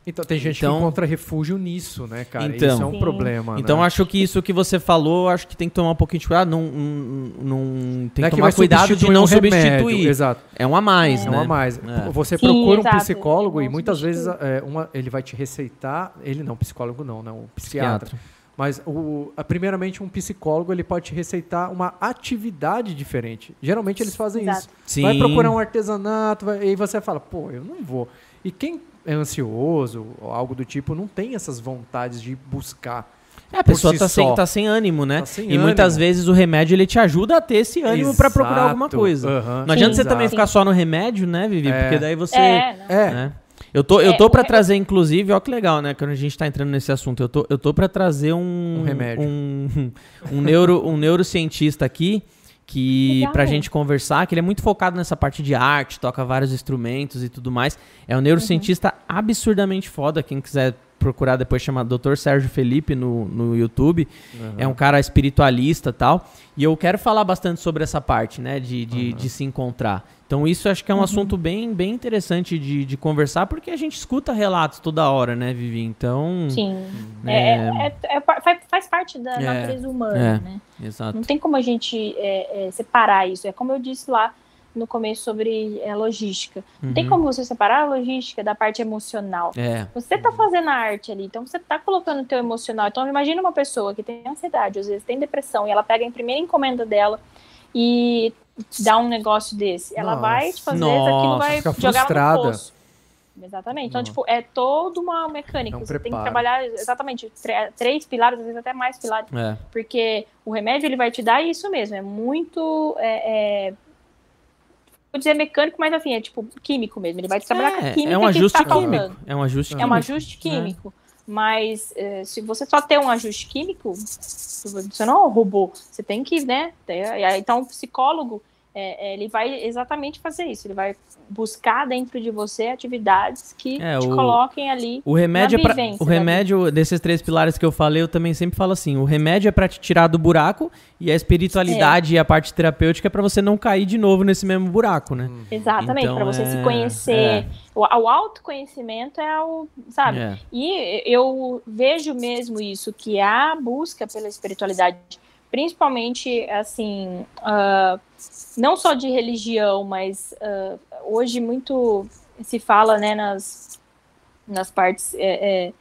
Então tem gente Então- que encontra refúgio nisso, né, cara? Então. Isso é um Sim. problema. então né? acho que isso que você falou, acho que tem que tomar um pouquinho de cuidado. Não, não, não- tem Não é que que tomar cuidado de não um remédio, substituir. Exato. É um a mais, É né? uma a mais. É. Você Sim, procura um exato. psicólogo e muitas vezes é, uma, ele vai te receitar. Ele não, psicólogo não, né? Um psiquiatra. Mas o, primeiramente um psicólogo ele pode te receitar uma atividade diferente. Geralmente eles fazem Exato. isso. Sim. Vai procurar um artesanato, vai- e aí você fala, pô, eu não vou. E quem é ansioso ou algo do tipo não tem essas vontades de buscar. É, a pessoa si tá sem, tá sem ânimo, né? Tá sem e muitas ânimo. vezes o remédio ele te ajuda a ter esse ânimo pra procurar alguma coisa. Aham. Não adianta Sim, você também Exato. ficar só no remédio, né, Vivi? É. Porque daí você. É. É, né? Eu tô, eu É, tô pra o- trazer, inclusive, ó que legal, né? Quando a gente tá entrando nesse assunto, eu tô, eu tô pra trazer um. Um remédio. Um, um, neuro, um neurocientista aqui. Que Legal. pra gente conversar, que ele é muito focado nessa parte de arte, toca vários instrumentos e tudo mais. É um neurocientista absurdamente foda. Quem quiser procurar depois chama Dr. Sérgio Felipe no, no YouTube. É um cara espiritualista e tal. E eu quero falar bastante sobre essa parte, né? De, de, de se encontrar. Então, isso acho que é um assunto bem, bem interessante de, de conversar, porque a gente escuta relatos toda hora, né, Vivi? Então. Sim. É. É, é- é par- faz, faz parte da É. natureza humana, É. né? Exato. Não tem como a gente é, é, separar isso. É como eu disse lá no começo sobre é, logística. Não tem Uhum. como você separar a logística da parte emocional. É. Você tá fazendo a arte ali, então você tá colocando o teu emocional. Então imagina uma pessoa que tem ansiedade, às vezes tem depressão, e ela pega a primeira encomenda dela e dá um negócio desse. Ela Nossa. vai te fazer, Nossa, aquilo vai jogar frustrada. no poço. Exatamente. Então, tipo, é toda uma mecânica. É um você tem que trabalhar exatamente três pilares, às vezes até mais pilares. É. Porque o remédio ele vai te dar isso mesmo. É muito. É, é, vou dizer mecânico, mas assim, é tipo químico mesmo. Ele vai trabalhar com a É, química é um ajuste tá químico. faltando. É um ajuste É um químico. ajuste químico. Mas eh, se você só tem um ajuste químico, você não é um robô. Você tem que, né? ter- Então, o psicólogo, eh, eh, ele vai exatamente fazer isso. Ele vai buscar dentro de você atividades que É, te o- coloquem ali. O remédio Na é pra, o remédio desses três pilares que eu falei, eu também sempre falo assim, o remédio é pra te tirar do buraco e a espiritualidade e a parte terapêutica é pra você não cair de novo nesse mesmo buraco, né? Exatamente, Então, para você é- se conhecer. é. O, o autoconhecimento é o, sabe? É. E eu vejo mesmo isso, que a busca pela espiritualidade, principalmente, assim, ah, não só de religião, mas ah, hoje muito se fala, né, nas, nas partes é, é,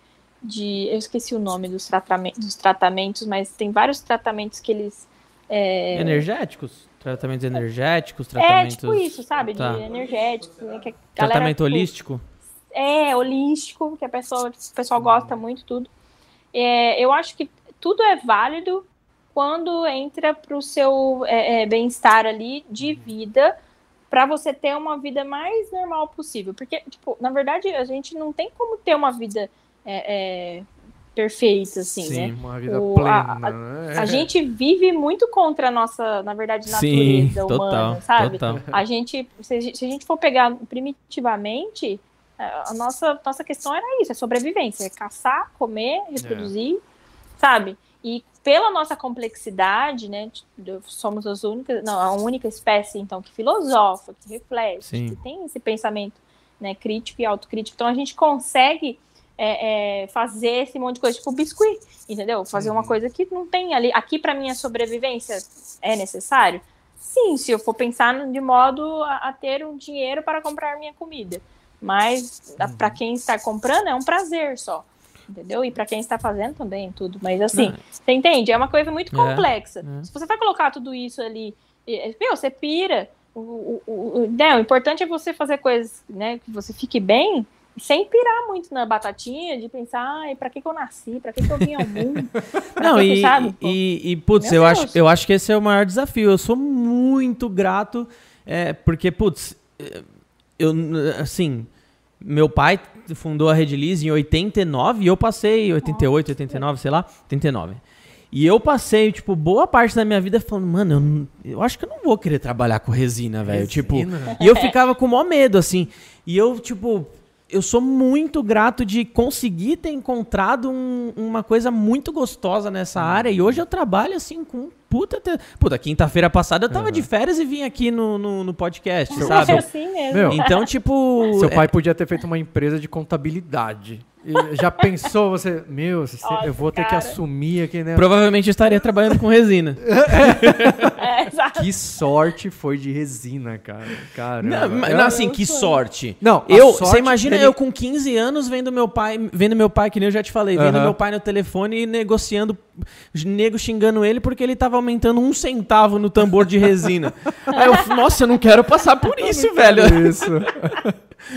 de... Eu esqueci o nome dos, tratamentos, dos tratamentos, mas tem vários tratamentos que eles... é, Energéticos? Tratamentos energéticos, é, tratamentos... tipo isso, sabe? Tá. De energéticos, né, galera, Tratamento tipo, holístico? é, holístico, que a pessoa, o pessoal gosta muito, tudo. É, eu acho que tudo é válido quando entra para o seu é, é, bem-estar ali de vida, para você ter uma vida mais normal possível. Porque, tipo, na verdade, a gente não tem como ter uma vida é, é, perfeita, assim, Sim. né? Uma vida O- plena, a- né? A gente vive muito contra a nossa, na verdade, Sim, natureza humana, total, sabe? total. A gente, se a gente se a gente for pegar primitivamente, a nossa, nossa questão era isso, é sobrevivência, é caçar, comer, reproduzir, sabe? E pela nossa complexidade, né, somos as únicas, não, a única espécie, então, que filosofa, que reflete, Sim. que tem esse pensamento né, crítico e autocrítico. Então, a gente consegue é, é, fazer esse monte de coisa, tipo biscuit, entendeu? Fazer uma coisa que não tem ali. Aqui, para minha sobrevivência, é necessário? Sim, se eu for pensar de modo a, a ter um dinheiro para comprar minha comida. Mas para quem está comprando é um prazer só. Entendeu? E para quem está fazendo também, tudo. Mas assim, Não. você entende? É uma coisa muito É, complexa. é. Se você vai colocar tudo isso ali, meu, você pira. O, o, o, né, o importante é você fazer coisas né, que você fique bem, sem pirar muito na batatinha, de pensar, ai, pra que, que eu nasci? Pra que, que eu vim ao mundo? Não, e, e, e, putz, Meu eu Deus. acho, eu acho que esse é o maior desafio. Eu sou muito grato, é, porque, putz, é, eu, assim, meu pai fundou a Redilize em 89 e eu passei 88, 89, sei lá, 89. E eu passei, tipo, boa parte da minha vida falando, mano, eu, eu acho que eu não vou querer trabalhar com resina, velho. Tipo, e eu ficava com o maior medo, assim. E eu, tipo, eu sou muito grato de conseguir ter encontrado um- uma coisa muito gostosa nessa área. E hoje eu trabalho, assim, com puta. Te... Puta, quinta-feira passada eu tava de férias e vim aqui no, no, no podcast, É sabe? assim mesmo. Meu, Então, tipo. Seu é- pai podia ter feito uma empresa de contabilidade. Já pensou você, meu, você- Nossa, eu vou ter que cara. assumir aqui, né? Provavelmente eu estaria trabalhando com resina. É, exato. Que sorte foi de resina, cara. Caramba. Não, Eu- assim, que sorte. Não, Eu, sorte você imagina dele- eu com 15 anos vendo meu pai, vendo meu pai, que nem eu já te falei, vendo meu pai no telefone e negociando, nego xingando ele porque ele tava aumentando um centavo no tambor de resina. Aí eu, nossa, eu não quero passar por isso, velho. Isso.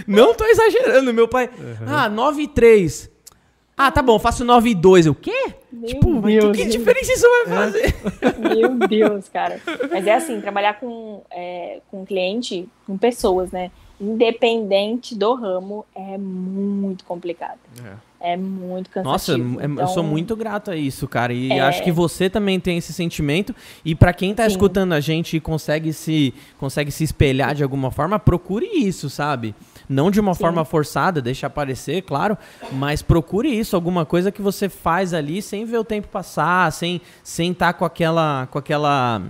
Não tô exagerando, meu pai. Ah, 9 e 3. Ah, tá bom, faço 9 e 2. Eu, o quê? Meu tipo, Deus, que gente. diferença isso vai fazer? Meu Deus, cara. Mas é assim, trabalhar com, é, com cliente, com pessoas, né? Independente do ramo, é muito complicado. É, muito cansativo. Nossa, é- eu sou Então, muito grato a isso, cara. E É. acho que você também tem esse sentimento. E pra quem tá Sim. escutando a gente e consegue se, consegue se espelhar de alguma forma, procure isso, sabe? Não de uma Sim. forma forçada, deixa aparecer, claro, mas procure isso, alguma coisa que você faz ali sem ver o tempo passar, sem sem estar com aquela com aquela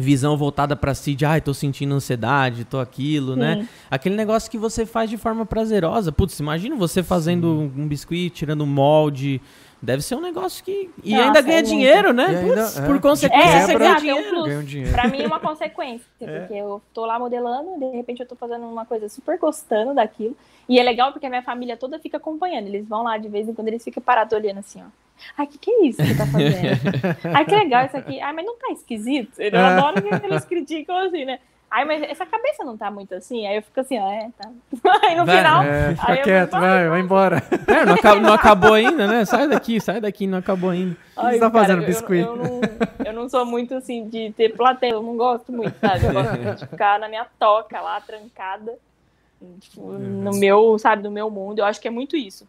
visão voltada pra si de, ai, tô sentindo ansiedade, tô aquilo, né? Sim. Aquele negócio que você faz de forma prazerosa. Putz, imagina você fazendo um biscuit, tirando molde. Deve ser um negócio que. E Nossa, ainda ganha é dinheiro, né? Ainda- Putz, é. por consequência, É, você ganha é um dinheiro. plus. Ganha um dinheiro. Pra mim é uma consequência, É. porque eu tô lá modelando, de repente eu tô fazendo uma coisa super gostando daquilo. E é legal porque a minha família toda fica acompanhando. Eles vão lá de vez em quando, eles ficam parados olhando assim, ó. Ai, o que, que é isso que você tá fazendo? Ai, que legal isso aqui. Ai, mas não tá esquisito? Eu adoro que eles criticam assim, né? Ai, mas essa cabeça não tá muito assim? Aí eu fico assim, ó, é, tá. Aí no Vai, final. É, aí fica eu quieto, vai, vai embora. É, não, acabou, não acabou ainda, né? Sai daqui, sai daqui, não acabou ainda. Ai, você tá fazendo eu- biscuit? Eu, não, eu não sou muito assim de ter plateia, eu não gosto muito, sabe? Eu gosto de ficar na minha toca lá, trancada, tipo, Uhum. no meu, sabe, no meu mundo. Eu acho que é muito isso.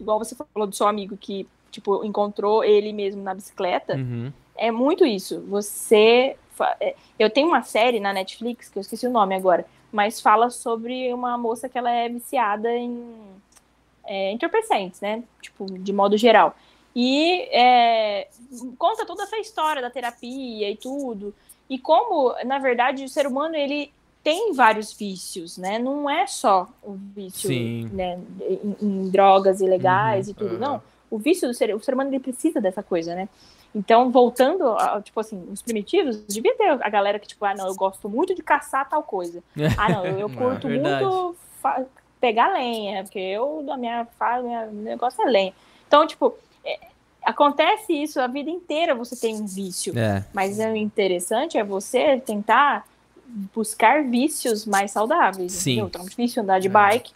igual você falou do seu amigo que, tipo, encontrou ele mesmo na bicicleta, Uhum. é muito isso. Você. é, Eu tenho uma série na Netflix, que eu esqueci o nome agora, mas fala sobre uma moça que ela é viciada em é, entorpecentes, né? Tipo, de modo geral. E é, conta toda essa história da terapia e tudo. E como, na verdade, o ser humano ele tem vários vícios, né? Não é só o vício né, em, em drogas ilegais e tudo, aham. não. O vício do ser, o ser humano ele precisa dessa coisa, né? Então, voltando, a, tipo assim, os primitivos, devia ter a galera que, tipo, ah, não, eu gosto muito de caçar tal coisa. Ah, não, eu, eu curto verdade. muito pegar lenha, porque eu, da minha fase, meu negócio é lenha. Então, tipo, é, acontece isso a vida inteira, você tem um vício. É. Mas o interessante é você tentar buscar vícios mais saudáveis. Sim. Entendeu? Então, um vício andar de É. bike,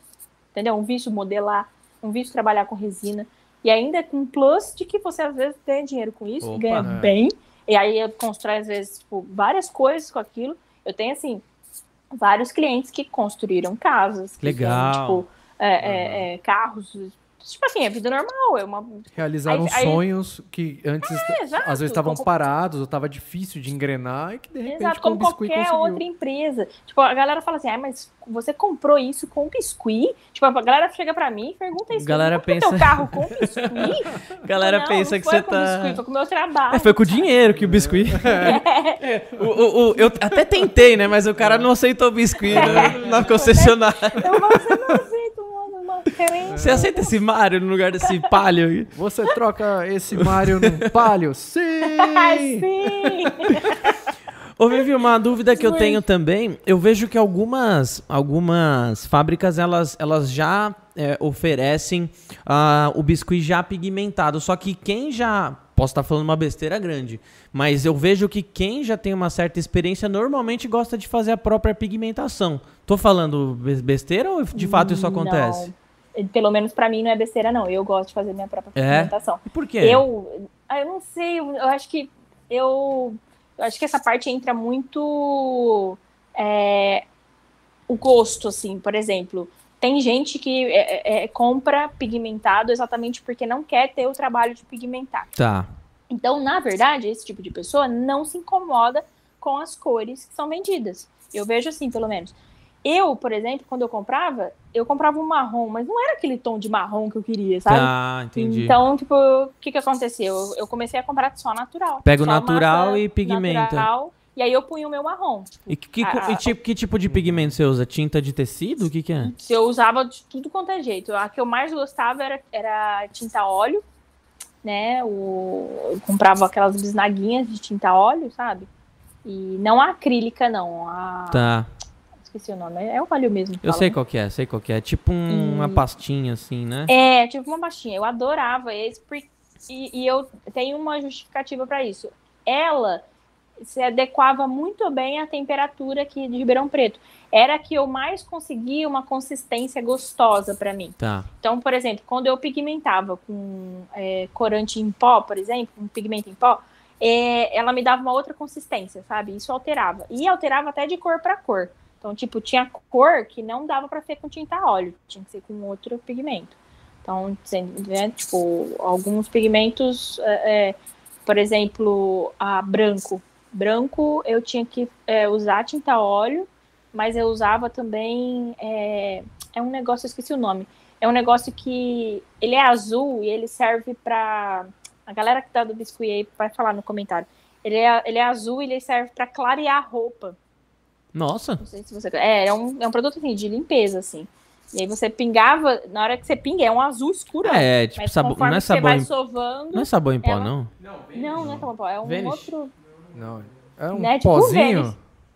entendeu? Um vício modelar, um vício trabalhar com resina. E ainda com plus de que você às vezes ganha dinheiro com isso, Opa. ganha É. bem. E aí constrói, às vezes, tipo, várias coisas com aquilo. Eu tenho, assim, vários clientes que construíram casas. que Legal. tipo, é, é, é, carros. Tipo assim, é vida normal. É uma. Realizaram Aí- aí- sonhos que antes exato, às vezes estavam como- parados ou tava difícil de engrenar e que de repente Exato, com o como qualquer conseguiu. outra empresa. Tipo, a galera fala assim, ah, mas você comprou isso com biscuit? Tipo, a galera chega pra mim e pergunta isso. Galera "Você comprou pensa- teu carro com biscuit? A galera Não, pensa não que você com tá. Biscuit, foi com o meu trabalho. É, foi com o dinheiro que o biscuit. É, o, o- o- eu até tentei, né? Mas o cara não aceitou o biscuit né, na concessionária. Eu você não aceito uma, uma querência. Você aceita esse Mario no lugar desse palio? Você troca esse Mario num palio? Sim! Ai, sim! Ô, Vivi, uma dúvida que eu tenho também, eu vejo que algumas, algumas fábricas, elas, elas já é, oferecem ah, o biscuit já pigmentado, só que quem já, posso estar falando uma besteira grande, mas eu vejo que quem já tem uma certa experiência, normalmente gosta de fazer a própria pigmentação. Tô falando be- besteira ou de fato isso acontece? Não. Pelo menos pra mim não é besteira, não. Eu gosto de fazer minha própria É? pigmentação. E por quê? Eu, ah, eu não sei, eu eu acho que eu, eu acho que essa parte entra muito é, o gosto, assim, por exemplo. Tem gente que é, é, é, compra pigmentado exatamente porque não quer ter o trabalho de pigmentar. Tá. Então, na verdade, esse tipo de pessoa não se incomoda com as cores que são vendidas. Eu vejo assim, pelo menos. Eu, por exemplo, quando eu comprava, eu comprava um marrom, mas não era aquele tom de marrom que eu queria, sabe? Tá, entendi. Então, tipo, o que que aconteceu? Eu, comecei a comprar só natural. Pega o natural e pigmenta. natural, e aí eu punho o meu marrom. E que, a- e tipo, que tipo de pigmento você usa? Tinta de tecido? O que que é? Se eu usava de tudo quanto é jeito. A que eu mais gostava era, era tinta óleo, né? O, eu comprava aquelas bisnaguinhas de tinta óleo, sabe? E não a acrílica, não. A, Tá. Esqueci o nome. É o óleo mesmo. Eu fala, sei né? qual que é, sei qual que é. Tipo um- uma pastinha assim, né? É, tipo uma pastinha. Eu adorava esse, por- e, e eu tenho uma justificativa para isso. Ela se adequava muito bem à temperatura aqui de Ribeirão Preto. Era que eu mais conseguia uma consistência gostosa para mim. Tá. Então, por exemplo, quando eu pigmentava com é, corante em pó, por exemplo, um pigmento em pó, é, ela me dava uma outra consistência, sabe? Isso alterava. E alterava até de cor para cor. Então, tipo, tinha cor que não dava para ser com tinta óleo, tinha que ser com outro pigmento. Então, né, tipo, alguns pigmentos, é, é, por exemplo, a branco. Branco eu tinha que é, usar tinta óleo, mas eu usava também. É, é um negócio, eu esqueci o nome. É um negócio que ele é azul e ele serve para a galera que tá do biscuit aí vai falar no comentário. Ele é, ele é azul e ele serve para clarear a roupa. Nossa. Não sei se você. É, é um, é um produto assim, de limpeza, assim. E aí você pingava, na hora que você pinga, é um azul escuro. É, tipo, mas sabor, conforme não é vai em, sovando. não é sabor em pó, ela- não? Não, não é sabor em pó, é um Vênus? outro. Não, é um Né, tipo pozinho. Vênus.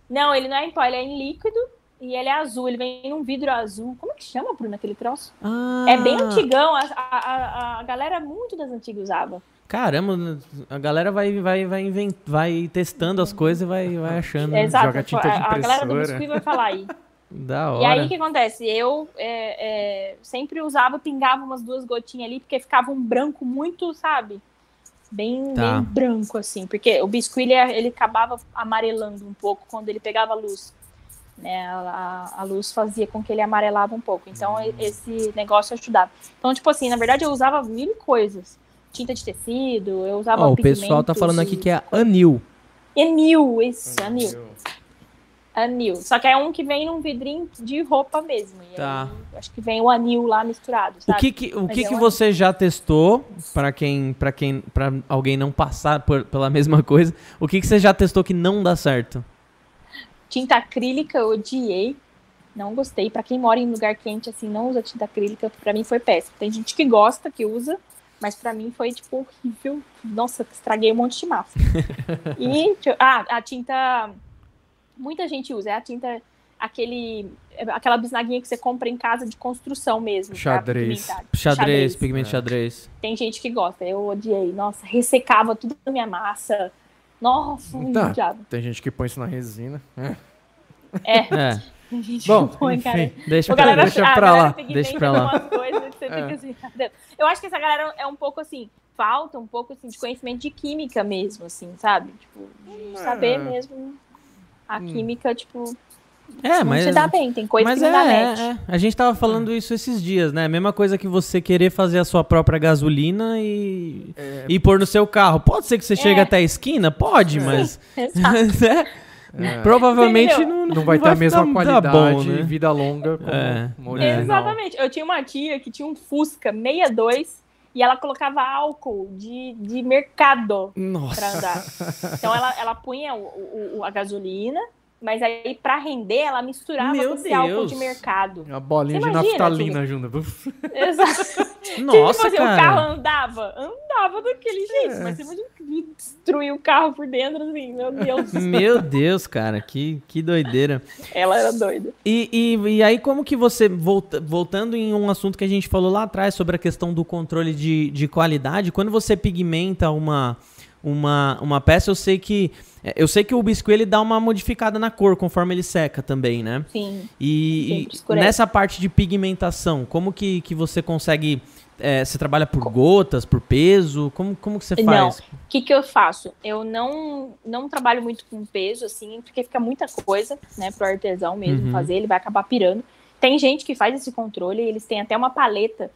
Não, ele não é em pó, ele é em líquido e ele é azul. Ele vem num vidro azul. Como é que chama, Bruno, aquele troço? Ah, É bem antigão. A, a, a, a galera muito das antigas usava. Caramba, a galera vai, vai, vai, invent... vai testando as coisas e vai, vai achando. Exato. joga tinta de a, a galera do impressora. biscuit vai falar aí. Da hora. E aí o que acontece? Eu é, é, sempre usava, pingava umas duas gotinhas ali, porque ficava um branco muito, sabe? Bem, Tá. bem branco, assim. Porque o biscuit ele, ele acabava amarelando um pouco quando ele pegava luz. Né? A, a luz fazia com que ele amarelava um pouco. Então e- esse negócio ajudava. Então, tipo assim, na verdade eu usava mil coisas. Tinta de tecido, eu usava Ó, o pessoal tá falando aqui que é anil. Anil, isso, anil. Anil. Só que é um que vem num vidrinho de roupa mesmo. E Tá. aí, acho que vem o anil lá misturado, O sabe? que que, o Mas que, é que um- você já testou para quem para quem para alguém não passar por- pela mesma coisa? O que que você já testou que não dá certo? Tinta acrílica, eu odiei. Não gostei. Pra quem mora em lugar quente, assim, não usa tinta acrílica. Pra mim foi péssimo. Tem gente que gosta, que usa, mas pra mim foi, tipo, horrível. Nossa, estraguei um monte de massa. e, ah, a tinta. Muita gente usa. É a tinta. Aquele. Aquela bisnaguinha que você compra em casa de construção mesmo. Xadrez. pigmentar. Xadrez, pigmento É. xadrez. Tem gente que gosta. Eu odiei. Nossa, ressecava tudo na minha massa. Nossa, Tá. odiado. Tem gente que põe isso na resina. É. É, É, tem gente Bom, que põe, cara. enfim. deixa O pra galera, deixa pra lá, deixa pra lá. umas coisas que você É. fica assim? Eu acho que essa galera é um pouco assim, falta um pouco assim, de conhecimento de química mesmo, assim, sabe? Tipo, de saber É. mesmo a Hum. química, tipo, É, não mas se dá bem, tem coisa mas que não é, dá é, match. é. A gente tava falando isso esses dias, né? Mesma coisa que você querer fazer a sua própria gasolina e e pôr no seu carro. Pode ser que você chegue É. até a esquina, pode, mas Exato. é, É. provavelmente Entendeu? não, Não vai ter a mesma qualidade bom, e né? vida longa como É. original. Exatamente. Eu tinha uma tia que tinha um Fusca 62 e ela colocava álcool de, de mercado pra Nossa. andar. Então ela, ela punha o, o- o- a gasolina, mas aí pra render ela misturava Meu com esse álcool Deus. de mercado. Uma bolinha Você de imagina, naftalina junto. Exato. Nossa, tipo assim, o carro cara. andava, andava daquele jeito, mas você imagina destruir o carro por dentro, assim, meu Deus. Meu Deus, cara, que, que doideira. Ela era doida. E, e, e aí, como que você, volta- voltando em um assunto que a gente falou lá atrás sobre a questão do controle de, de qualidade, quando você pigmenta uma, uma, uma peça, eu sei que eu sei que o biscuit ele dá uma modificada na cor conforme ele seca também, né? Sim. E, e nessa parte de pigmentação, como que, que você consegue. é, você trabalha por gotas, por peso? Como, como que você Não. faz? O que, que eu faço? Eu não, não trabalho muito com peso, assim, porque fica muita coisa, né, pro artesão mesmo Uhum. fazer, ele vai acabar pirando. Tem gente que faz esse controle, eles têm até uma paleta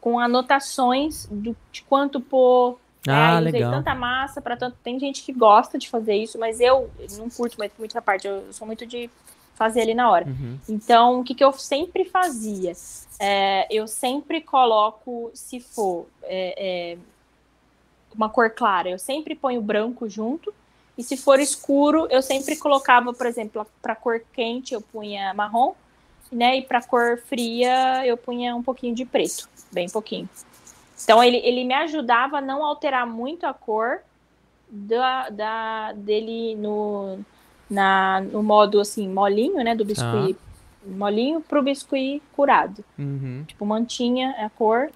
com anotações do, de quanto pôr. Né, Ah, usei legal. tanta massa para tanto. Tem gente que gosta de fazer isso, mas eu não curto muito, muito essa parte. Eu sou muito de fazer ali na hora. Uhum. Então, o que, que eu sempre fazia? É, eu sempre coloco, se for é, é, uma cor clara, eu sempre ponho branco junto. E se for escuro, eu sempre colocava, por exemplo, para cor quente eu punha marrom, né? E para cor fria eu punha um pouquinho de preto, bem pouquinho. Então ele, ele me ajudava a não alterar muito a cor da, da dele no, na, no modo assim molinho, né? Do biscuit molinho pro biscuit curado. Uhum. Tipo, mantinha a cor,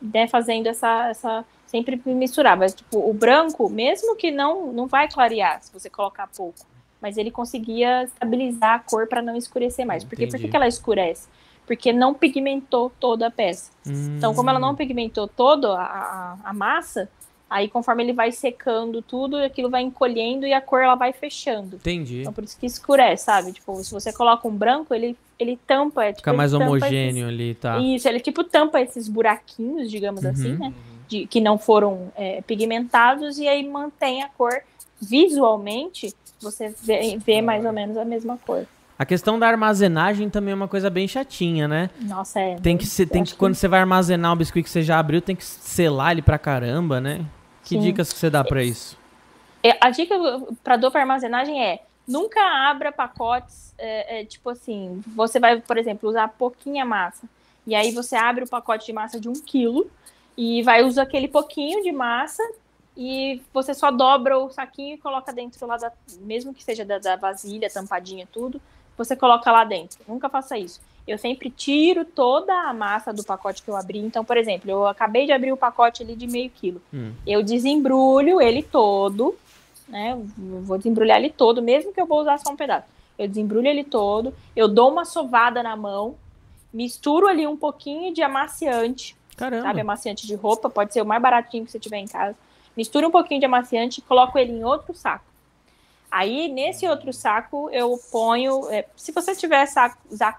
né, fazendo essa, essa. Sempre misturava. Mas, tipo, o branco, mesmo que não, não vai clarear se você colocar pouco, mas ele conseguia estabilizar a cor para não escurecer mais. Porque por Entendi. que, que ela escurece? Porque não pigmentou toda a peça. Então, como ela não Hum. pigmentou toda a, a, massa, aí conforme ele vai secando tudo, aquilo vai encolhendo e a cor ela vai fechando. Entendi. Então, por isso que escurece, sabe? Tipo, se você coloca um branco, ele, ele tampa. É, tipo, Fica mais homogêneo ali, tá? esses- Isso, ele tipo tampa esses buraquinhos, digamos Uhum. assim, né? De, que não foram é, pigmentados e aí mantém a cor. Visualmente, você vê, vê mais ou menos a mesma cor. A questão da armazenagem também é uma coisa bem chatinha, né? Nossa, é. Tem que ser, tem acho que quando você vai armazenar o biscuit que você já abriu, tem que selar ele pra caramba, né? Que Sim. dicas que você dá pra isso? É, A dica para dor para armazenagem é nunca abra pacotes, é, é, tipo assim, você vai, por exemplo, usar pouquinha massa. E aí você abre o pacote de massa de um quilo e vai usar aquele pouquinho de massa e você só dobra o saquinho e coloca dentro lá da. Mesmo que seja da, da vasilha, tampadinha, tudo, você coloca lá dentro. Nunca faça isso. Eu sempre tiro toda a massa do pacote que eu abri. Então, por exemplo, eu acabei de abrir o pacote ali de meio quilo. Hum. Eu desembrulho ele todo, né? Eu Vou desembrulhar ele todo, mesmo que eu vou usar só um pedaço. Eu desembrulho ele todo, eu dou uma sovada na mão, misturo ali um pouquinho de amaciante, Caramba. sabe? Amaciante de roupa, pode ser o mais baratinho que você tiver em casa. Misturo um pouquinho de amaciante e coloco ele em outro saco. Aí, nesse outro saco, eu ponho. é, se você tiver saco,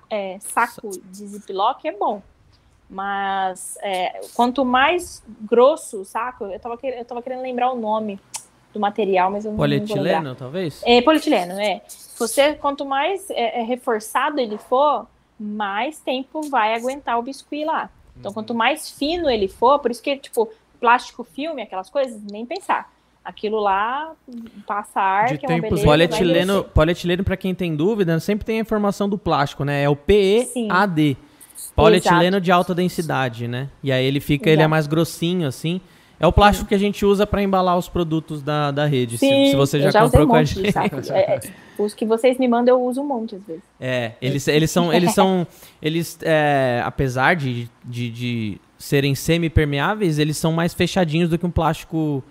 é, saco de ziplock, é bom. Mas é, quanto mais grosso o saco, eu tava, quer- eu tava querendo lembrar o nome do material, mas eu não. Polietileno, talvez? É polietileno, é. Você, quanto mais é, é, reforçado ele for, mais tempo vai aguentar o biscuit lá. Então, quanto mais fino ele for, por isso que, tipo, plástico filme, aquelas coisas, nem pensar. Aquilo lá passa ar, De que é uma tempos beleza. Polietileno, polietileno para quem tem dúvida, sempre tem a informação do plástico, né? É o PEAD. Polietileno de alta densidade, né? E aí ele fica, ele é Exato. mais grossinho, assim. É o plástico que a gente usa para embalar os produtos da, da rede. Se, Sim, se você já, já comprou um com a gente. É, é, os que vocês me mandam, eu uso um monte às vezes. É, eles, eles são, eles são, eles, é, apesar de, de, de serem semi-permeáveis, eles são mais fechadinhos do que um plástico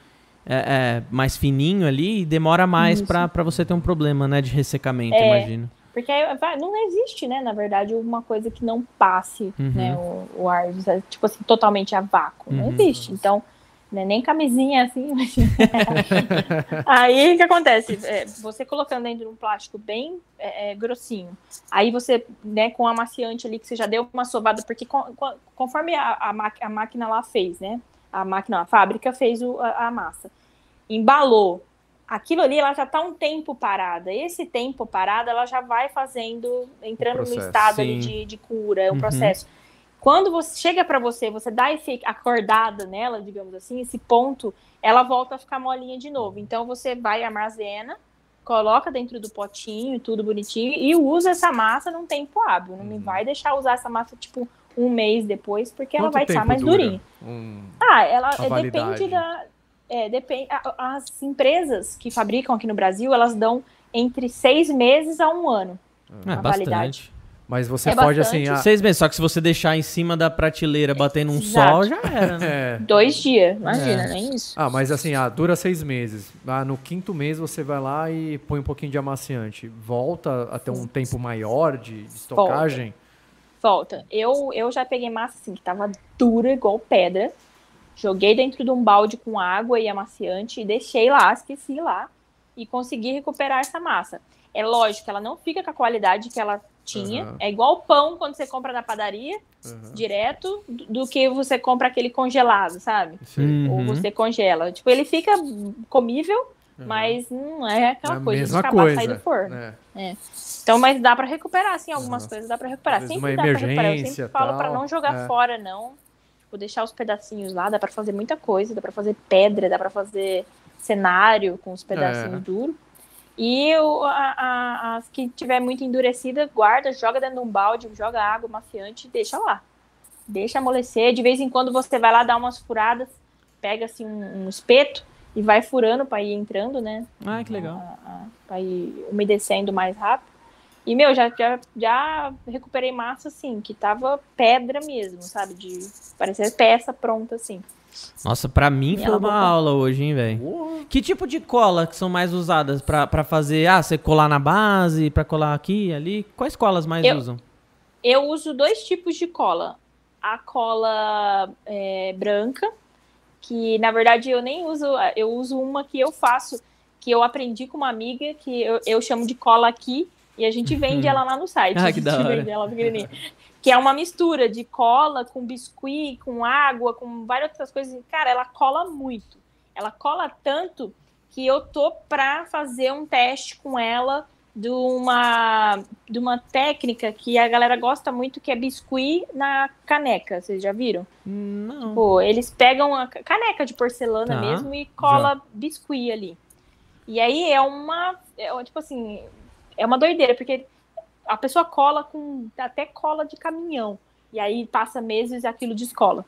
é, é, mais fininho ali e demora mais pra você ter um problema, né, de ressecamento, É. imagino. Porque não existe, né, na verdade, uma coisa que não passe Uhum. né, o, o ar, tipo assim, totalmente a vácuo. Não Uhum. existe. Então, né, nem camisinha assim. aí o que acontece? É, você colocando dentro de um plástico bem é, é, grossinho, aí você, né, com o amaciante ali, que você já deu uma sovada, porque con- con- conforme a, a, a máquina lá fez, né? A máquina, a fábrica fez o- a, a massa. Embalou. Aquilo ali, ela já está um tempo parada. Esse tempo parada, ela já vai fazendo, entrando no processo. estado ali Sim. de, de cura, é um Uhum. processo. Quando você chega para você, você dá esse acordada nela, digamos assim, esse ponto, ela volta a ficar molinha de novo. Então você vai armazena, coloca dentro do potinho, tudo bonitinho e usa essa massa num tempo hábil. Não me vai deixar usar essa massa tipo um mês depois, porque ela Quanto vai estar mais dura durinha. um- Ah, ela é, depende da. É, depende, a- as empresas que fabricam aqui no Brasil, elas dão entre seis meses a um ano. É, a bastante. validade. Mas você É pode, bastante. assim... a- Seis meses, só que se você deixar em cima da prateleira batendo um Exato. sol, já era, né? é. Dois dias, imagina, É. nem isso. Ah, mas assim, ah, dura seis meses. Ah, no quinto mês você vai lá e põe um pouquinho de amaciante. Volta a ter um tempo maior de, de estocagem. Volta. Eu, eu já peguei massa assim, que tava dura igual pedra. Joguei dentro de um balde com água e amaciante e deixei lá, esqueci lá. E consegui recuperar essa massa. É lógico, ela não fica com a qualidade que ela tinha. Uhum. É igual o pão quando você compra na padaria, Uhum. direto, do, do que você compra aquele congelado, sabe? Sei. Ou Uhum. você congela. Tipo, ele fica comível, mas não é aquela É coisa de acabar coisa. sair do forno. né? Então, mas dá pra recuperar, assim, algumas Uhum. coisas dá pra recuperar. Sempre uma dá pra recuperar. Eu emergência, sempre falo pra tal, não jogar é. fora, não. Tipo, deixar os pedacinhos lá, dá pra fazer muita coisa, dá pra fazer pedra, dá pra fazer cenário com os pedacinhos É. duros. E o- a- a- as que tiver muito endurecida, guarda, joga dentro de um balde, joga água maciante e deixa lá. Deixa amolecer. De vez em quando você vai lá dar umas furadas, pega assim um, um espeto e vai furando pra ir entrando, né? Ah, que legal. a- a- pra ir umedecendo mais rápido. E, meu, já, já, já recuperei massa, assim, que tava pedra mesmo, sabe? De parecer peça pronta, assim. Nossa, pra mim E foi uma voltou. aula hoje, hein, velho. Que tipo de cola que são mais usadas pra, pra fazer? Ah, você colar na base, pra colar aqui, ali? Quais colas mais Eu- usam? Eu uso dois tipos de cola. A cola é, branca, que na verdade eu nem uso, eu uso uma que eu faço, que eu aprendi com uma amiga, que eu, eu chamo de cola aqui, e a gente vende ela lá no site. Ah, que da hora. vende ela pequenininha. Que é uma mistura de cola com biscuit, com água, com várias outras coisas. Cara, ela cola muito. Ela cola tanto que eu tô pra fazer um teste com ela de uma, de uma técnica que a galera gosta muito, que é biscuit na caneca. Vocês já viram? Não. Pô, eles pegam a ca- caneca de porcelana Tá, mesmo e cola biscuit ali. E aí é uma, é, tipo assim, é uma doideira, porque a pessoa cola com até cola de caminhão. E aí passa meses e aquilo descola.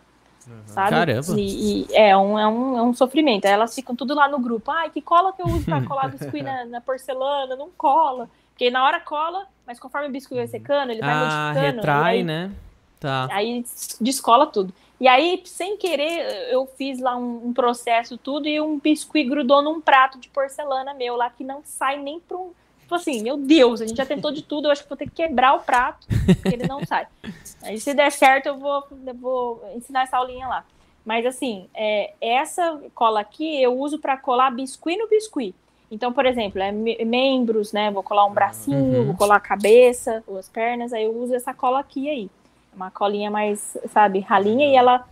Sabe? Caramba. E, e é, um, é, um, é um sofrimento. Aí elas ficam tudo lá no grupo. Ai, que cola que eu uso pra colar biscuit na, na porcelana? Não cola. Porque na hora cola, mas conforme o biscuit vai secando, ele vai Ah, modificando. retrai, aí, né? Tá. Aí descola tudo. E aí, sem querer, eu fiz lá um, um processo tudo e um biscuit grudou num prato de porcelana meu lá que não sai nem para um. Tipo assim, meu Deus, a gente já tentou de tudo, eu acho que vou ter que quebrar o prato, porque ele não sai. Aí, se der certo, eu vou, eu vou ensinar essa aulinha lá. Mas assim, é, essa cola aqui eu uso para colar biscuit no biscuit. Então, por exemplo, é me- membros, né? Vou colar um bracinho, vou colar a cabeça, ou as pernas, aí eu uso essa cola aqui aí. É Uma colinha mais, sabe, ralinha e ela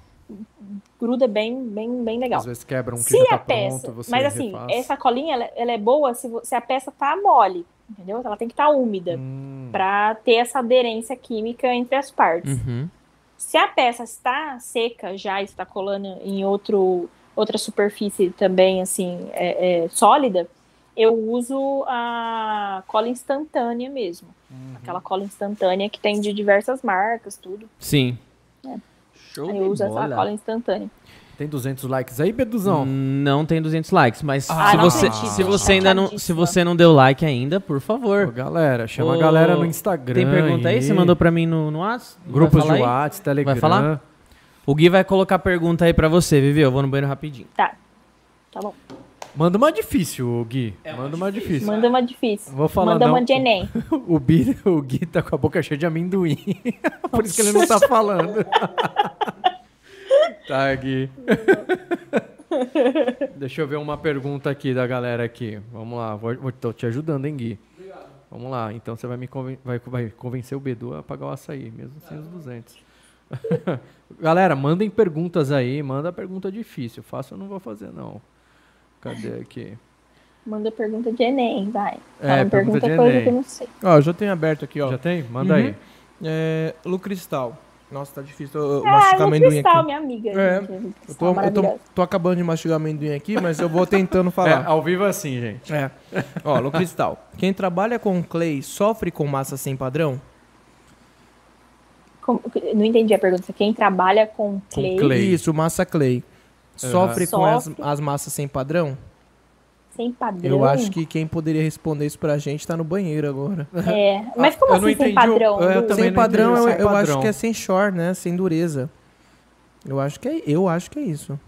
gruda bem, bem, bem legal. Às vezes quebra um que Se já tá a peça, pronto, você mas assim, refaz. essa colinha ela, ela é boa se, se a peça tá mole, entendeu? Ela tem que estar úmida Hum, pra ter essa aderência química entre as partes. Uhum. Se a peça está seca já está colando em outro, outra superfície também assim é, é, sólida, eu uso a cola instantânea mesmo. Uhum. Aquela cola instantânea que tem de diversas marcas, tudo. Sim. Show Aí eu uso bola. essa cola instantânea. Tem 200 likes aí, Beduzão? Não tem 200 likes, mas Ah, se, você, acredito. se você ainda não, se você não deu like ainda, por Ô, favor. galera, chama Ô, a galera no Instagram. Tem pergunta aí? Você mandou pra mim no, no WhatsApp? Grupos de aí? WhatsApp, Telegram. Vai falar? O Gui vai colocar pergunta aí pra você, Vivi. Eu vou no banheiro rapidinho. Tá. Tá bom. Manda uma difícil, Gui. Manda uma difícil. Manda uma difícil. Vou falar Manda não. uma de Enem. O, Bi, o Gui tá com a boca cheia de amendoim. Por isso que ele não tá falando. tá, Gui. Deixa eu ver uma pergunta aqui da galera aqui. Vamos lá, vou, vou- tô te ajudando, hein, Gui? Vamos lá, então você vai me conven- vai, vai convencer o Bedu a pagar o açaí, mesmo sem os 200. galera, mandem perguntas aí, manda pergunta difícil. Fácil eu não vou fazer, não. Cadê aqui? Manda pergunta de Enem, vai. É, Fala, pergunta pergunta de coisa Enem. que eu não sei. Ó, já tenho aberto aqui, ó. Já tem? Manda Uhum. aí. É, Lu Cristal. Nossa, tá difícil eu Ah, mastigar amendoim cristal, aqui. minha amiga. É, gente, Eu tô, eu tô, tô acabando de mastigar amendoim aqui, mas eu vou tentando É, falar. ao vivo é assim, gente. É. Ó, Lu Cristal. Quem trabalha com clay sofre com massa sem padrão? Como- não entendi a pergunta. Quem trabalha com clay, clay. Isso, massa clay. Sofre com as, as massas sem padrão? sem padrão? Eu acho que quem poderia responder isso pra gente tá no banheiro agora. É. Mas como Eu assim sem padrão? eu também sem padrão, entendi eu, sem eu padrão. acho que é sem short, né? Sem dureza. Eu acho que é, eu acho que é isso.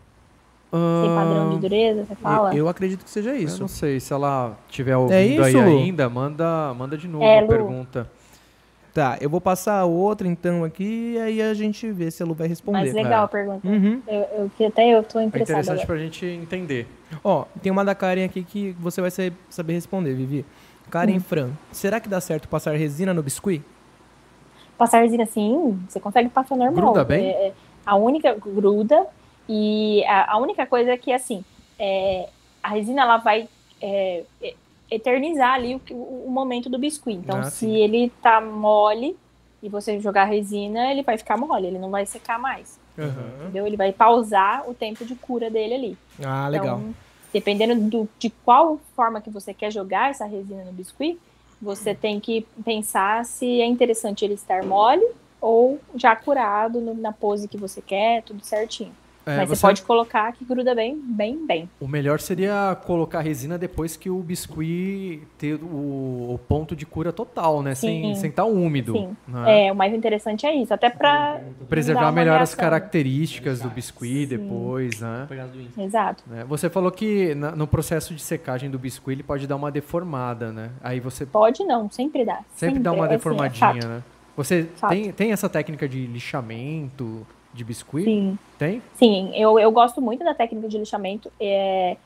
Sem padrão de dureza, você fala? Eu, eu acredito que seja Eu isso. não sei, se ela tiver ouvindo É aí ainda, manda, manda de novo É, a Lu. pergunta. Tá, eu vou passar outra então aqui e aí a gente vê se a Lu vai responder. Mas legal É. a pergunta. Uhum. Eu, eu, que até eu tô É interessada interessante agora. pra gente entender. Ó, tem uma da Karen aqui que você vai saber, responder, Vivi. Karen Hum. Fran, será que dá certo passar resina no biscuit? Passar resina assim, você consegue passar normal. Gruda bem? É, é, a única gruda e a, a única coisa é que assim, é, a resina ela vai é, é, eternizar ali o, o, momento do biscuit. Então, Ah, se sim. ele tá mole e você jogar resina, ele vai ficar mole, ele não vai secar mais. Entendeu? Ele vai pausar o tempo de cura dele ali. Ah, legal. Então, dependendo do, de qual forma que você quer jogar essa resina no biscuit, você tem que pensar se é interessante ele estar mole ou já curado no- na pose que você quer, tudo certinho. É, Mas você você- pode colocar que gruda bem, bem, bem. O melhor seria colocar resina depois que o biscuit ter o, o ponto de cura total, né? Sem Sim. sem estar úmido. Sim. né? É, o mais interessante é isso, até pra Preservar melhor as características do biscuit Sim. depois, né? Exato. Né? Você falou que no processo de secagem do biscuit ele pode dar uma deformada, né? Aí você Pode não, sempre dá. sempre dá uma é assim, é deformadinha, né? Você Fato. tem, tem essa técnica de lixamento de biscuit? Sim. Tem? Sim, eu, eu gosto muito da técnica de lixamento. É,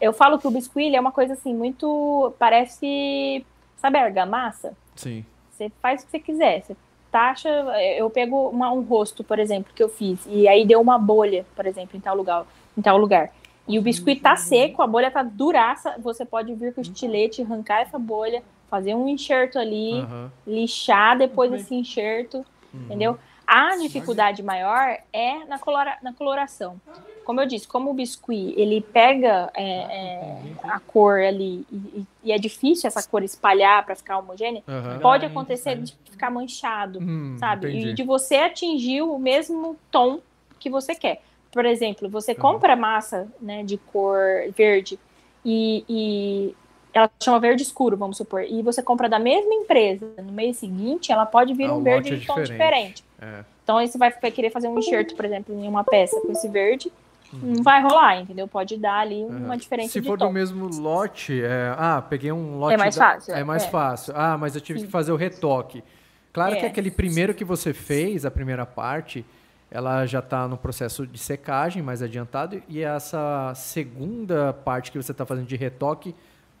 eu falo que o biscuit é uma coisa assim, muito. Parece. Sabe a argamassa? Sim. Você faz o que você quiser. Você taxa. Eu pego uma- um rosto, por exemplo, que eu fiz, e aí deu uma bolha, por exemplo, em tal lugar. Em tal lugar. E o biscuit tá seco, a bolha tá duraça. Você pode vir com o estilete, arrancar essa bolha, fazer um enxerto ali, Aham. lixar depois esse enxerto, Uhum. entendeu? A dificuldade maior é na, colora, na coloração. Como eu disse, como o biscuit ele pega é, é, a cor ali e, e- é difícil essa cor espalhar para ficar homogênea, Aham. pode acontecer de ficar manchado, Hum, sabe? entendi. E de você atingir o mesmo tom que você quer. Por exemplo, você compra massa né, de cor verde e, e ela chama verde escuro, vamos supor, e você compra da mesma empresa no mês seguinte, ela pode vir Ah, um verde é de tom diferente. É. Então aí você vai, querer fazer um enxerto, por exemplo, em uma peça com esse verde, não vai rolar, entendeu? Pode dar ali uma Aham. diferença Se for do mesmo lote, é, ah, peguei um lote. É mais da- fácil, É é, mais é. fácil. Ah, mas eu tive Sim. que fazer o retoque. Claro que É. aquele primeiro que você fez, a primeira parte, ela já está no processo de secagem mais adiantado e essa segunda parte que você está fazendo de retoque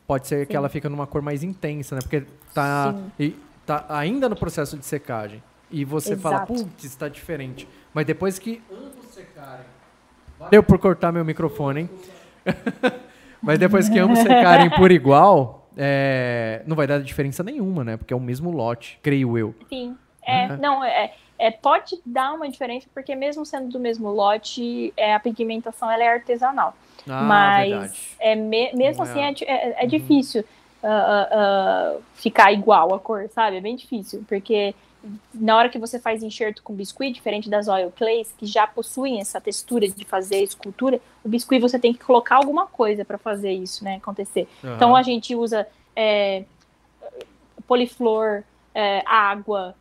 pode ser que ela fica numa cor mais intensa, né? Porque tá, e tá ainda no processo de secagem. E você fala, Exato. putz, está diferente. Mas depois que ambos secarem. Valeu por cortar meu microfone, hein? Mas depois que ambos secarem por igual, é, não vai dar diferença nenhuma, né? Porque é o mesmo lote, creio eu. Sim. É, não, é, é, pode dar uma diferença, porque mesmo sendo do mesmo lote, é, a pigmentação ela é artesanal. Ah, Mas verdade. é me- mesmo assim é- é, é- é difícil ah, ah, ah, ficar igual a cor, sabe? É bem difícil, porque na hora que você faz enxerto com biscuit, diferente das oil clays, que já possuem essa textura de fazer escultura, o biscuit você tem que colocar alguma coisa para fazer isso, né, acontecer. Então Aham. a gente usa é, poliflor, é, água,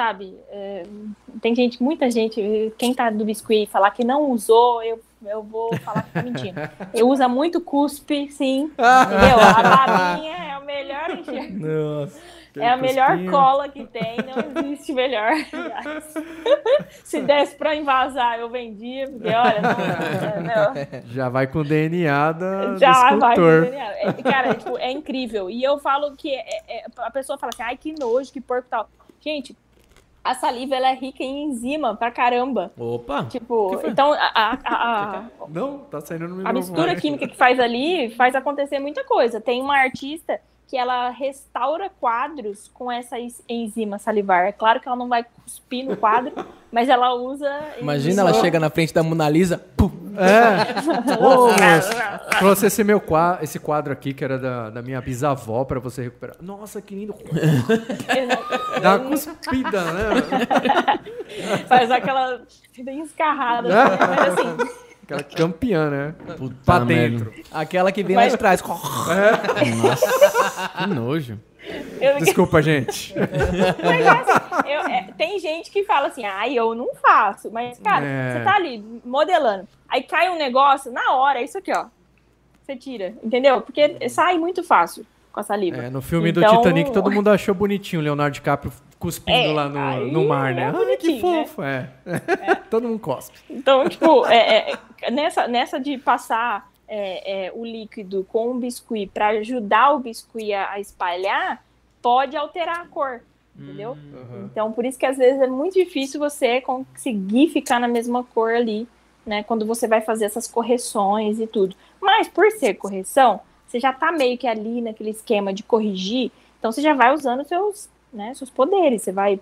sabe? É, tem gente, muita gente, quem tá do biscuit falar que não usou, eu, eu vou falar que tá mentindo. Eu uso muito cuspe, sim. Entendeu? A babinha é o melhor. Nossa. É a melhor cola que tem, não existe melhor. Se desse pra invasar, eu vendia, porque olha, não, não, Já vai com o DNA da, já vai. escultor. entendeu? É, cara, é, tipo, é incrível. E eu falo que é- é- a pessoa fala assim, ai, que nojo, que porco tal. Gente, a saliva ela é rica em enzima pra caramba. Opa! Tipo, então a, a, a- a- Não, tá saindo no a mistura química que faz ali faz acontecer muita coisa. Tem uma artista que ela restaura quadros com essa enzima salivar. É claro que ela não vai cuspir no quadro, mas ela usa. Imagina ela chega na frente da Mona Lisa. pum. É. Ô, moço, trouxe esse meu quadro, esse quadro aqui, que era da, da minha bisavó, pra você recuperar. Nossa, que lindo. Dá uma cuspida, né? faz aquela bem escarrada. assim, né? Mas assim, Aquela campeã, né? Puta Pra merda. dentro. Aquela que vem Vai- lá de trás. Que nojo. eu, Desculpa, gente. Mas assim, eu- é, tem gente que fala assim, ai, eu não faço. Mas, cara, É. você tá ali modelando. Aí cai um negócio, na hora, é isso aqui, ó. Você tira, entendeu? Porque sai muito fácil com a saliva. É, no filme do Então- Titanic, todo mundo achou bonitinho o Leonardo DiCaprio cuspindo É, lá no, no mar, né? é que né? fofo, é. todo mundo cospe. Então, tipo, é, é, nessa, nessa de passar é, é, o líquido com o biscuit para ajudar o biscuit a, a espalhar, pode alterar a cor, entendeu? Então, por isso que às vezes é muito difícil você conseguir ficar na mesma cor ali, né? Quando você vai fazer essas correções e tudo. Mas por ser correção, você já tá meio que ali naquele esquema de corrigir, então você já vai usando seus, né, seus poderes. Você vai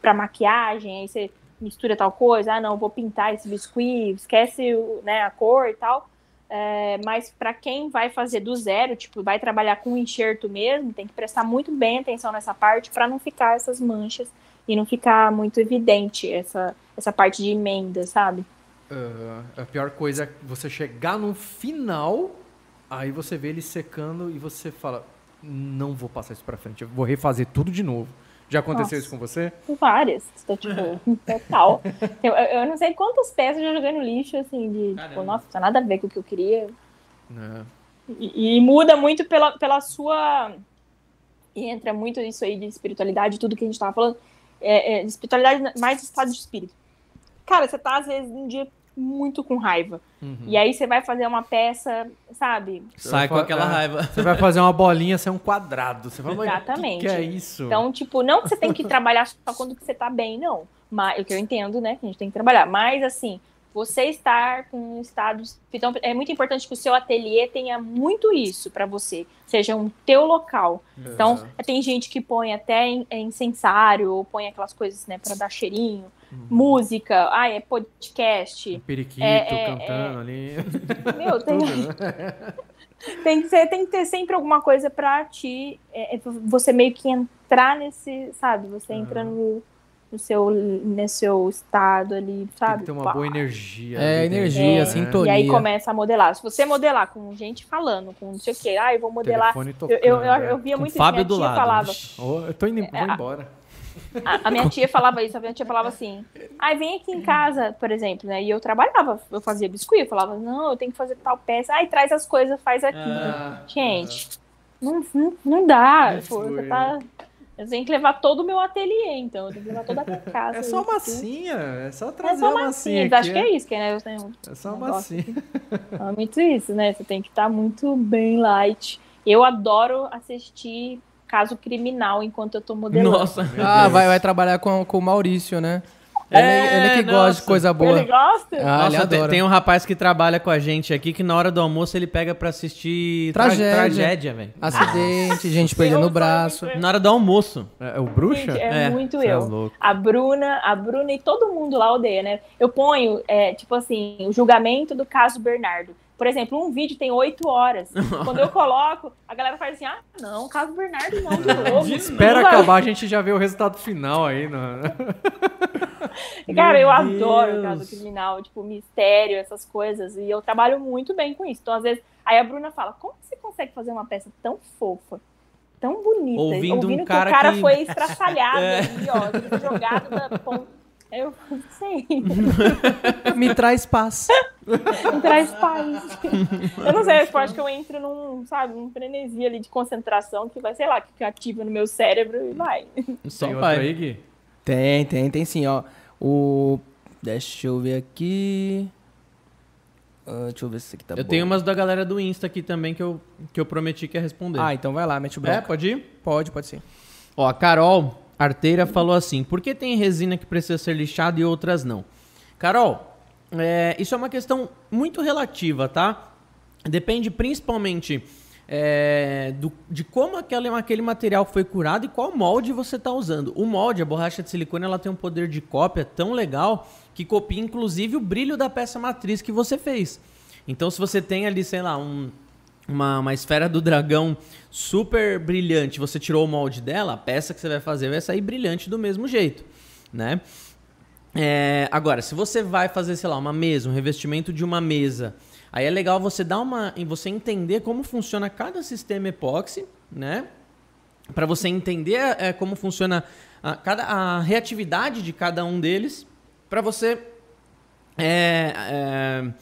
para maquiagem, aí você mistura tal coisa, ah, não, vou pintar esse biscuit, esquece né, a cor e tal. É, mas para quem vai fazer do zero, tipo, vai trabalhar com enxerto mesmo, tem que prestar muito bem atenção nessa parte para não ficar essas manchas e não ficar muito evidente essa, essa parte de emenda, sabe? Ah, a pior coisa é você chegar no final, aí você vê ele secando e você fala: Não vou passar isso pra frente, eu vou refazer tudo de novo. Já aconteceu Nossa. isso com você? Várias, tô, tipo, total. Eu, eu não sei quantas peças eu já joguei no lixo, assim, de, tipo, Caramba. nossa, não tem nada a ver com o que eu queria. É. E, e muda muito pela, pela sua. E entra muito isso aí de espiritualidade, tudo que a gente tava falando. É, é, de espiritualidade mais estado de espírito. Cara, você tá, às vezes, num dia muito com raiva. Uhum. E aí você vai fazer uma peça, sabe? Sai com aquela é. raiva. Você vai fazer uma bolinha, sai um quadrado. Você mas Exatamente. que, que é isso? Então, tipo, não que você tem que trabalhar só quando que você tá bem, não. Mas, o que eu entendo, né? Que a gente tem que trabalhar. Mas, assim, você estar com um estado. Então, é muito importante que o seu ateliê tenha muito isso para você. Seja um teu local. Então, tem gente que põe até incensário, ou põe aquelas coisas, né, para dar cheirinho. Música, ah, é podcast. Um periquito É, é, cantando ali. Meu, tem, Tudo, né? tem, que ser, tem que ter sempre alguma coisa pra te. é, é, você meio que entrar nesse, sabe? Você entra no, no, seu, no seu estado ali, Tem sabe? que ter uma Pá. boa energia. É, ali energia, né? sintonia. E aí começa a modelar. Se você modelar com gente falando, com não sei o quê, ah, eu vou modelar. Telefone Eu, tocando, eu, eu, é. eu via Com muito isso. Fábio Minha do lado. falava. Oh, eu tô indo vou É, a- embora. A, a minha tia falava isso, a minha tia falava assim, ai, vem aqui em casa, por exemplo, né? E eu trabalhava, eu fazia biscuit, eu falava, não, eu tenho que fazer tal peça, ai, traz as coisas, faz aqui. Ah, Gente, não, não, não dá. Não pô, você tá. Eu tenho que levar todo o meu ateliê, então. Eu tenho que levar toda a minha casa. É só isso, massinha, é só. É trazer só a massinha. massinha. aqui, Acho que é isso, que né? Eu tenho É só negócio massinha. é muito isso, né? Você tem que estar muito bem light. Eu adoro assistir caso criminal enquanto eu tô modelando. Nossa. Ah, vai, vai trabalhar com, com o Maurício, né? Ele, É, ele que gosta nossa. de coisa boa. Ele gosta? Ah, ele Nossa, tem, adora. tem um rapaz que trabalha com a gente aqui que na hora do almoço ele pega pra assistir tra- Tragédia. tragédia velho. Acidente, gente perdendo o Eu braço. Na hora do almoço. É, é o bruxa? Gente, é, É, muito é eu. louco. a Bruna, a Bruna e todo mundo lá odeia, né? Eu ponho, é, tipo assim, o julgamento do caso Bernardo. Por exemplo, um vídeo tem oito horas. Quando eu coloco, a galera faz assim: ah, não, caso Bernardo não, de novo. Espera Não acabar, a gente já vê o resultado final aí. No... Cara, eu Meu adoro Deus. caso criminal, tipo, mistério, essas coisas. E eu trabalho muito bem com isso. Então, às vezes, aí a Bruna fala: como você consegue fazer uma peça tão fofa? Tão bonita, Ouvindo um que cara o cara que- foi estraçalhado É. ali, ó, jogado da ponta. Eu sei. Me traz paz. Não traz paz. Eu não sei, eu acho que eu entro num, sabe, num frenesi ali de concentração que vai, sei lá, que ativa no meu cérebro e vai. Só Tem outro vai. aí, Gui? Tem, tem, tem sim, ó. O. Deixa eu ver aqui. Ah, deixa eu ver se isso aqui tá Eu bom. tenho umas da galera do Insta aqui também que eu, que eu prometi que ia responder. Ah, então vai lá, mete o é, pode ir? Pode, pode sim. Ó, a Carol Arteira falou assim: por que tem resina que precisa ser lixada e outras não? Carol, é, isso é uma questão muito relativa, tá? Depende principalmente é, do- de como aquele, aquele material foi curado e qual molde você está usando. O molde, a borracha de silicone, ela tem um poder de cópia tão legal que copia inclusive o brilho da peça matriz que você fez. Então, se você tem ali, sei lá, um, uma, uma esfera do dragão super brilhante, você tirou o molde dela, a peça que você vai fazer vai sair brilhante do mesmo jeito, né? É, agora, se você vai fazer, sei lá, uma mesa, um revestimento de uma mesa, aí é legal você dar uma, você entender como funciona cada sistema epóxi, né? Para você entender é, como funciona a, cada, a reatividade de cada um deles, para você é, é,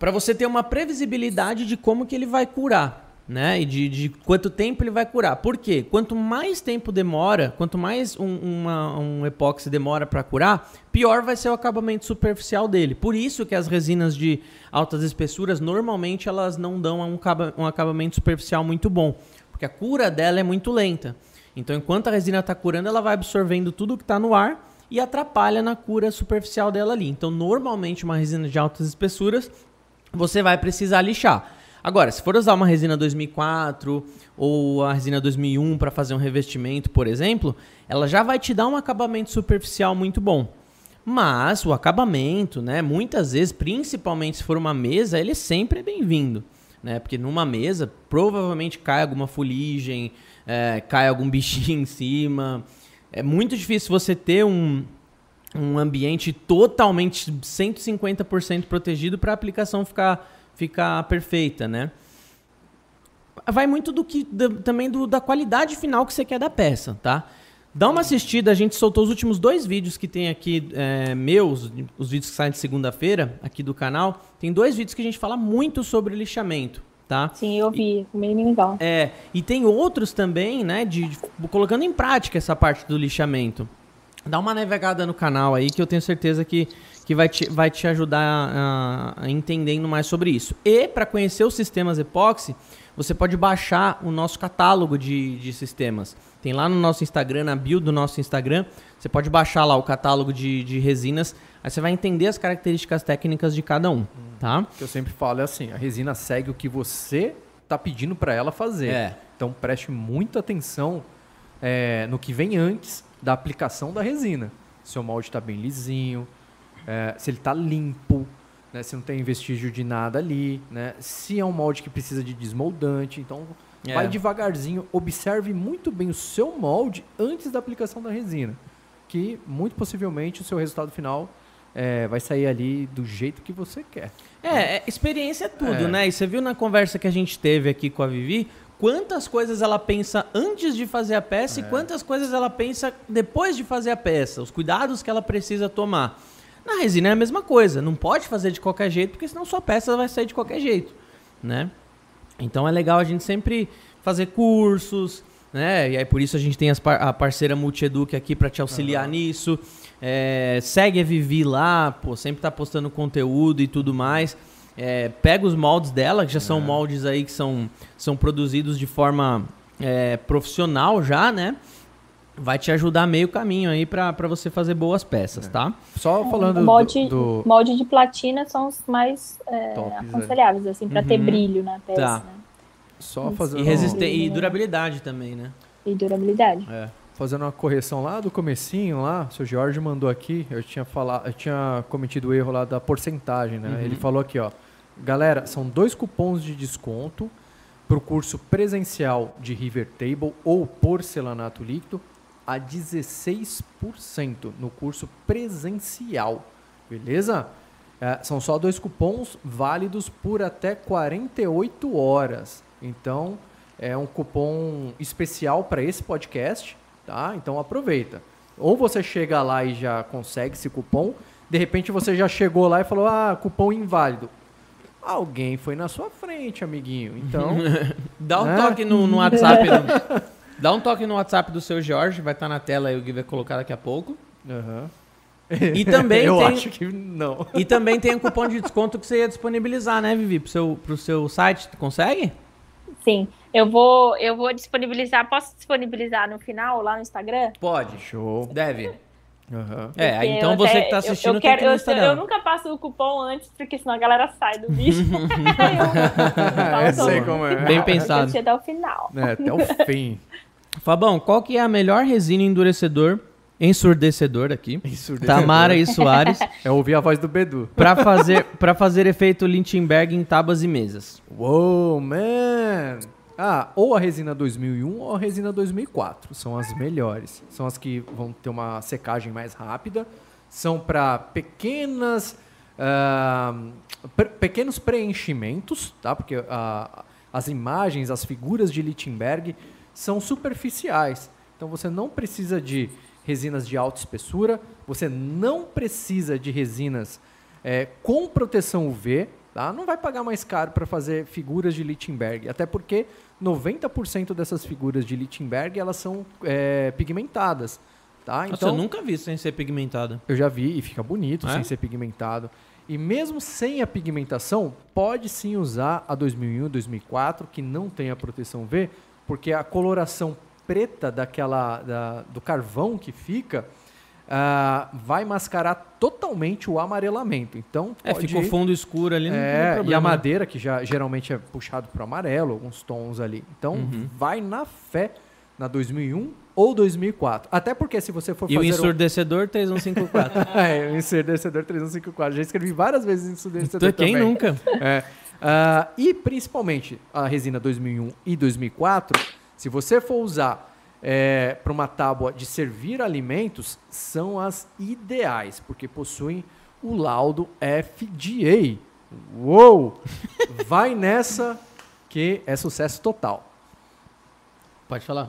para você ter uma previsibilidade de como que ele vai curar, né? E de, de quanto tempo ele vai curar. Por quê? Quanto mais tempo demora, quanto mais um, uma- um epóxi demora para curar, pior vai ser o acabamento superficial dele. Por isso que as resinas de altas espessuras, normalmente, elas não dão um, um acabamento superficial muito bom. Porque a cura dela é muito lenta. Então, enquanto a resina está curando, ela vai absorvendo tudo que está no ar e atrapalha na cura superficial dela ali. Então, normalmente, uma resina de altas espessuras, você vai precisar lixar. Agora, se for usar uma resina 2004 ou a resina 2001 para fazer um revestimento, por exemplo, ela já vai te dar um acabamento superficial muito bom. Mas o acabamento, né, muitas vezes, principalmente se for uma mesa, ele sempre é bem-vindo, né? Porque numa mesa provavelmente cai alguma fuligem, é, cai algum bichinho em cima. É muito difícil você ter um, um ambiente totalmente 150% protegido para a aplicação ficar, ficar perfeita, né? Vai muito do que da- também do- da qualidade final que você quer da peça, tá? Dá uma assistida, a gente soltou os últimos dois vídeos que tem aqui, é, meus, os vídeos que saem de segunda-feira, aqui do canal. Tem dois vídeos que a gente fala muito sobre lixamento, tá? Sim, eu vi, bem legal. É, e tem outros também, né, de, de- colocando em prática essa parte do lixamento. Dá uma navegada no canal aí que eu tenho certeza que, que vai, te, vai te ajudar a, a entendendo mais sobre isso. E para conhecer os sistemas epóxi, você pode baixar o nosso catálogo de, de sistemas. Tem lá no nosso Instagram, na bio do nosso Instagram, você pode baixar lá o catálogo de, de resinas, aí você vai entender as características técnicas de cada um, tá? O que eu sempre falo é assim, a resina segue o que você tá pedindo para ela fazer. É. Então preste muita atenção é, no que vem antes da aplicação da resina. Se o molde está bem lisinho, é, se ele está limpo, né, se não tem vestígio de nada ali, né, se é um molde que precisa de desmoldante. Então É. vai devagarzinho, observe muito bem o seu molde antes da aplicação da resina, que muito possivelmente o seu resultado final é, vai sair ali do jeito que você quer. É, é, experiência é tudo, É. né? E você viu na conversa que a gente teve aqui com a Vivi, quantas coisas ela pensa antes de fazer a peça e quantas coisas ela pensa depois de fazer a peça, os cuidados que ela precisa tomar. Na resina é a mesma coisa, não pode fazer de qualquer jeito, porque senão sua peça vai sair de qualquer jeito, né? Então é legal a gente sempre fazer cursos, né? E aí por isso a gente tem par- a parceira Multieduc aqui para te auxiliar nisso. É, segue a Vivi lá, pô, sempre tá postando conteúdo e tudo mais. É, pega os moldes dela, que já são moldes aí que são, são produzidos de forma é, profissional já, né? Vai te ajudar meio caminho aí pra pra você fazer boas peças, tá? Só falando molde, do, do- molde de platina são os mais é, Tops, aconselháveis, assim, pra ter Uhum. brilho na peça, Tá. né? Só E fazendo, E, resisten- e durabilidade também, né? E durabilidade. É. fazendo uma correção lá do comecinho lá, o seu Jorge mandou aqui, eu tinha falado, eu tinha cometido o erro lá da porcentagem, né? Uhum. Ele falou aqui, ó. Galera, são dois cupons de desconto para o curso presencial de River Table ou porcelanato líquido a 16% no curso presencial, beleza? É, são só dois cupons válidos por até 48 horas. Então, é um cupom especial para esse podcast, tá? Então aproveita. Ou você chega lá e já consegue esse cupom, de repente você já chegou lá e falou: "Ah, cupom inválido". Alguém foi na sua frente, amiguinho. Então, Dá um É. toque no, no WhatsApp. do- dá um toque no WhatsApp do seu Jorge, vai estar na tela aí, o Gui vai colocar daqui a pouco. aham. E também eu tem- acho que não. E também tem um cupom de desconto que você ia disponibilizar, né, Vivi, pro seu, pro seu site. Tu consegue? Sim. Eu vou, eu vou disponibilizar, posso disponibilizar no final, lá no Instagram? Pode. Show. Deve. Aham. É, Porque então eu você até- que tá eu- assistindo eu, tem quero, que ir no eu, Instagram. eu nunca passo o cupom antes, porque senão a galera sai do vídeo. Aí eu, Eu sei como é. Bem pensado. Eu até o final. É, até o fim. Fabão, qual que é a melhor resina endurecedor, ensurdecedor aqui? Ensurdecedor. Tamara e Soares, É ouvir a voz do Bedu. pra fazer, pra fazer efeito Lichtenberg em tábuas e mesas. Uou, man! Ah, ou a resina 2001 ou a resina 2004. São as melhores. São as que vão ter uma secagem mais rápida. São para pequenas. ah, pre- pequenos preenchimentos, tá? Porque ah, as imagens, as figuras de Lichtenberg são superficiais. Então você não precisa de resinas de alta espessura, você não precisa de resinas é, com proteção UV, tá? Não vai pagar mais caro para fazer figuras de Lichtenberg, até porque 90% dessas figuras de Lichtenberg elas são é, pigmentadas, tá? Nossa, Então eu nunca vi sem ser pigmentada. eu já vi e fica bonito É? sem ser pigmentado. E mesmo sem a pigmentação, pode sim usar a 2001, 2004, que não tem a proteção V, porque a coloração preta daquela da- do carvão que fica ah, vai mascarar totalmente o amarelamento. Então, É, ficou fundo escuro ali, é, problema. e a madeira, que já geralmente é puxado para amarelo, alguns tons ali. Então, Uhum. vai na fé na 2001 ou 2004. Até porque se você for E o fazer um- ensurdecedor 3154. é, o ensurdecedor 354. Já escrevi várias vezes ensurdecedor Quem também. nunca? É. Ah, e principalmente a resina 2001 e 2004, se você for usar para uma tábua de servir alimentos, são as ideais, porque possuem o laudo FDA. Uou! Vai nessa que é sucesso total. Pode falar.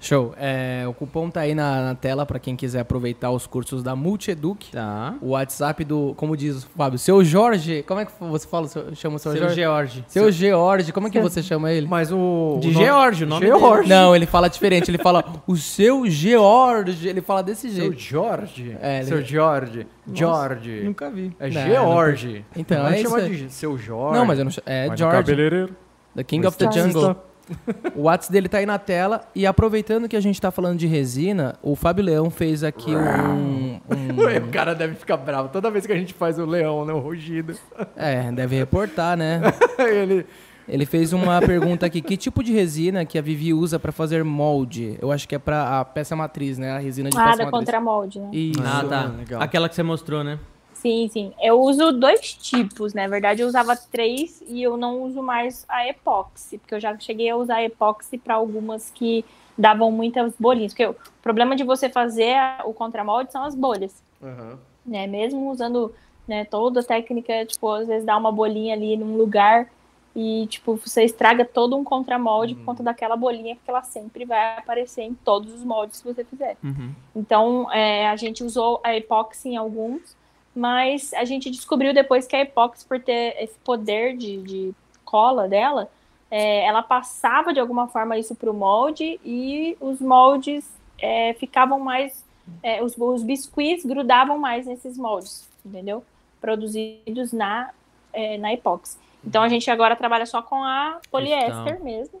Show. É, o cupom tá aí na, na tela para quem quiser aproveitar os cursos da Multieduc. Tá. O WhatsApp do, como diz o Fábio, seu Jorge. Como é que você fala, seu- chama o seu, Seu Jorge? George. Seu George, como é que você chama ele? Mas o. De o nome- George, o nome George. Não, ele fala diferente. Ele fala o seu George. Ele fala desse Seu jeito. Jorge. É, ele- Seu George. George. Nunca vi. É Não, George. Então, Vai é isso de seu Jorge. Não, mas eu não chamo. É no George. cabeleireiro. The King of the Vai Jungle. estar- O WhatsApp dele tá aí na tela. E aproveitando que a gente tá falando de resina, o Fábio Leão fez aqui um. um- O cara deve ficar bravo toda vez que a gente faz o leão, né? O rugido. é, deve reportar, né? Ele. Ele fez uma pergunta aqui: que tipo de resina que a Vivi usa pra fazer molde? Eu acho que é pra a peça matriz, né? A resina de Ah, peça da matriz. contramolde, né? Isso. Ah, tá. legal. Aquela que você mostrou, né? Sim, sim. Eu uso dois tipos, né? na verdade eu usava três e eu não uso mais a epóxi, porque eu já cheguei a usar a epóxi para algumas que davam muitas bolinhas. Porque o problema de você fazer o contramolde são as bolhas, Aham. né? Mesmo usando né, toda a técnica, tipo, às vezes dá uma bolinha ali num lugar e, tipo, você estraga todo um contramolde por conta daquela bolinha, porque ela sempre vai aparecer em todos os moldes que você fizer. Uhum. Então, é, a gente usou a epóxi em alguns, mas a gente descobriu depois que a epóxi, por ter esse poder de, de cola dela, é, ela passava de alguma forma isso para o molde e os moldes é, ficavam mais. é, os, os biscuits grudavam mais nesses moldes, entendeu? Produzidos na é, na epóxi. Então a gente agora trabalha só com a poliéster mesmo.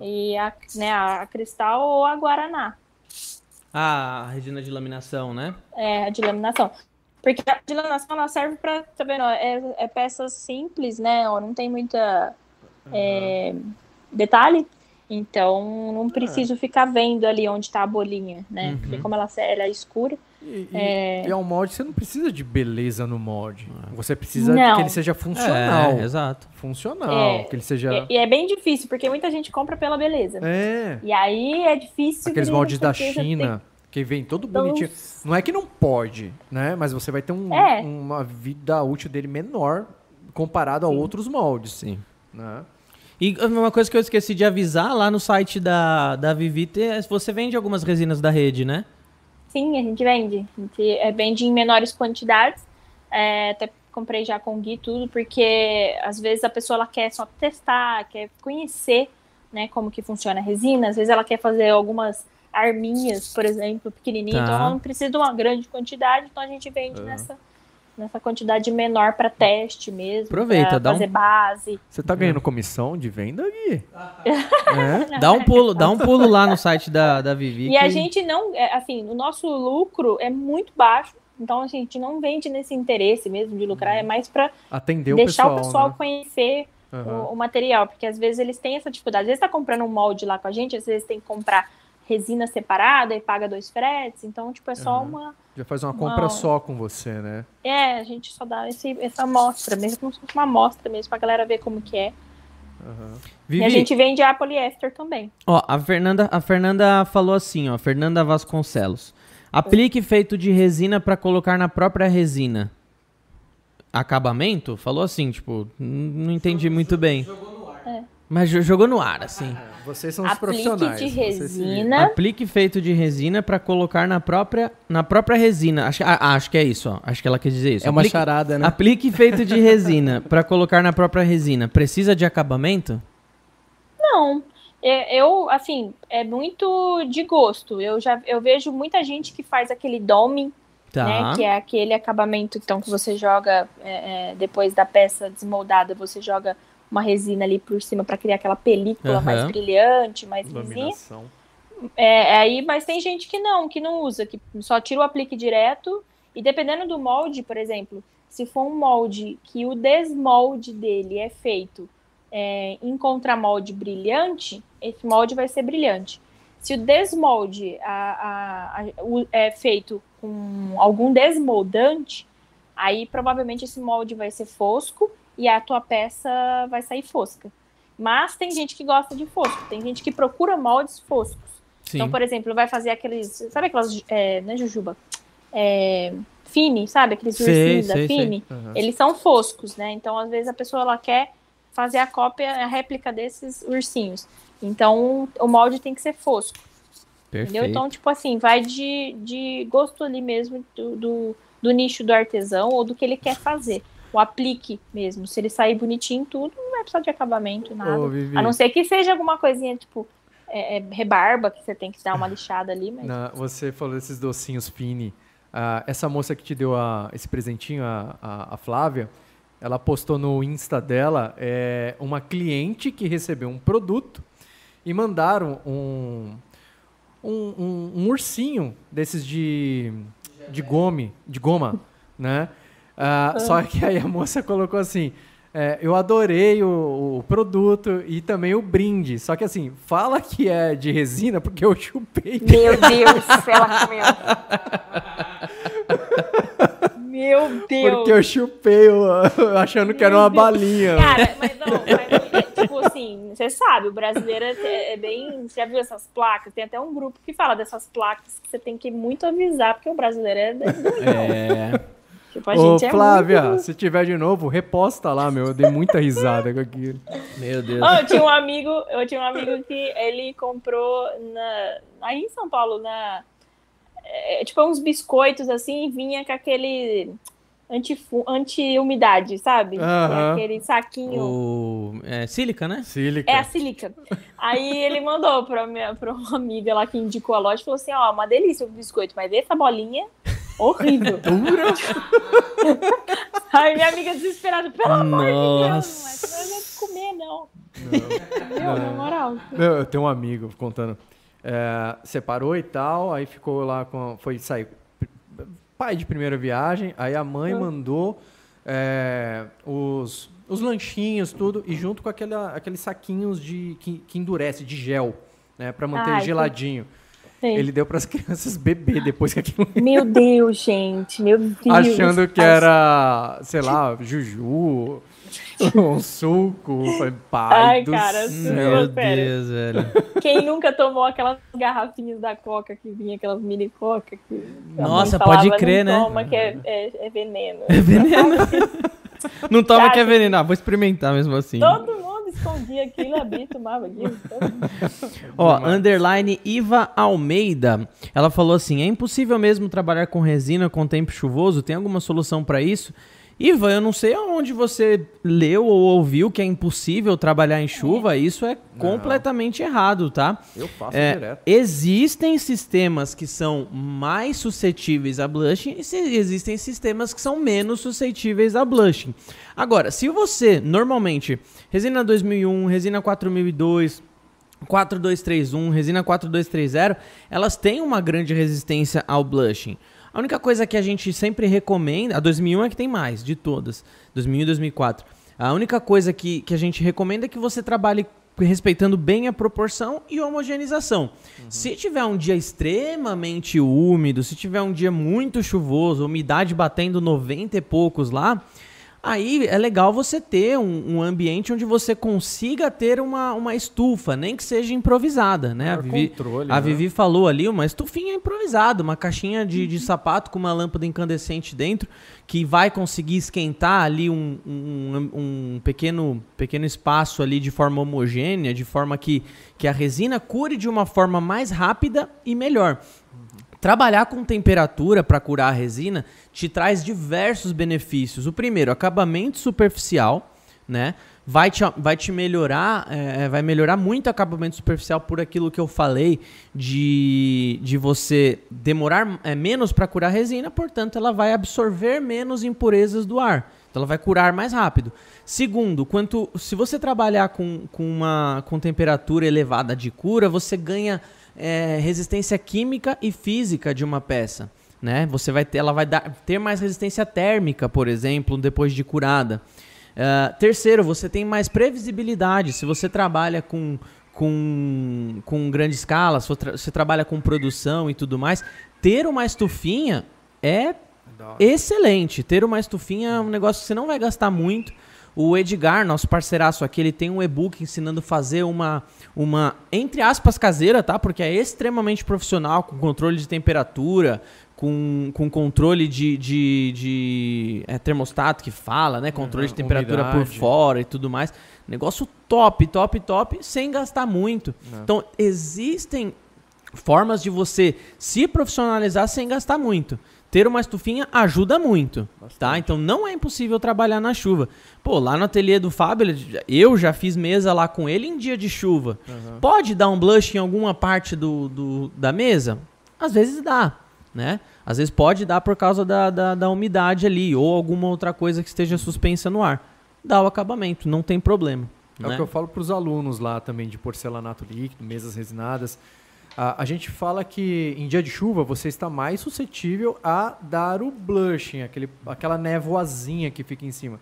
E a, né, a cristal ou a guaraná. Ah, a resina de laminação, né? É, a de laminação. Porque a de laminação ela serve para, tá vendo? É, é peças simples, né? ó, Não tem muita é, detalhe. Então não preciso ficar vendo ali onde tá a bolinha, né? Uhum. Porque como ela, ela é escura. E, É. e é um molde, você não precisa de beleza no molde. Você precisa Não. que ele seja funcional. É, exato. Funcional. É, que ele seja. E, e é bem difícil, porque muita gente compra pela beleza. É. E aí é difícil. Aqueles que moldes da China, que vem todo Então, bonitinho. Não é que não pode, né? Mas você vai ter um- É. uma vida útil dele menor comparado a outros moldes. Sim. Né? E uma coisa que eu esqueci de avisar, lá no site da, da Vivite, é, você vende algumas resinas da rede, né? Sim, a gente vende. A gente é, vende em menores quantidades. É, até comprei já com o Gui tudo, porque às vezes a pessoa ela quer só testar, quer conhecer né, como que funciona a resina. Às vezes ela quer fazer algumas arminhas, por exemplo, pequenininha. Tá. Então ela não precisa de uma grande quantidade, então a gente vende nessa, nessa quantidade menor para teste mesmo. Aproveita, pra dá um- fazer base. Você tá ganhando comissão de venda, Gui? é? Dá um pulo, dá um pulo lá no site da, da Vivi. E a que- gente não, é, assim, o nosso lucro é muito baixo, então a gente não vende nesse interesse mesmo de lucrar, é mais para Atender o deixar pessoal. o pessoal né? conhecer Aham. o, o material, porque às vezes eles têm essa dificuldade. Às vezes tá comprando um molde lá com a gente, às vezes tem que comprar resina separada e paga dois fretes, então tipo é só Aham. uma, Já faz uma compra Não. só com você, né? é, a gente só dá esse, essa amostra, mesmo como se fosse uma amostra mesmo pra galera ver como que é. Vivi, E a gente vende a poliéster também. ó, a Fernanda, a Fernanda falou assim, ó, Fernanda Vasconcelos. Aplique feito de resina pra colocar na própria resina. Acabamento? Falou assim, tipo, não entendi muito bem. Mas jo- jogou no ar, assim. Vocês são os Aplique profissionais. de se viram. resina. Aplique feito de resina pra colocar na própria, na própria resina. Acho, ah, acho que é isso, ó. Acho que ela quer dizer isso. É uma Aplique- charada, né? Aplique feito de resina pra colocar na própria resina. Precisa de acabamento? Não, É, eu, assim, é muito de gosto. Eu já eu vejo muita gente que faz aquele doming, Tá. né? Que é aquele acabamento então, que você joga é, é, depois da peça desmoldada, você joga uma resina ali por cima para criar aquela película mais Aham. brilhante, mais lisinha. Laminação. É, aí, mas tem gente que não, que não usa, que só tira o aplique direto. E dependendo do molde, por exemplo, se for um molde que o desmolde dele é feito é, em contramolde brilhante, esse molde vai ser brilhante. Se o desmolde a- a- a- o- é feito com algum desmoldante, aí provavelmente esse molde vai ser fosco e a tua peça vai sair fosca. Mas tem gente que gosta de fosco, tem gente que procura moldes foscos. Sim. Então, por exemplo, vai fazer aqueles. Sabe aquelas. É, não é jujuba? É, fine, sabe? Aqueles Sei, da sei. fine. Aham. Eles são foscos, né? Então, às vezes, a pessoa ela quer fazer a cópia, a réplica desses ursinhos. Então, o molde tem que ser fosco. Perfeito. Entendeu? Então, tipo assim, vai de, de gosto ali mesmo do, do, do nicho do artesão ou do que ele quer fazer. O aplique mesmo. Se ele sair bonitinho, tudo, não vai precisar de acabamento, nada. Ô, A não ser que seja alguma coisinha, tipo, é, é, rebarba, que você tem que dar uma lixada ali, mas. na- você falou desses docinhos Fini. Ah, essa moça que te deu a- esse presentinho, a, a- a Flávia, ela postou no Insta dela é, uma cliente que recebeu um produto e mandaram um, um, um- um ursinho desses de, de gome, de goma, né? Ah, Só que aí a moça colocou assim. é, eu adorei o, o produto e também o brinde. Só que assim, fala que é de resina porque eu chupei. Meu Deus, ela comeu. Meu Deus. Porque eu chupei achando que era uma balinha. Cara, mas não, mas, é, tipo assim, você sabe, o brasileiro é, é bem. Você já viu essas placas? Tem até um grupo que fala dessas placas que você tem que muito avisar, porque o brasileiro é. É. Tipo, a Ô, gente é Flávia, muito. se tiver de novo, reposta lá, meu. Eu dei muita risada com aquilo. Meu Deus. Ah, eu tinha um amigo, eu tinha um amigo que ele comprou na, aí em São Paulo, na é, tipo uns biscoitos assim, e vinha com aquele anti-umidade, sabe? Aham. Aquele saquinho. O, é, sílica, né? Sílica. É a sílica. Aí ele mandou pra, minha, pra uma amiga lá que indicou a loja e falou assim: ó, uma delícia o biscoito, mas essa bolinha, horrível. Aí minha amiga desesperada, pelo amor de Deus, Nossa. mas não é comer, não. Meu, na moral. Meu, eu tenho um amigo contando. é, separou e tal, aí ficou lá com. Foi sair. Pai de primeira viagem, aí a mãe mandou é, os, os lanchinhos, tudo, e junto com aquela, aqueles saquinhos de, que, que endurece, de gel, né? Pra manter Ai, que- Sei. Ele deu pras crianças beber depois que aquilo. Meu Deus, gente, meu Deus. achando que era, sei lá, juju, um suco. Pai Ai, do cara, céu. Meu. Deus, velho. Quem nunca tomou aquelas garrafinhas da Coca que vinha, aquelas mini Coca que Nossa, falava, pode crer, não né? Toma que é, é- é veneno. É veneno. Não toma Cara, que é veneno. Ah, vou experimentar mesmo assim. Todo mundo escondia aquilo, abria e tomava aquilo. Ó, underline Iva Almeida. Ela falou assim: é impossível mesmo trabalhar com resina com tempo chuvoso? Tem alguma solução pra isso? Iva, eu não sei aonde você leu ou ouviu que é impossível trabalhar em chuva. Isso é completamente errado, tá? Eu faço É, direto. existem sistemas que são mais suscetíveis a blushing e existem sistemas que são menos suscetíveis a blushing. Agora, se você normalmente resina 2001, resina 4002, 4231, resina 4230, elas têm uma grande resistência ao blushing. A única coisa que a gente sempre recomenda, a 2001 é que tem mais de todas, 2001 e 2004. A única coisa que, que a gente recomenda é que você trabalhe respeitando bem a proporção e homogeneização. Se tiver um dia extremamente úmido, se tiver um dia muito chuvoso, umidade batendo 90 e poucos lá, aí é legal você ter um, um ambiente onde você consiga ter uma, uma estufa, nem que seja improvisada, né? A Vivi, controle, a né? Vivi falou ali uma estufinha improvisada, uma caixinha de, de sapato com uma lâmpada incandescente dentro, que vai conseguir esquentar ali um, um, um pequeno, pequeno espaço ali de forma homogênea, de forma que, que a resina cure de uma forma mais rápida e melhor. Trabalhar com temperatura para curar a resina te traz diversos benefícios. O primeiro, acabamento superficial, né? Vai te, vai te melhorar, é, vai melhorar muito o acabamento superficial por aquilo que eu falei de, de você demorar é, menos para curar a resina, portanto, ela vai absorver menos impurezas do ar. Então ela vai curar mais rápido. Segundo, quanto se você trabalhar com, com uma com temperatura elevada de cura, você ganha é, resistência química e física de uma peça. Né? Você vai ter, ela vai dar, ter mais resistência térmica, por exemplo, depois de curada. Ah, terceiro, você tem mais previsibilidade. Se você trabalha com, com, com grande escala, se você trabalha com produção e tudo mais, ter uma estufinha é excelente. Ter uma estufinha é um negócio que você não vai gastar muito. O Edgar, nosso parceiraço aqui, ele tem um e-book ensinando a fazer uma, uma, entre aspas, caseira, tá? Porque é extremamente profissional, com controle de temperatura, com, com controle de, de, de é, termostato que fala, né? Controle de Uhum, temperatura por umidade. fora e tudo mais. Negócio top, top, top, sem gastar muito. Não. Então, existem formas de você se profissionalizar sem gastar muito. Ter uma estufinha ajuda muito, tá? Então não é impossível trabalhar na chuva. Pô, lá no ateliê do Fábio, eu já fiz mesa lá com ele em dia de chuva. Pode dar um blush em alguma parte do, do- da mesa? Às vezes dá, né? Às vezes pode dar por causa da, da, da umidade ali ou alguma outra coisa que esteja suspensa no ar. Dá o acabamento, não tem problema. É o né? que eu falo para os alunos lá também de porcelanato líquido, mesas resinadas. A, a gente fala que em dia de chuva você está mais suscetível a dar o blushing, aquele, aquela névoazinha que fica em cima.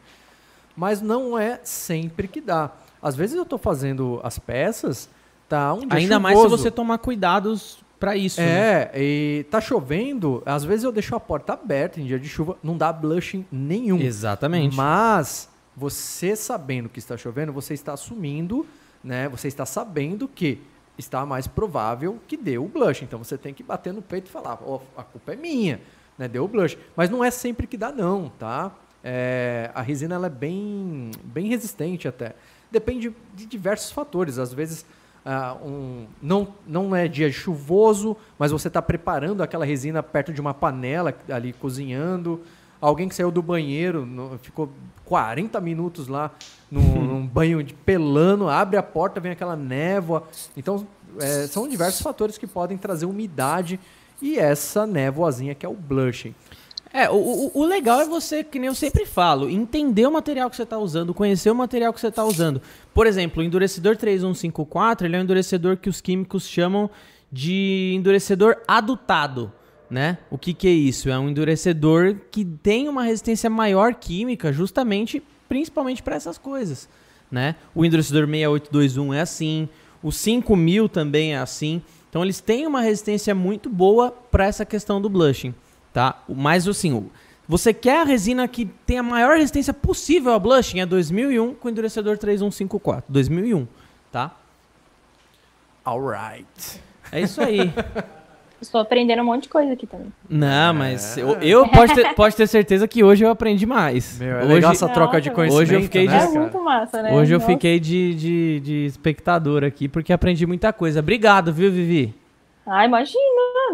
Mas não é sempre que dá. Às vezes eu estou fazendo as peças, tá um dia Ainda mais se chuvoso. você tomar cuidados pra isso. né? É, e tá chovendo, às vezes eu deixo a porta aberta em dia de chuva, não dá blushing nenhum. Exatamente. Mas você sabendo que está chovendo, você está assumindo, né? Você está sabendo que está mais provável que dê o blush. Então você tem que bater no peito e falar, ó, a culpa é minha, né? Deu o blush. Mas não é sempre que dá não, tá? É, a resina ela é bem, bem resistente até. Depende de diversos fatores. Às vezes ah, um, não, não é dia chuvoso, mas você está preparando aquela resina perto de uma panela ali cozinhando. Alguém que saiu do banheiro, no- ficou 40 minutos lá num, num banho de pelano, abre a porta, vem aquela névoa. Então, é, são diversos fatores que podem trazer umidade e essa névoazinha que é o blushing. É, o, o, legal é você, que nem eu sempre falo, entender o material que você está usando, conhecer o material que você está usando. Por exemplo, o endurecedor 3154, ele é um endurecedor que os químicos chamam de endurecedor adutado, né? O que, que é isso? É um endurecedor que tem uma resistência maior química, justamente, principalmente para essas coisas, né? O endurecedor 6821 é assim, o 5000 também é assim. Então eles têm uma resistência muito boa para essa questão do blushing, tá? Mas assim, você quer a resina que tem a maior resistência possível ao blushing é 2001 com endurecedor 3154, 2001, tá? Alright. É isso aí. Estou aprendendo um monte de coisa aqui também. Não, mas eu, eu pode, ter, pode ter certeza que hoje eu aprendi mais. Meu, é hoje, legal essa troca de conhecimento, hoje eu fiquei né, de- é muito massa, né? hoje eu Nossa. fiquei de, de, de espectador aqui porque aprendi muita coisa. Obrigado, viu, Vivi? Ah, imagina,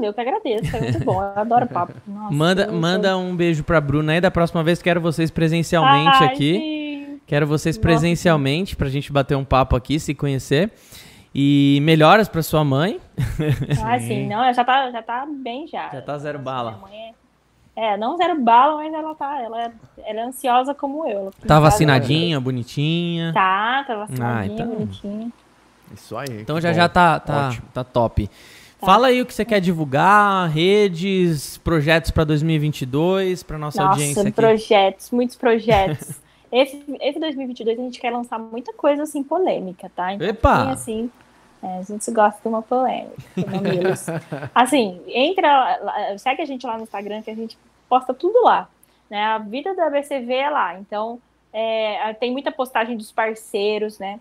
eu que agradeço, é muito bom, eu adoro papo. Nossa, Manda, manda um beijo pra Bruna aí. Da próxima vez quero vocês presencialmente Ai, aqui. sim. Quero vocês Nossa. presencialmente pra gente bater um papo aqui, se conhecer. E melhoras pra sua mãe. Ah, sim, não, ela já tá, já tá bem já. Já tá zero bala. É... é, não zero bala, mas ela tá, ela é, ela é ansiosa como eu. Tá vacinadinha, bonitinha. Tá, tá vacinadinha, então. bonitinha. Isso aí. Então já bom. já tá, tá, Ótimo. tá top. Fala aí o que você quer divulgar, redes, projetos pra 2022, pra nossa, audiência Nossa, aqui. projetos, muitos projetos. esse, esse 2022 a gente quer lançar muita coisa assim polêmica, tá? Então, Epa! fiquem assim, é, a gente gosta de uma polêmica, assim, entra, segue a gente lá no Instagram que a gente posta tudo lá, né? A vida da BCV é lá, então é, tem muita postagem dos parceiros, né?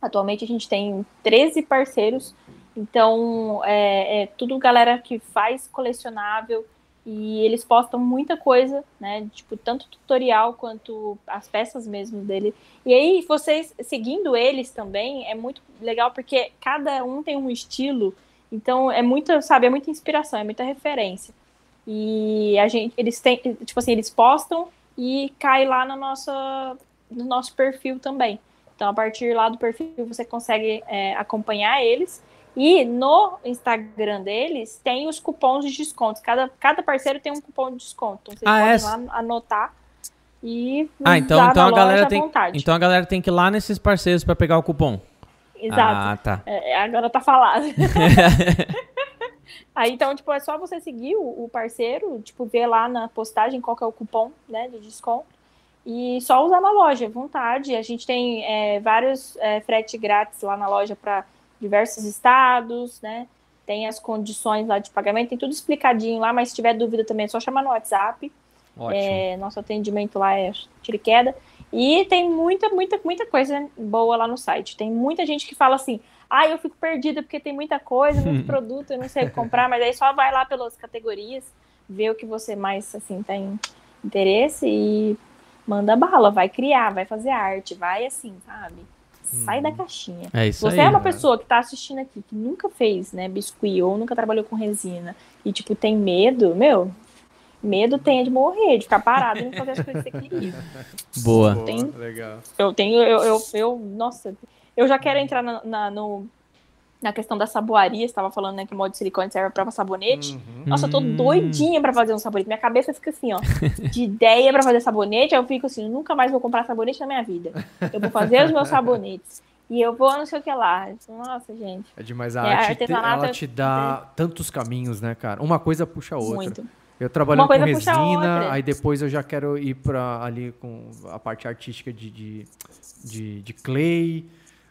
Atualmente a gente tem 13 parceiros, então é, é tudo galera que faz colecionável e eles postam muita coisa, né? Tipo, tanto tutorial quanto as peças mesmo dele. E aí, vocês seguindo eles também é muito legal porque cada um tem um estilo, então é muita, sabe, é muita inspiração, é muita referência. E a gente, eles têm, tipo assim, eles postam e cai lá na nossa, no nosso perfil também. Então, a partir lá do perfil, você consegue é, acompanhar eles. E no Instagram deles tem os cupons de desconto. Cada, cada parceiro tem um cupom de desconto. Então, vocês Ah, podem é? lá anotar e Ah, então, então a galera tem, vontade. então a galera tem que ir lá nesses parceiros pra pegar o cupom. Exato. Ah, tá. É, agora tá falado. Aí, então, tipo, é só você seguir o, o parceiro, tipo, ver lá na postagem qual que é o cupom, né, de desconto. E só usar na loja, vontade. A gente tem é, vários é, frete grátis lá na loja para diversos estados, né? Tem as condições lá de pagamento, tem tudo explicadinho lá, mas se tiver dúvida também é só chamar no WhatsApp. É, nosso atendimento lá é tiro e queda. E tem muita, muita, muita coisa boa lá no site. Tem muita gente que fala assim: ah, eu fico perdida porque tem muita coisa, muito produto, eu não sei o que comprar, mas aí só vai lá pelas categorias, vê o que você mais assim tem interesse e manda bala, vai criar, vai fazer arte, vai assim, sabe? Sai da caixinha. É isso Você aí. é uma pessoa que tá assistindo aqui, que nunca fez, né, biscuit ou nunca trabalhou com resina e, tipo, tem medo, meu, medo tem de morrer, de ficar parado e não fazer as coisas que você queria. Boa. Boa, Tem- legal. Eu tenho, eu, eu, eu- nossa, eu já quero entrar na, na, no- na questão da saboaria, você tava falando, né, que o molde de silicone serve pra sabonete. Uhum. Nossa, eu tô Hum. doidinha pra fazer um sabonete. Minha cabeça fica assim, ó, de ideia pra fazer sabonete, eu fico assim, nunca mais vou comprar sabonete na minha vida. Eu vou fazer os meus sabonetes. E eu vou não sei o que lá. Nossa, gente, É demais a É, arte, te- ela é- te dá tantos caminhos, né, cara? Uma coisa puxa a outra. muito. Eu trabalhando coisa com resina, aí depois eu já quero ir para ali com a parte artística de, de, de, de clay,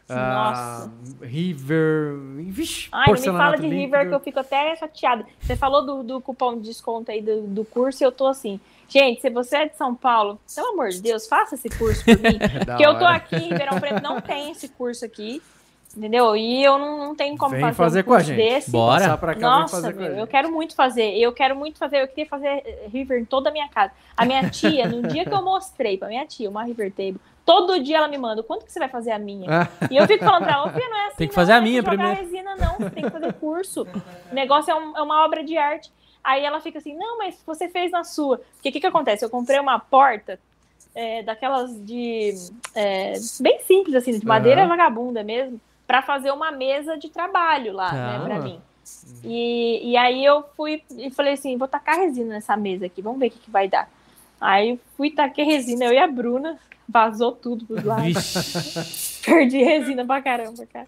ah, river, vixe, Ai, não me fala de River líquido. que eu fico até chateada. Você falou do, do cupom de desconto aí do, do curso e eu tô assim. Gente, se você é de São Paulo, pelo amor de Deus, faça esse curso por mim. Porque eu tô aqui em Ribeirão Preto, não tem esse curso aqui. Entendeu? E eu não, não tenho como Vem fazer, fazer um com a gente. desse. Bora. Passar pra cá, Nossa, fazer com a meu, gente. eu quero muito fazer. Eu quero muito fazer. Eu queria fazer River em toda a minha casa. A minha tia, no dia que eu mostrei pra minha tia uma River Table, todo dia ela me manda: quanto que você vai fazer a minha? Ah, E eu fico falando pra ela, não é assim. Tem que não, fazer a não é minha jogar primeiro." resina, não. Você tem que fazer curso. O negócio é, um- é uma obra de arte. Aí ela fica assim, não, mas você fez na sua. Porque o que, que acontece? Eu comprei uma porta é, daquelas de. é, bem simples, assim, de madeira Aham. vagabunda mesmo, pra fazer uma mesa de trabalho lá, Tá. né, pra mim. E, e aí eu fui e falei assim, vou tacar resina nessa mesa aqui, vamos ver o que, que vai dar. Aí eu fui, taquei resina, eu e a Bruna, vazou tudo pros lados. Vixe. Perdi resina pra caramba, cara.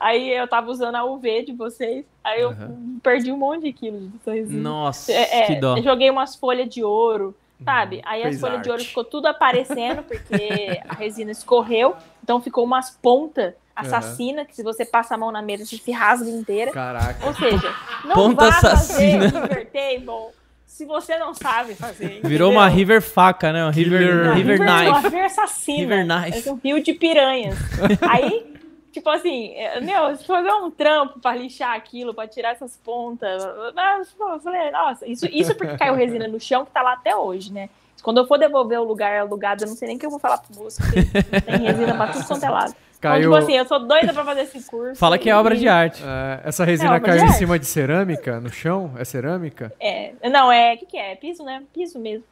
Aí eu tava usando a UV de vocês, aí eu perdi um monte de quilos dessa resina. Nossa, É, é, que dó. joguei umas folhas de ouro, sabe? Aí as fez folhas de ouro arte. ficou tudo aparecendo, porque a resina escorreu, então ficou umas pontas assassinas, que se você passa a mão na mesa, você se rasga inteira. Caraca. Ou seja, não Ponta vá assassina. fazer river table se você não sabe fazer. Virou entendeu? uma River faca, né? Uma River, river Uma Knife. River assassina. River Knife. É um rio de piranhas. Aí, tipo assim, é, meu, se fazer um trampo pra lixar aquilo, pra tirar essas pontas. Mas, eu falei, nossa, isso, isso porque caiu resina no chão que tá lá até hoje, né? Quando eu for devolver o lugar alugado, eu não sei nem o que eu vou falar pro moço, porque tem resina pra tudo quanto é lado. Então, Caiu. tipo assim, eu sou doida pra fazer esse curso. Fala que é obra de arte. É, essa resina É, caiu em arte. cima de cerâmica, no chão? É cerâmica? É, não, é, o que que é? Piso, né? Piso mesmo.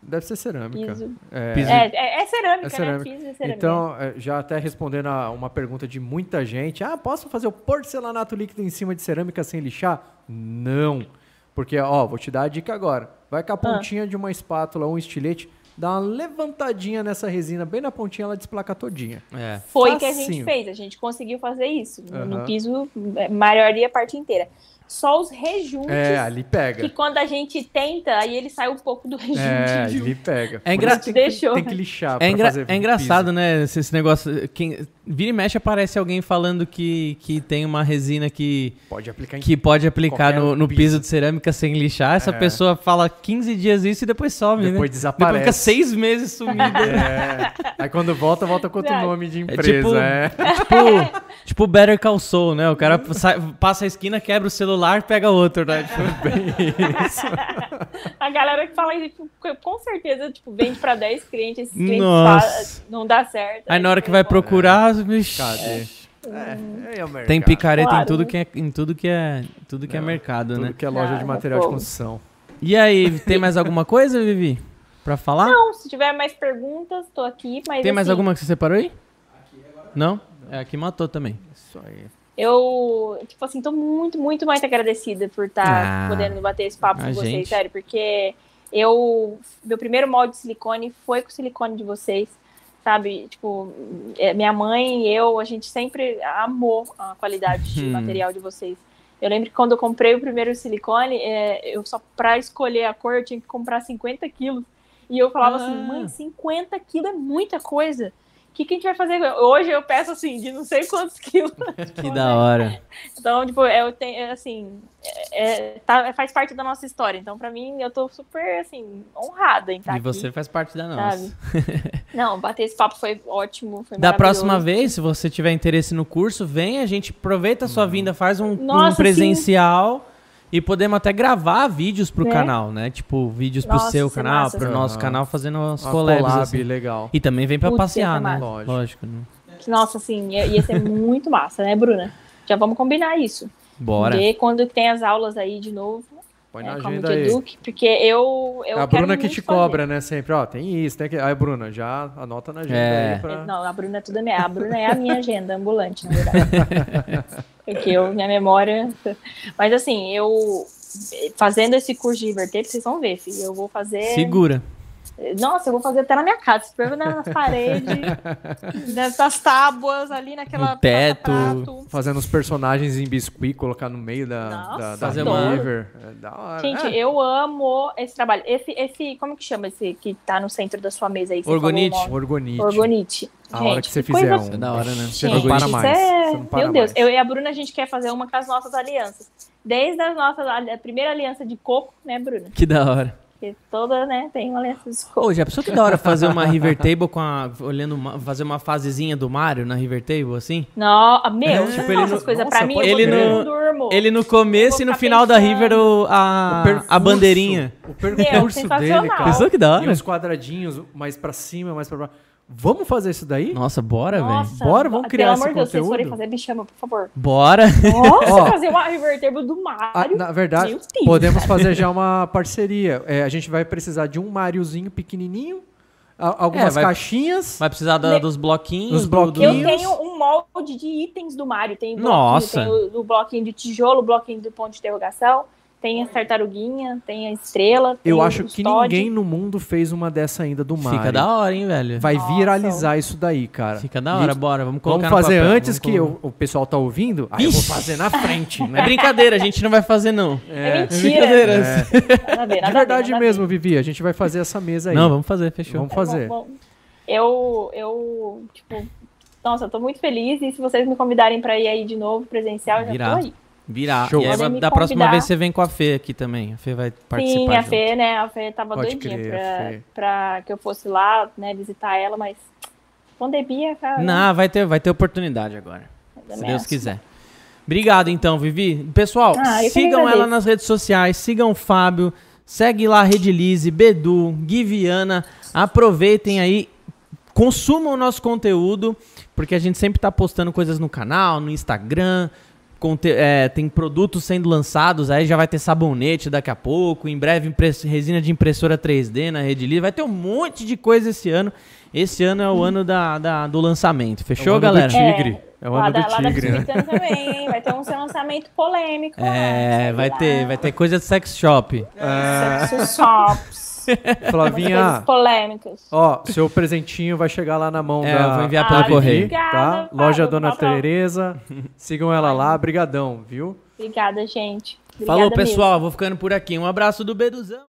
Deve ser cerâmica. Piso. É, Piso. É, é, é cerâmica, É cerâmica. né? Piso é cerâmica. Então, é, já até respondendo a uma pergunta de muita gente, ah, posso fazer o porcelanato líquido em cima de cerâmica sem lixar? Não. Porque, ó, vou te dar a dica agora. Vai com a pontinha de uma espátula ou um estilete, dá uma levantadinha nessa resina, bem na pontinha, ela desplaca todinha. É. Foi o que a gente fez, a gente conseguiu fazer isso. No- No piso, é, maioria a parte inteira. Só os rejuntes, É, ali que pega. quando a gente tenta, aí ele sai um pouco do rejunte. É, ali pega. É Por engra- isso tem, que, Deixou. tem que lixar É, pra engra- fazer é engraçado, piso. né? Esse, esse negócio. Quem, vira e mexe aparece alguém falando que, que tem uma resina que, Pode aplicar que pode aplicar no, no piso. piso de cerâmica sem lixar. Essa É. pessoa fala 15 dias isso e depois some, Depois né? desaparece. Depois fica seis meses sumida. É. Aí quando volta, volta com outro Verdade. nome de É empresa. tipo- É. tipo, tipo Better Call Saul, né? O cara passa a esquina, quebra o celular, pega outro, né? Tipo, A galera que fala isso, tipo, com certeza, tipo, vende pra 10 clientes, esses clientes falam, não dá certo. aí na hora que vai procurar, vixe, Cadê? É, é o mercado. tem picareta em Claro, tudo né? que é, em tudo que é, tudo que é mercado, Tudo né? que é loja Ah, de é material de construção. E aí, tem mais alguma coisa, Vivi? Pra falar? Não, se tiver mais perguntas, tô aqui, mas Tem mais assim, alguma que você separou aí? Não? É, aqui matou também. Isso aí. Eu, tipo assim, tô muito, muito mais agradecida por estar Ah, podendo bater esse papo com vocês, gente. sério, porque eu, meu primeiro molde de silicone foi com silicone de vocês, sabe? Tipo, é, minha mãe e eu, a gente sempre amou a qualidade de Hum. material de vocês. Eu lembro que quando eu comprei o primeiro silicone, é, eu só pra escolher a cor eu tinha que comprar 50 quilos. E eu falava assim, Ah. mãe, 50 quilos é muita coisa. O que, que a gente vai fazer? Hoje eu peço assim, de não sei quantos quilos. Que da hora. Então, tipo, eu tenho, é, assim, é, é, tá- faz parte da nossa história. Então, pra mim, eu tô super, assim, honrada em estar e aqui. você faz parte da nossa. Não, bater esse papo foi ótimo, foi Da próxima vez, se você tiver interesse no curso, vem, a gente aproveita a sua vinda, faz um, um Nossa, presencial e podemos até gravar vídeos pro Né? canal, né? Tipo, vídeos pro Nossa, seu isso é canal, massa. pro nosso canal, fazendo umas Uma collabs. collab assim. legal. E também vem pra Putz, passear, né? Lógico. Lógico. né? Nossa, assim, ia, ia ser muito massa, né, Bruna? Já vamos combinar isso. Bora. Ver quando tem as aulas aí de novo, Põe é, na a agenda aí. Porque eu, eu a quero Bruna que muito te fazer. cobra, né? Sempre, ó, tem isso, tem aquilo. Aí, Bruna, já anota na agenda É. aí pra... Não, a Bruna é tudo a minha. A Bruna é a minha agenda ambulante, na verdade. Porque eu, minha memória. Mas assim, eu fazendo esse curso de Rivertape, vocês vão ver, filho. Eu vou fazer. Segura. Nossa, eu vou fazer até na minha casa. Se for nas paredes, nessas tábuas, ali naquela No teto. prato. Fazendo os personagens em biscuit, colocar no meio da, Nossa, da, da uma- River. É da hora. Gente, É. eu amo esse trabalho. Esse, esse, como que chama esse que tá no centro da sua mesa aí? Orgonite. Orgonite. Orgonite. A Gente, hora que você coisa fizer é um. da hora, né? Você Gente, não para mais. é- Você não para Meu Deus, mais. eu e a Bruna a gente quer fazer uma com as nossas alianças. Desde as nossas, a primeira aliança de coco, né, Bruna? Que da hora. Porque toda, né, tem uma aliança de coco. Ô, já pensou que da hora fazer uma River Table com a. Olhando uma- fazer uma fasezinha do Mario na River Table, assim? Não, meu, É, tipo, ele essas no- coisas nossa, pra mim, eu Ele não durmo. Ele no começo Eu e no final da pensando. River o- a, O percurso- a bandeirinha. O percurso dele, sensacional. cara. Pensou que da E hora? uns quadradinhos mais pra cima, mais pra baixo. Vamos fazer isso daí? Nossa, bora, velho. Bora, vamos criar Pelo amor esse de Deus, se vocês forem conteúdo? fazer, me chama, por favor. Bora. Nossa, Ó. fazer uma River Table do Mario. na verdade, Deus. podemos fazer já uma parceria. É, a gente vai precisar de um Mariozinho pequenininho. a- algumas É, vai- caixinhas. Vai precisar da- dos bloquinhos. Dos do- bloquinhos. Eu tenho um molde de itens do Mario. Tem o bloquinho, Nossa. tem o, o bloquinho de tijolo, o bloquinho do ponto de interrogação, tem a tartaruguinha, tem a estrela. tem Eu acho que Todd. ninguém no mundo fez uma dessa ainda do Mario. Fica da hora, hein, velho? Vai Nossa. viralizar isso daí, cara. Fica da hora, Gente, bora. Vamos colocar Vamos no fazer papel, antes vamos que colocar. o, o pessoal tá ouvindo. Aí eu vou Ixi. fazer na frente, É né? brincadeira, a gente não vai fazer, não. É mentira. brincadeira. Nada a ver, De nada a ver, verdade nada mesmo, Vivi. A gente vai fazer essa mesa aí. Não, vamos fazer, fechou. Vamos fazer. Bom, bom. Eu, eu, tipo, nossa, eu tô muito feliz e se vocês me convidarem pra ir aí de novo presencial, eu já Virar. tô aí. Virar. Show. E aí, da próxima convidar. vez você vem com a Fê aqui também. A Fê vai participar. Sim, a junto. Fê, né? A Fê tava Pode doidinha crer, pra, Fê. pra que eu fosse lá, né, visitar ela, mas pandemia, cara. Não, vai ter, vai ter oportunidade agora. é Se mesmo. Deus quiser. Obrigado, então, Vivi. Pessoal, Ah, sigam ela nas redes sociais, sigam o Fábio, segue lá a Redilize, Bedu, Guiviana. Aproveitem aí, consumam o nosso conteúdo, porque a gente sempre tá postando coisas no canal, no Instagram. É, tem produtos sendo lançados, aí já vai ter sabonete daqui a pouco, em breve resina de impressora 3D na Redilize, vai ter um monte de coisa esse ano. Esse ano é o ano da, da- do lançamento, fechou, É o ano do galera? Tigre. É o lá ano da, do lá da tigre, né? Também, hein? Vai ter um seu lançamento polêmico. É, segue vai lá. ter, vai ter coisa de sex shop. Sexo shops. Flavinha, polêmicas. ó, seu presentinho vai chegar lá na mão É, da eu vou enviar Ah, pelo Vivi, correio. obrigada, tá? Loja Dona Tereza. Sigam ela lá, brigadão, viu? Obrigada, gente. Falou, Obrigada mesmo. pessoal. Vou ficando por aqui. Um abraço do Beduzão.